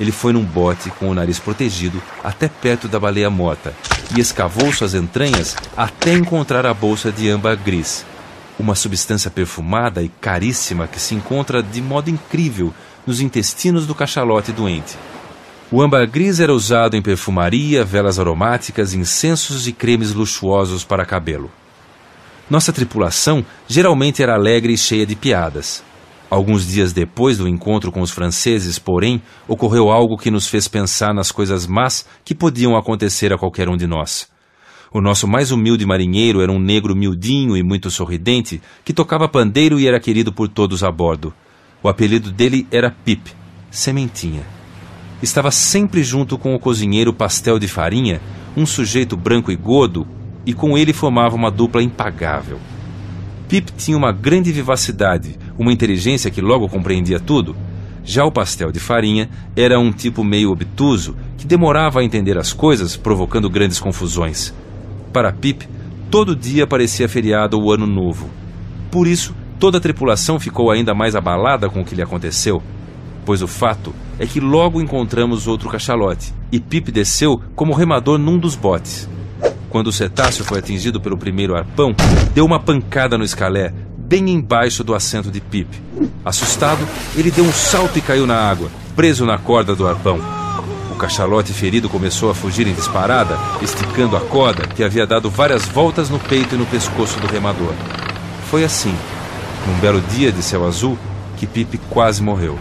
Ele foi num bote com o nariz protegido até perto da baleia morta e escavou suas entranhas até encontrar a bolsa de âmbar gris, uma substância perfumada e caríssima que se encontra de modo incrível nos intestinos do cachalote doente. O âmbar gris era usado em perfumaria, velas aromáticas, incensos e cremes luxuosos para cabelo. Nossa tripulação geralmente era alegre e cheia de piadas. Alguns dias depois do encontro com os franceses, porém, ocorreu algo que nos fez pensar nas coisas más que podiam acontecer a qualquer um de nós. O nosso mais humilde marinheiro era um negro miudinho e muito sorridente que tocava pandeiro e era querido por todos a bordo. O apelido dele era Pip, Sementinha. Estava sempre junto com o cozinheiro Pastel de Farinha, um sujeito branco e gordo, e com ele formava uma dupla impagável. Pip tinha uma grande vivacidade, uma inteligência que logo compreendia tudo. Já o pastel de farinha era um tipo meio obtuso que demorava a entender as coisas, provocando grandes confusões. Para Pip, todo dia parecia feriado ou ano novo. Por isso, toda a tripulação ficou ainda mais abalada com o que lhe aconteceu, pois o fato é que logo encontramos outro cachalote e Pip desceu como remador num dos botes. Quando o cetáceo foi atingido pelo primeiro arpão, deu uma pancada no escalé, bem embaixo do assento de Pip. Assustado, ele deu um salto e caiu na água, preso na corda do arpão. O cachalote ferido começou a fugir em disparada, esticando a corda que havia dado várias voltas no peito e no pescoço do remador. Foi assim, num belo dia de céu azul, que Pip quase morreu.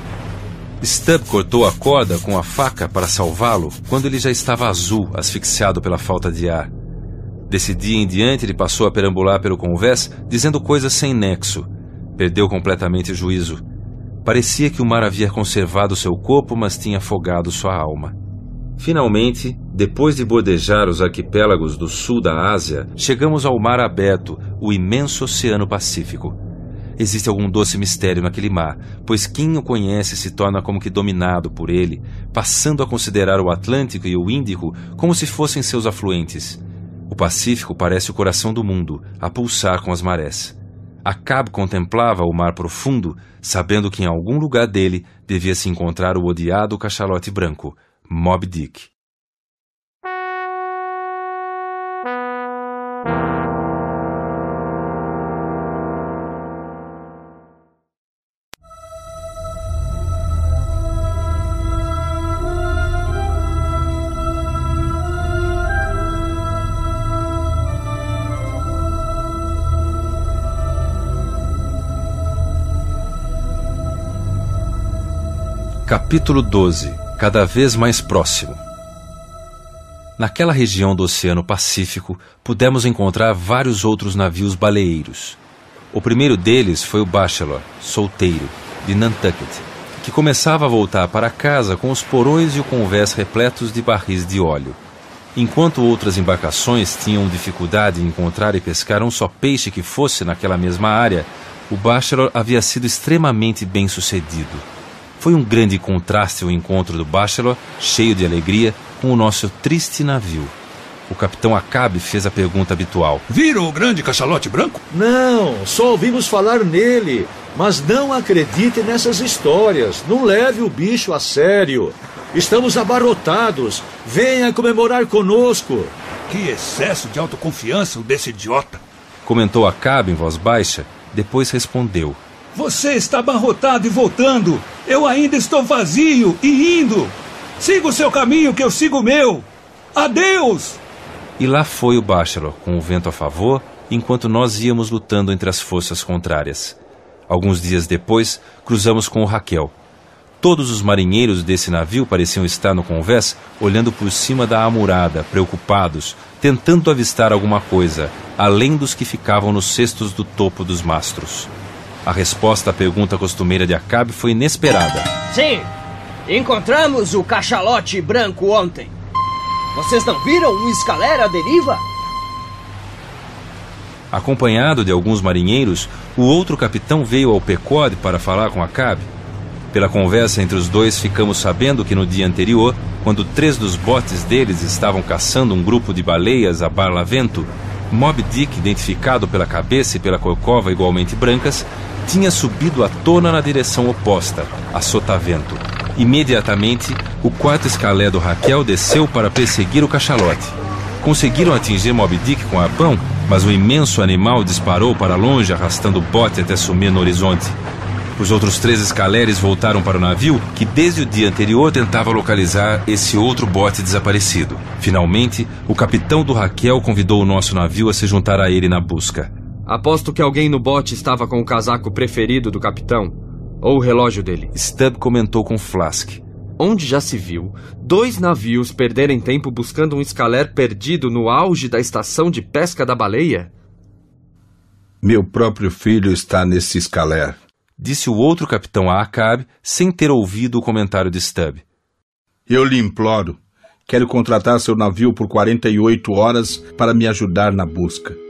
Stubb cortou a corda com a faca para salvá-lo quando ele já estava azul, asfixiado pela falta de ar. Desse dia em diante, ele passou a perambular pelo convés, dizendo coisas sem nexo. Perdeu completamente o juízo. Parecia que o mar havia conservado seu corpo, mas tinha afogado sua alma. Finalmente, depois de bordejar os arquipélagos do sul da Ásia, chegamos ao mar aberto, o imenso Oceano Pacífico. Existe algum doce mistério naquele mar, pois quem o conhece se torna como que dominado por ele, passando a considerar o Atlântico e o Índico como se fossem seus afluentes. O Pacífico parece o coração do mundo, a pulsar com as marés. Acab contemplava o mar profundo, sabendo que em algum lugar dele devia se encontrar o odiado cachalote branco, Moby Dick. Capítulo 12 Cada vez mais próximo. Naquela região do Oceano Pacífico, pudemos encontrar vários outros navios baleeiros. O primeiro deles foi o Bachelor, solteiro, de Nantucket, que começava a voltar para casa com os porões e o convés repletos de barris de óleo. Enquanto outras embarcações tinham dificuldade em encontrar e pescar um só peixe que fosse naquela mesma área, o Bachelor havia sido extremamente bem sucedido. Foi um grande contraste o encontro do Bachelor, cheio de alegria, com o nosso triste navio. O capitão Acabe fez a pergunta habitual: Viram o grande cachalote branco? Não, só ouvimos falar nele. Mas não acredite nessas histórias. Não leve o bicho a sério. Estamos abarrotados. Venha comemorar conosco. Que excesso de autoconfiança o desse idiota. Comentou Acabe em voz baixa, depois respondeu: você está abarrotado e voltando. Eu ainda estou vazio e indo. Siga o seu caminho, que eu sigo o meu. Adeus! E lá foi o Bachelor, com o vento a favor, enquanto nós íamos lutando entre as forças contrárias. Alguns dias depois, cruzamos com o Raquel. Todos os marinheiros desse navio pareciam estar no convés, olhando por cima da amurada, preocupados, tentando avistar alguma coisa, além dos que ficavam nos cestos do topo dos mastros. A resposta à pergunta costumeira de Acabe foi inesperada. Sim, encontramos o cachalote branco ontem. Vocês não viram um escalera à deriva? Acompanhado de alguns marinheiros, o outro capitão veio ao Pecode para falar com Acabe. Pela conversa entre os dois, ficamos sabendo que no dia anterior, quando três dos botes deles estavam caçando um grupo de baleias a barlavento, Mob Dick, identificado pela cabeça e pela corcova igualmente brancas, tinha subido à tona na direção oposta, a sotavento. Imediatamente, o quarto escalé do Raquel desceu para perseguir o cachalote. Conseguiram atingir Moby Dick com arpão, mas o imenso animal disparou para longe, arrastando o bote até sumir no horizonte. Os outros três escaleres voltaram para o navio, que desde o dia anterior tentava localizar esse outro bote desaparecido. Finalmente, o capitão do Raquel convidou o nosso navio a se juntar a ele na busca. Aposto que alguém no bote estava com o casaco preferido do capitão. Ou o relógio dele. Stubb comentou com Flask. Onde já se viu dois navios perderem tempo buscando um escaler perdido no auge da estação de pesca da baleia? Meu próprio filho está nesse escaler. Disse o outro capitão a Acabe, sem ter ouvido o comentário de Stubb. Eu lhe imploro. Quero contratar seu navio por 48 horas para me ajudar na busca.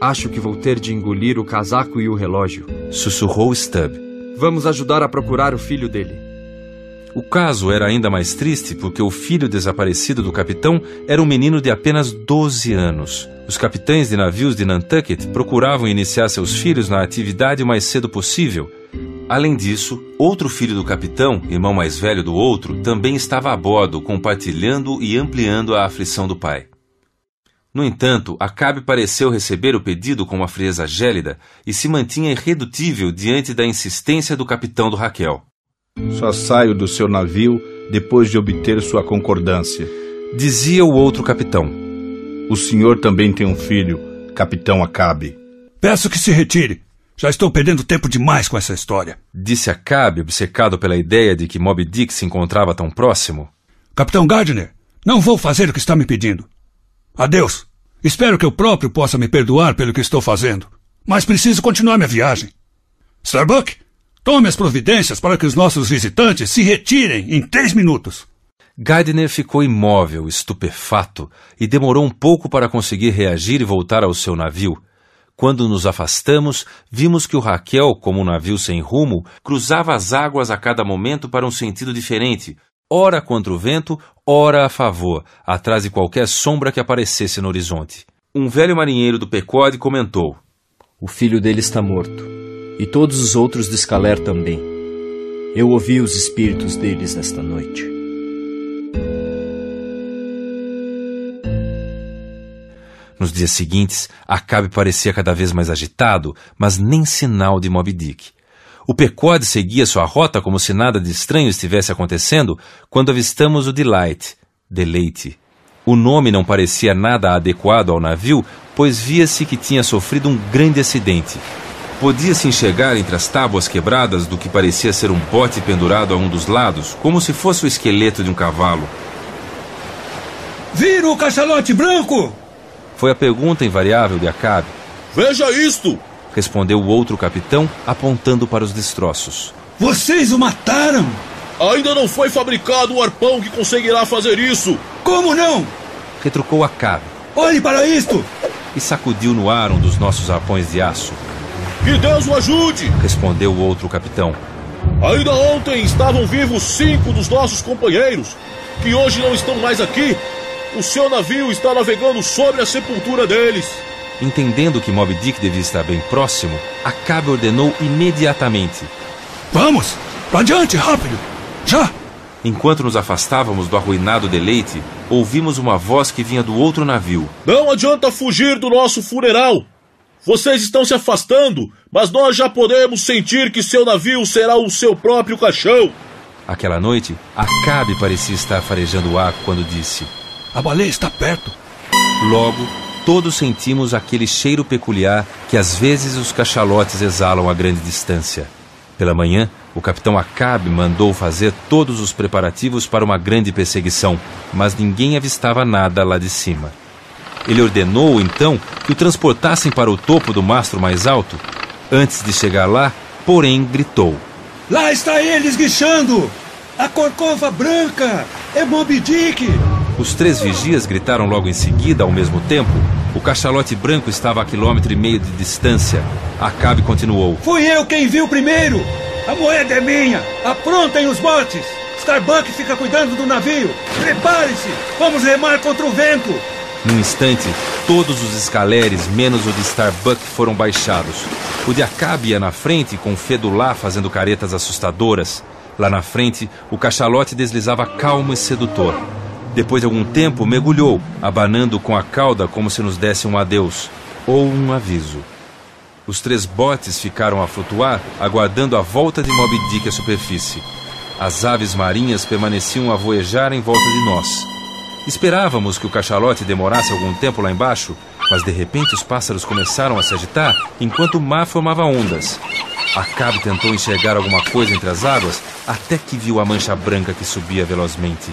Acho que vou ter de engolir o casaco e o relógio. Sussurrou Stubb. Vamos ajudar a procurar o filho dele. O caso era ainda mais triste porque o filho desaparecido do capitão era um menino de apenas 12 anos. Os capitães de navios de Nantucket procuravam iniciar seus filhos na atividade o mais cedo possível. Além disso, outro filho do capitão, irmão mais velho do outro, também estava a bordo, compartilhando e ampliando a aflição do pai. No entanto, Acabe pareceu receber o pedido com uma frieza gélida e se mantinha irredutível diante da insistência do capitão do Raquel. Só saio do seu navio depois de obter sua concordância. Dizia o outro capitão. O senhor também tem um filho, capitão Acabe. Peço que se retire. Já estou perdendo tempo demais com essa história. Disse Acabe, obcecado pela ideia de que Moby Dick se encontrava tão próximo. Capitão Gardner, não vou fazer o que está me pedindo. Adeus. Espero que eu próprio possa me perdoar pelo que estou fazendo. Mas preciso continuar minha viagem. Starbuck, tome as providências para que os nossos visitantes se retirem em três minutos. Gardner ficou imóvel, estupefato, e demorou um pouco para conseguir reagir e voltar ao seu navio. Quando nos afastamos, vimos que o Raquel, como um navio sem rumo, cruzava as águas a cada momento para um sentido diferente, ora contra o vento, ora a favor, atrás de qualquer sombra que aparecesse no horizonte. Um velho marinheiro do Pecode comentou: O filho dele está morto, e todos os outros do Escaler também. Eu ouvi os espíritos deles esta noite. Nos dias seguintes, Acabe parecia cada vez mais agitado, mas nem sinal de Moby Dick. O Pecode seguia sua rota como se nada de estranho estivesse acontecendo quando avistamos o Delight, Deleite. O nome não parecia nada adequado ao navio, pois via-se que tinha sofrido um grande acidente. Podia-se enxergar entre as tábuas quebradas do que parecia ser um bote pendurado a um dos lados, como se fosse o esqueleto de um cavalo. Vira o cachalote branco! Foi a pergunta invariável de Acabe. Veja isto! Respondeu o outro capitão, apontando para os destroços. Vocês o mataram! Ainda não foi fabricado um arpão que conseguirá fazer isso! Como não? Retrucou Acabe. Olhe para isto! E sacudiu no ar um dos nossos arpões de aço. Que Deus o ajude! Respondeu o outro capitão. Ainda ontem estavam vivos cinco dos nossos companheiros, que hoje não estão mais aqui o seu navio está navegando sobre a sepultura deles. Entendendo que Moby Dick devia estar bem próximo, Acabe ordenou imediatamente: Vamos! Adiante, rápido! Já! Enquanto nos afastávamos do arruinado deleite, ouvimos uma voz que vinha do outro navio. Não adianta fugir do nosso funeral! Vocês estão se afastando, mas nós já podemos sentir que seu navio será o seu próprio caixão. Aquela noite, Acabe parecia estar farejando o ar quando disse: a baleia está perto. Logo, todos sentimos aquele cheiro peculiar que às vezes os cachalotes exalam a grande distância. Pela manhã, o capitão Acabe mandou fazer todos os preparativos para uma grande perseguição, mas ninguém avistava nada lá de cima. Ele ordenou, então, que o transportassem para o topo do mastro mais alto. Antes de chegar lá, porém, gritou: Lá está ele esguichando! A corcova branca! É Moby Dick! Os três vigias gritaram logo em seguida, ao mesmo tempo. O cachalote branco estava a quilômetro e meio de distância. Acabe continuou. Fui eu quem viu primeiro! A moeda é minha! Aprontem os botes! Starbuck fica cuidando do navio! Prepare-se! Vamos remar contra o vento! Num instante, todos os escaleres, menos o de Starbuck, foram baixados. O de Acabe ia na frente, com Fedulá fazendo caretas assustadoras. Lá na frente, o cachalote deslizava calmo e sedutor. Depois de algum tempo, mergulhou, abanando com a cauda como se nos desse um adeus ou um aviso. Os três botes ficaram a flutuar, aguardando a volta de Moby Dick à superfície. As aves marinhas permaneciam a voejar em volta de nós. Esperávamos que o cachalote demorasse algum tempo lá embaixo, mas de repente os pássaros começaram a se agitar enquanto o mar formava ondas. Acabe tentou enxergar alguma coisa entre as águas até que viu a mancha branca que subia velozmente.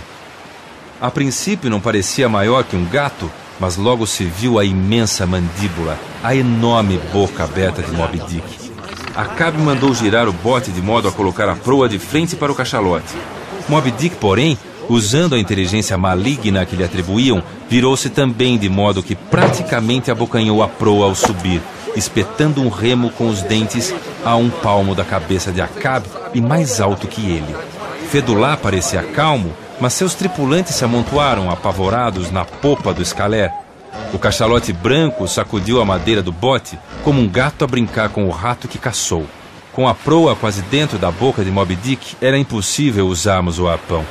A princípio não parecia maior que um gato, mas logo se viu a imensa mandíbula, a enorme boca aberta de Moby Dick. Acabe mandou girar o bote de modo a colocar a proa de frente para o cachalote. Moby Dick, porém, usando a inteligência maligna que lhe atribuíam, virou-se também de modo que praticamente abocanhou a proa ao subir, espetando um remo com os dentes a um palmo da cabeça de Acabe e mais alto que ele. Fedulá parecia calmo, mas seus tripulantes se amontoaram apavorados na popa do escalé. O cachalote branco sacudiu a madeira do bote como um gato a brincar com o rato que caçou. Com a proa quase dentro da boca de Moby Dick, era impossível usarmos o arpão.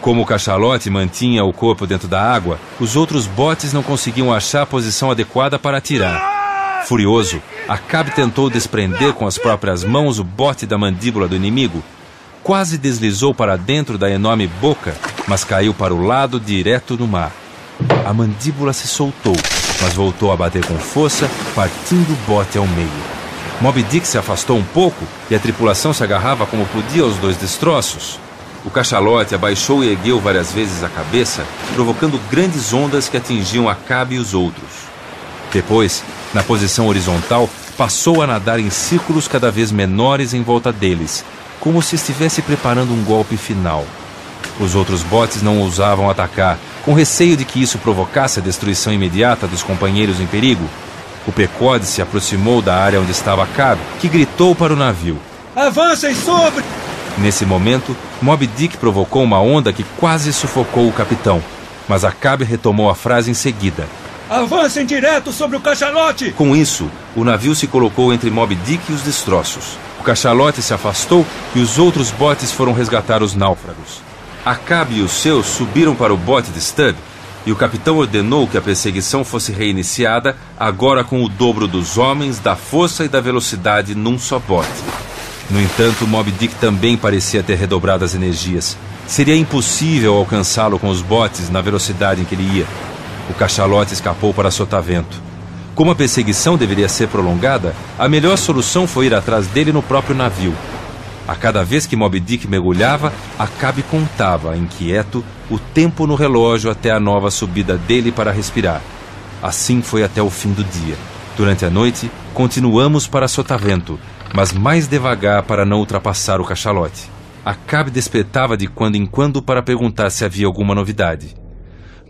Como o cachalote mantinha o corpo dentro da água, os outros botes não conseguiam achar a posição adequada para atirar. Furioso, Acabe tentou desprender com as próprias mãos o bote da mandíbula do inimigo, quase deslizou para dentro da enorme boca, mas caiu para o lado direto no mar. A mandíbula se soltou, mas voltou a bater com força, partindo o bote ao meio. Moby Dick se afastou um pouco e a tripulação se agarrava como podia aos dois destroços. O cachalote abaixou e ergueu várias vezes a cabeça, provocando grandes ondas que atingiam a Cabe e os outros. Depois, na posição horizontal, passou a nadar em círculos cada vez menores em volta deles, como se estivesse preparando um golpe final. Os outros botes não ousavam atacar, com receio de que isso provocasse a destruição imediata dos companheiros em perigo. O Pecode se aproximou da área onde estava Cab, que gritou para o navio. Avancem sobre! Nesse momento, Moby Dick provocou uma onda que quase sufocou o capitão, mas Acabe retomou a frase em seguida. Avancem direto sobre o cachalote! Com isso, o navio se colocou entre Moby Dick e os destroços. O cachalote se afastou e os outros botes foram resgatar os náufragos. Acabe e os seus subiram para o bote de Stubb e o capitão ordenou que a perseguição fosse reiniciada, agora com o dobro dos homens, da força e da velocidade num só bote. No entanto, Moby Dick também parecia ter redobrado as energias. Seria impossível alcançá-lo com os botes na velocidade em que ele ia. O cachalote escapou para Sotavento. Como a perseguição deveria ser prolongada, a melhor solução foi ir atrás dele no próprio navio. A cada vez que Moby Dick mergulhava, Acabe contava, inquieto, o tempo no relógio até a nova subida dele para respirar. Assim foi até o fim do dia. Durante a noite, continuamos para Sotavento, mas mais devagar para não ultrapassar o cachalote. Acabe despertava de quando em quando para perguntar se havia alguma novidade.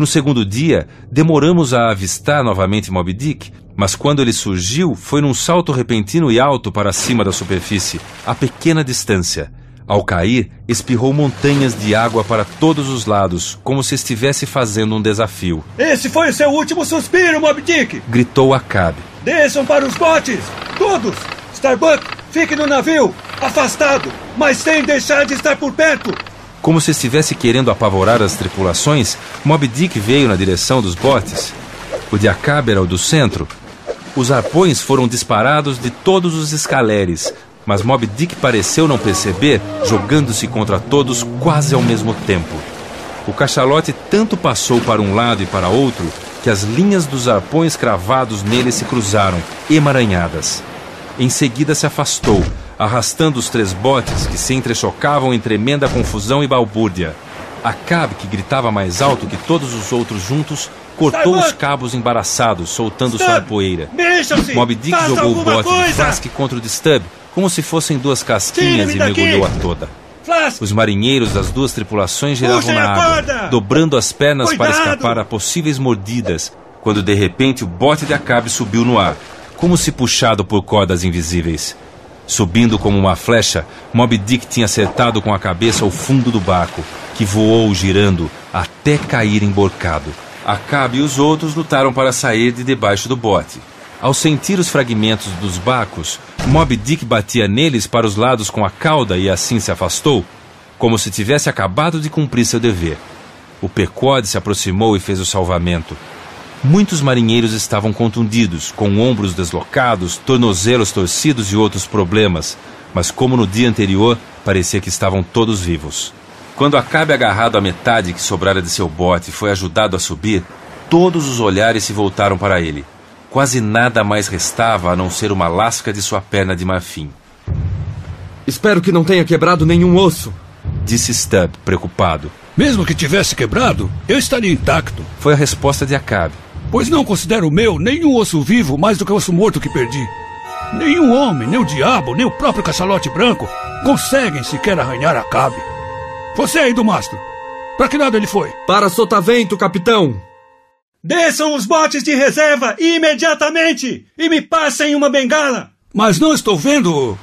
No segundo dia, demoramos a avistar novamente Moby Dick, mas quando ele surgiu, foi num salto repentino e alto para cima da superfície, a pequena distância. Ao cair, espirrou montanhas de água para todos os lados, como se estivesse fazendo um desafio. Esse foi o seu último suspiro, Moby Dick! Gritou Acabe. Desçam para os botes! Todos! Starbuck, fique no navio! Afastado! Mas sem deixar de estar por perto! Como se estivesse querendo apavorar as tripulações, Moby Dick veio na direção dos botes. O de Acabe era o do centro. Os arpões foram disparados de todos os escaleres, mas Moby Dick pareceu não perceber, jogando-se contra todos quase ao mesmo tempo. O cachalote tanto passou para um lado e para outro que as linhas dos arpões cravados nele se cruzaram, emaranhadas. Em seguida se afastou, arrastando os três botes que se entrechocavam em tremenda confusão e balbúrdia. Acabe, que gritava mais alto que todos os outros juntos, cortou os cabos embaraçados, soltando sua poeira. Moby Dick jogou o bote coisa. de Flask contra o de Stubb, como se fossem duas casquinhas e mergulhou a toda. Flask. Os marinheiros das duas tripulações giravam na água, dobrando as pernas Cuidado. para escapar a possíveis mordidas, quando de repente o bote de Acabe subiu no ar, como se puxado por cordas invisíveis. Subindo como uma flecha, Moby Dick tinha acertado com a cabeça o fundo do barco, que voou girando até cair emborcado. Acabe e os outros lutaram para sair de debaixo do bote. Ao sentir os fragmentos dos barcos, Moby Dick batia neles para os lados com a cauda e assim se afastou, como se tivesse acabado de cumprir seu dever. O Pequod se aproximou e fez o salvamento. Muitos marinheiros estavam contundidos, com ombros deslocados, tornozelos torcidos e outros problemas, mas como no dia anterior, parecia que estavam todos vivos. Quando Acabe agarrado à metade que sobrara de seu bote foi ajudado a subir, todos os olhares se voltaram para ele. Quase nada mais restava a não ser uma lasca de sua perna de marfim. Espero que não tenha quebrado nenhum osso, disse Stubb, preocupado. Mesmo que tivesse quebrado, eu estaria intacto. Foi a resposta de Acabe. Pois não considero o meu nenhum osso vivo mais do que o osso morto que perdi. Nenhum homem, nem o diabo, nem o próprio cachalote branco conseguem sequer arranhar Acabe. Você aí do mastro. Para que lado ele foi? Para Sotavento, capitão. Desçam os botes de reserva imediatamente e me passem uma bengala. Mas não estou vendo.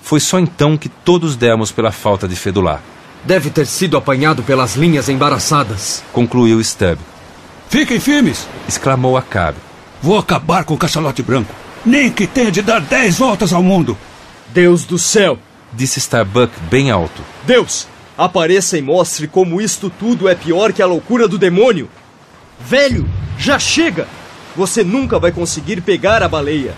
Foi só então que todos demos pela falta de Fedular. Deve ter sido apanhado pelas linhas embaraçadas, concluiu Stubb. Fiquem firmes, exclamou Acabe. Vou acabar com o cachalote branco. Nem que tenha de dar dez voltas ao mundo. Deus do céu, disse Starbuck bem alto. Deus, apareça e mostre como isto tudo é pior que a loucura do demônio. Velho, já chega! Você nunca vai conseguir pegar a baleia.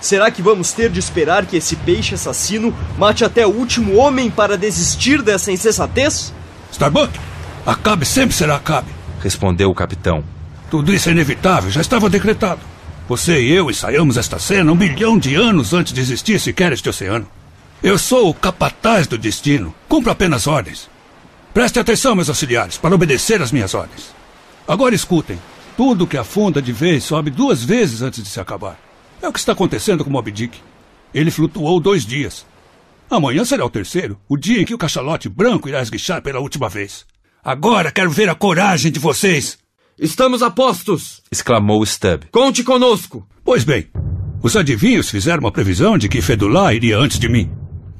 Será que vamos ter de esperar que esse peixe assassino mate até o último homem para desistir dessa insensatez? Starbuck, Acabe sempre será Acabe, respondeu o capitão. Tudo isso é inevitável, já estava decretado. Você e eu ensaiamos esta cena um milhão de anos antes de existir sequer este oceano. Eu sou o capataz do destino. Cumpro apenas ordens. Preste atenção, meus auxiliares, para obedecer às minhas ordens. Agora escutem. Tudo que afunda de vez sobe duas vezes antes de se acabar. É o que está acontecendo com Moby Dick. Ele flutuou dois dias. Amanhã será o terceiro, o dia em que o cachalote branco irá esguichar pela última vez. Agora quero ver a coragem de vocês. Estamos a postos! exclamou Stubb. Conte conosco! Pois bem, os adivinhos fizeram uma previsão de que Fedulá iria antes de mim.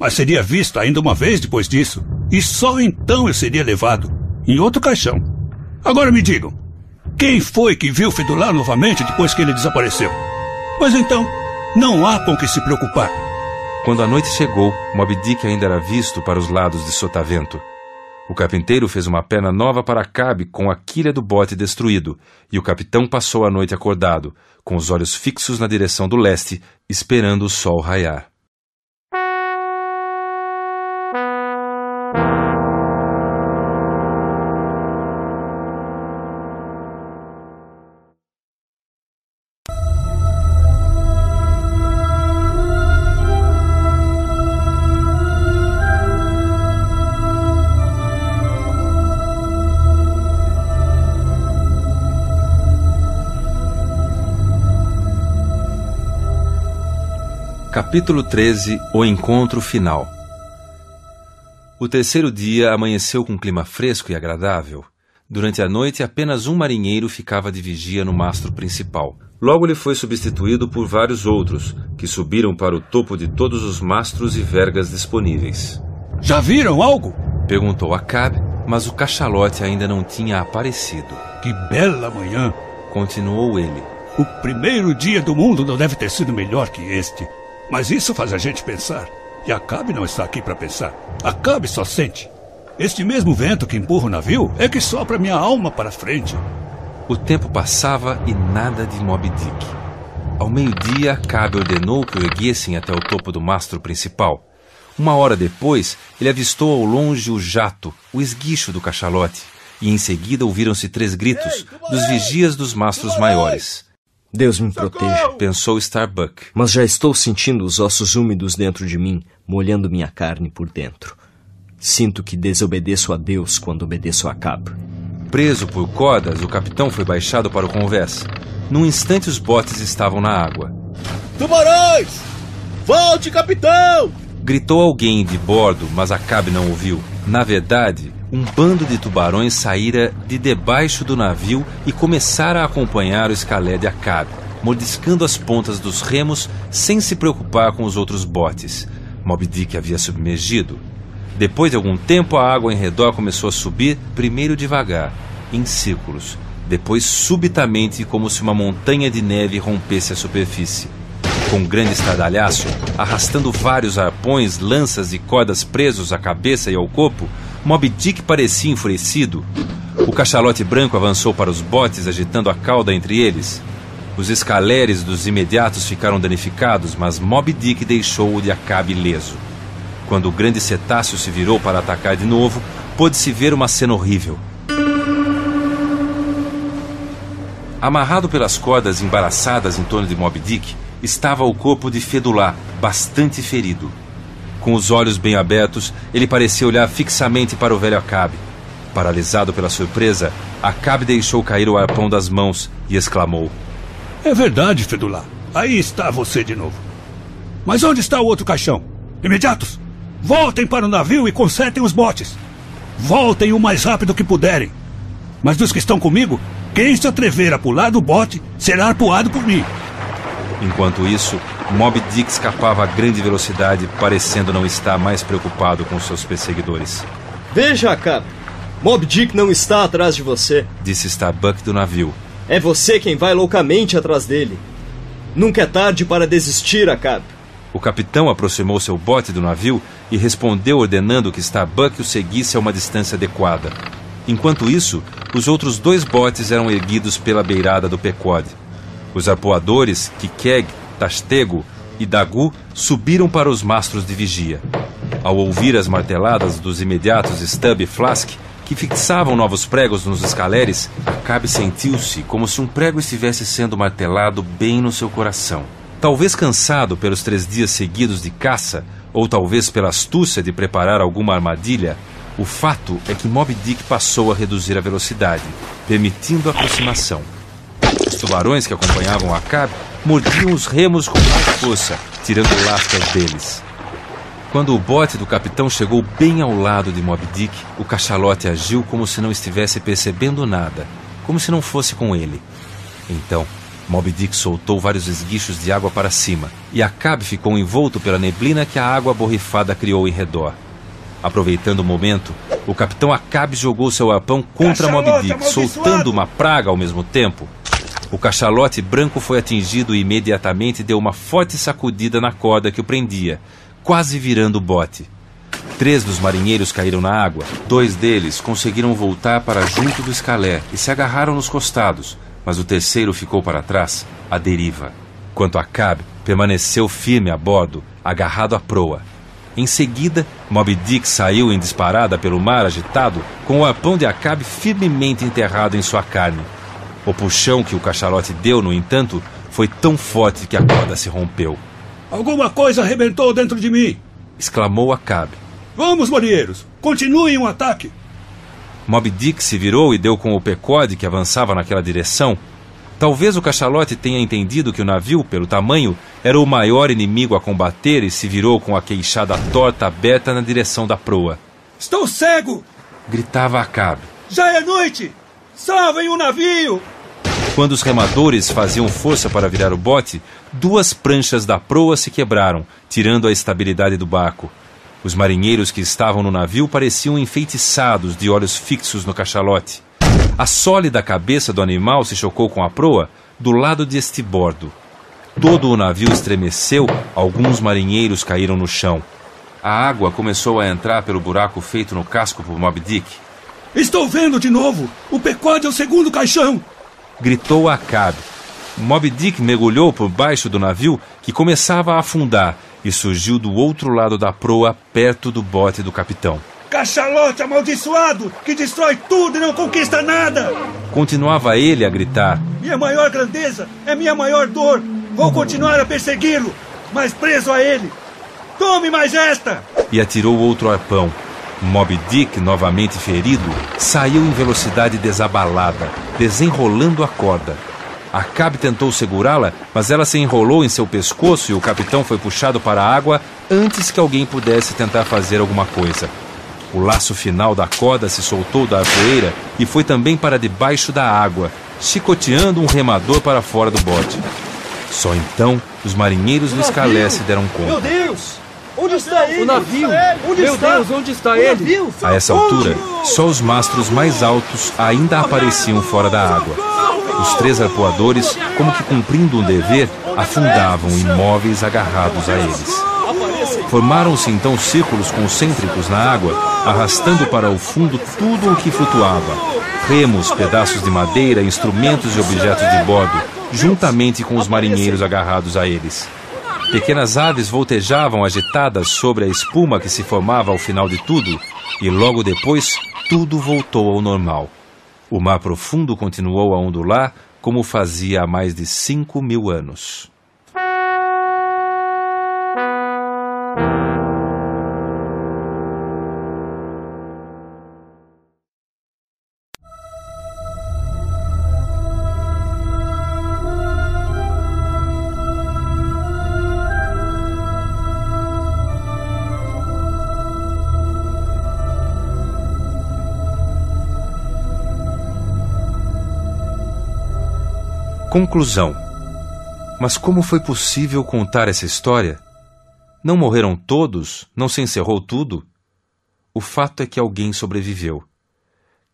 Mas seria visto ainda uma vez depois disso. E só então eu seria levado em outro caixão. Agora me digam, quem foi que viu Fedulá novamente depois que ele desapareceu? Pois então, não há com que se preocupar. Quando a noite chegou, Moby Dick ainda era visto para os lados de Sotavento. O carpinteiro fez uma perna nova para Cabe com a quilha do bote destruído, e o capitão passou a noite acordado, com os olhos fixos na direção do leste, esperando o sol raiar. Capítulo 13 O Encontro Final O terceiro dia amanheceu com um clima fresco e agradável. Durante a noite, apenas um marinheiro ficava de vigia no mastro principal. Logo ele foi substituído por vários outros, que subiram para o topo de todos os mastros e vergas disponíveis. Já viram algo? Perguntou Acabe, mas o cachalote ainda não tinha aparecido. Que bela manhã! Continuou ele. O primeiro dia do mundo não deve ter sido melhor que este. Mas isso faz a gente pensar. E Acabe não está aqui para pensar. Acabe só sente. Este mesmo vento que empurra o navio é que sopra minha alma para frente. O tempo passava e nada de Moby Dick. Ao meio-dia, Acabe ordenou que o erguessem até o topo do mastro principal. Uma hora depois, ele avistou ao longe o jato, o esguicho do cachalote, e em seguida ouviram-se três gritos dos vigias dos mastros maiores. Deus me proteja, pensou Starbuck. Mas já estou sentindo os ossos úmidos dentro de mim, molhando minha carne por dentro. Sinto que desobedeço a Deus quando obedeço a Cabo. Preso por cordas, o capitão foi baixado para o convés. Num instante, os botes estavam na água. Tubarões! Volte, capitão! Gritou alguém de bordo, mas Acabe não ouviu. Na verdade, um bando de tubarões saíra de debaixo do navio e começara a acompanhar o escalé de Acabe, mordiscando as pontas dos remos sem se preocupar com os outros botes. Moby Dick havia submergido. Depois de algum tempo, a água em redor começou a subir, primeiro devagar, em círculos, depois subitamente como se uma montanha de neve rompesse a superfície. Com um grande estardalhaço, arrastando vários arpões, lanças e cordas presos à cabeça e ao corpo, Moby Dick parecia enfurecido. O cachalote branco avançou para os botes, agitando a cauda entre eles. Os escaleres dos imediatos ficaram danificados, mas Moby Dick deixou-o de Acabe ileso. Quando o grande cetáceo se virou para atacar de novo, pôde-se ver uma cena horrível. Amarrado pelas cordas embaraçadas em torno de Moby Dick, estava o corpo de Fedulá, bastante ferido. Com os olhos bem abertos, ele parecia olhar fixamente para o velho Acabe. Paralisado pela surpresa, Acabe deixou cair o arpão das mãos e exclamou: É verdade, Fedulá. Aí está você de novo. Mas onde está o outro caixão? Imediatos! Voltem para o navio e consertem os botes. Voltem o mais rápido que puderem. Mas dos que estão comigo, quem se atrever a pular do bote será arpoado por mim. Enquanto isso, Moby Dick escapava a grande velocidade, parecendo não estar mais preocupado com seus perseguidores. Veja, Cap. Moby Dick não está atrás de você, disse Starbuck do navio. É você quem vai loucamente atrás dele. Nunca é tarde para desistir, Acab. O capitão aproximou seu bote do navio e respondeu ordenando que Starbuck o seguisse a uma distância adequada. Enquanto isso, os outros dois botes eram erguidos pela beirada do Pequod. Os arpoadores, Kikeg, Tastego e Dagu, subiram para os mastros de vigia. Ao ouvir as marteladas dos imediatos Stubb e Flask, que fixavam novos pregos nos escaleres, Acabe sentiu-se como se um prego estivesse sendo martelado bem no seu coração. Talvez cansado pelos três dias seguidos de caça, ou talvez pela astúcia de preparar alguma armadilha, o fato é que Moby Dick passou a reduzir a velocidade, permitindo a aproximação. Os tubarões que acompanhavam Acabe mordiam os remos com mais força, tirando lascas deles. Quando o bote do capitão chegou bem ao lado de Moby Dick, o cachalote agiu como se não estivesse percebendo nada, como se não fosse com ele. Então, Moby Dick soltou vários esguichos de água para cima, e Acabe ficou envolto pela neblina que a água borrifada criou em redor. Aproveitando o momento, o capitão Acabe jogou seu arpão contra Moby Dick, soltando uma praga ao mesmo tempo. O cachalote branco foi atingido e imediatamente deu uma forte sacudida na corda que o prendia, quase virando o bote. Três dos marinheiros caíram na água. Dois deles conseguiram voltar para junto do escalé e se agarraram nos costados, mas o terceiro ficou para trás, à deriva. Quanto a Cab, permaneceu firme a bordo, agarrado à proa. Em seguida, Moby Dick saiu em disparada pelo mar agitado, com o arpão de Acabe firmemente enterrado em sua carne. O puxão que o cachalote deu, no entanto, foi tão forte que a corda se rompeu. Alguma coisa arrebentou dentro de mim! exclamou Acabe. Vamos, marinheiros! Continuem o ataque! Moby Dick se virou e deu com o pecode que avançava naquela direção. Talvez o cachalote tenha entendido que o navio, pelo tamanho, era o maior inimigo a combater e se virou com a queixada torta aberta na direção da proa. Estou cego! Gritava Acabe. Já é noite! Salvem o navio! Quando os remadores faziam força para virar o bote, duas pranchas da proa se quebraram, tirando a estabilidade do barco. Os marinheiros que estavam no navio pareciam enfeitiçados de olhos fixos no cachalote. A sólida cabeça do animal se chocou com a proa do lado de estibordo. Todo o navio estremeceu, alguns marinheiros caíram no chão. A água começou a entrar pelo buraco feito no casco por Moby Dick. Estou vendo de novo! O Pecode é o segundo caixão! gritou Acabe. Moby Dick mergulhou por baixo do navio que começava a afundar e surgiu do outro lado da proa, perto do bote do capitão. Cachalote amaldiçoado que destrói tudo e não conquista nada! Continuava ele a gritar. Minha maior grandeza é minha maior dor. Vou continuar a persegui-lo, mas preso a ele. Tome mais esta! E atirou outro arpão. Moby Dick, novamente ferido, saiu em velocidade desabalada, desenrolando a corda. Acabe tentou segurá-la, mas ela se enrolou em seu pescoço e o capitão foi puxado para a água antes que alguém pudesse tentar fazer alguma coisa. O laço final da corda se soltou da arpoeira e foi também para debaixo da água, chicoteando um remador para fora do bote. Só então os marinheiros do escalé se deram conta. Meu Deus! Onde está ele? O navio! Onde Meu está? Deus, onde está O ele? navio? A essa altura, só os mastros mais altos ainda apareciam fora da água. Os três arpoadores, como que cumprindo um dever, afundavam imóveis agarrados a eles. Formaram-se então círculos concêntricos na água, arrastando para o fundo tudo o que flutuava: remos, pedaços de madeira, instrumentos e objetos de bordo, juntamente com os marinheiros agarrados a eles. Pequenas aves voltejavam agitadas sobre a espuma que se formava ao final de tudo, e logo depois tudo voltou ao normal. O mar profundo continuou a ondular como fazia há mais de cinco mil anos. Conclusão. Mas como foi possível contar essa história? Não morreram todos? Não se encerrou tudo? O fato é que alguém sobreviveu.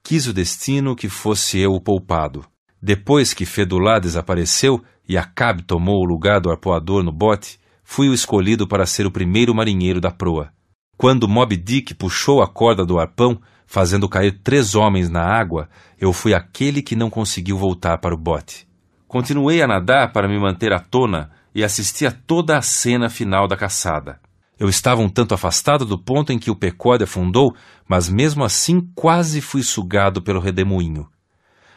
Quis o destino que fosse eu o poupado. Depois que Fedulá desapareceu e Acabe tomou o lugar do arpoador no bote, fui o escolhido para ser o primeiro marinheiro da proa. Quando Moby Dick puxou a corda do arpão, fazendo cair três homens na água, eu fui aquele que não conseguiu voltar para o bote. Continuei a nadar para me manter à tona e assisti a toda a cena final da caçada. Eu estava um tanto afastado do ponto em que o Pecode afundou, mas mesmo assim quase fui sugado pelo redemoinho.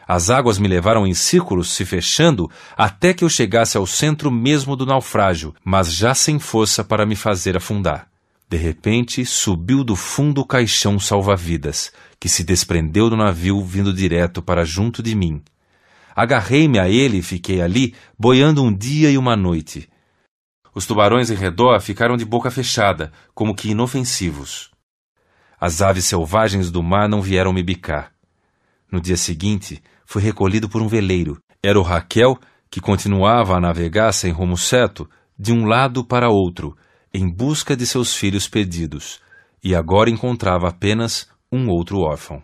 As águas me levaram em círculos, se fechando, até que eu chegasse ao centro mesmo do naufrágio, mas já sem força para me fazer afundar. De repente, subiu do fundo o caixão salva-vidas, que se desprendeu do navio vindo direto para junto de mim. Agarrei-me a ele e fiquei ali, boiando um dia e uma noite. Os tubarões em redor ficaram de boca fechada, como que inofensivos. As aves selvagens do mar não vieram me bicar. No dia seguinte, fui recolhido por um veleiro. Era o Raquel, que continuava a navegar sem rumo certo, de um lado para outro, em busca de seus filhos perdidos, e agora encontrava apenas um outro órfão.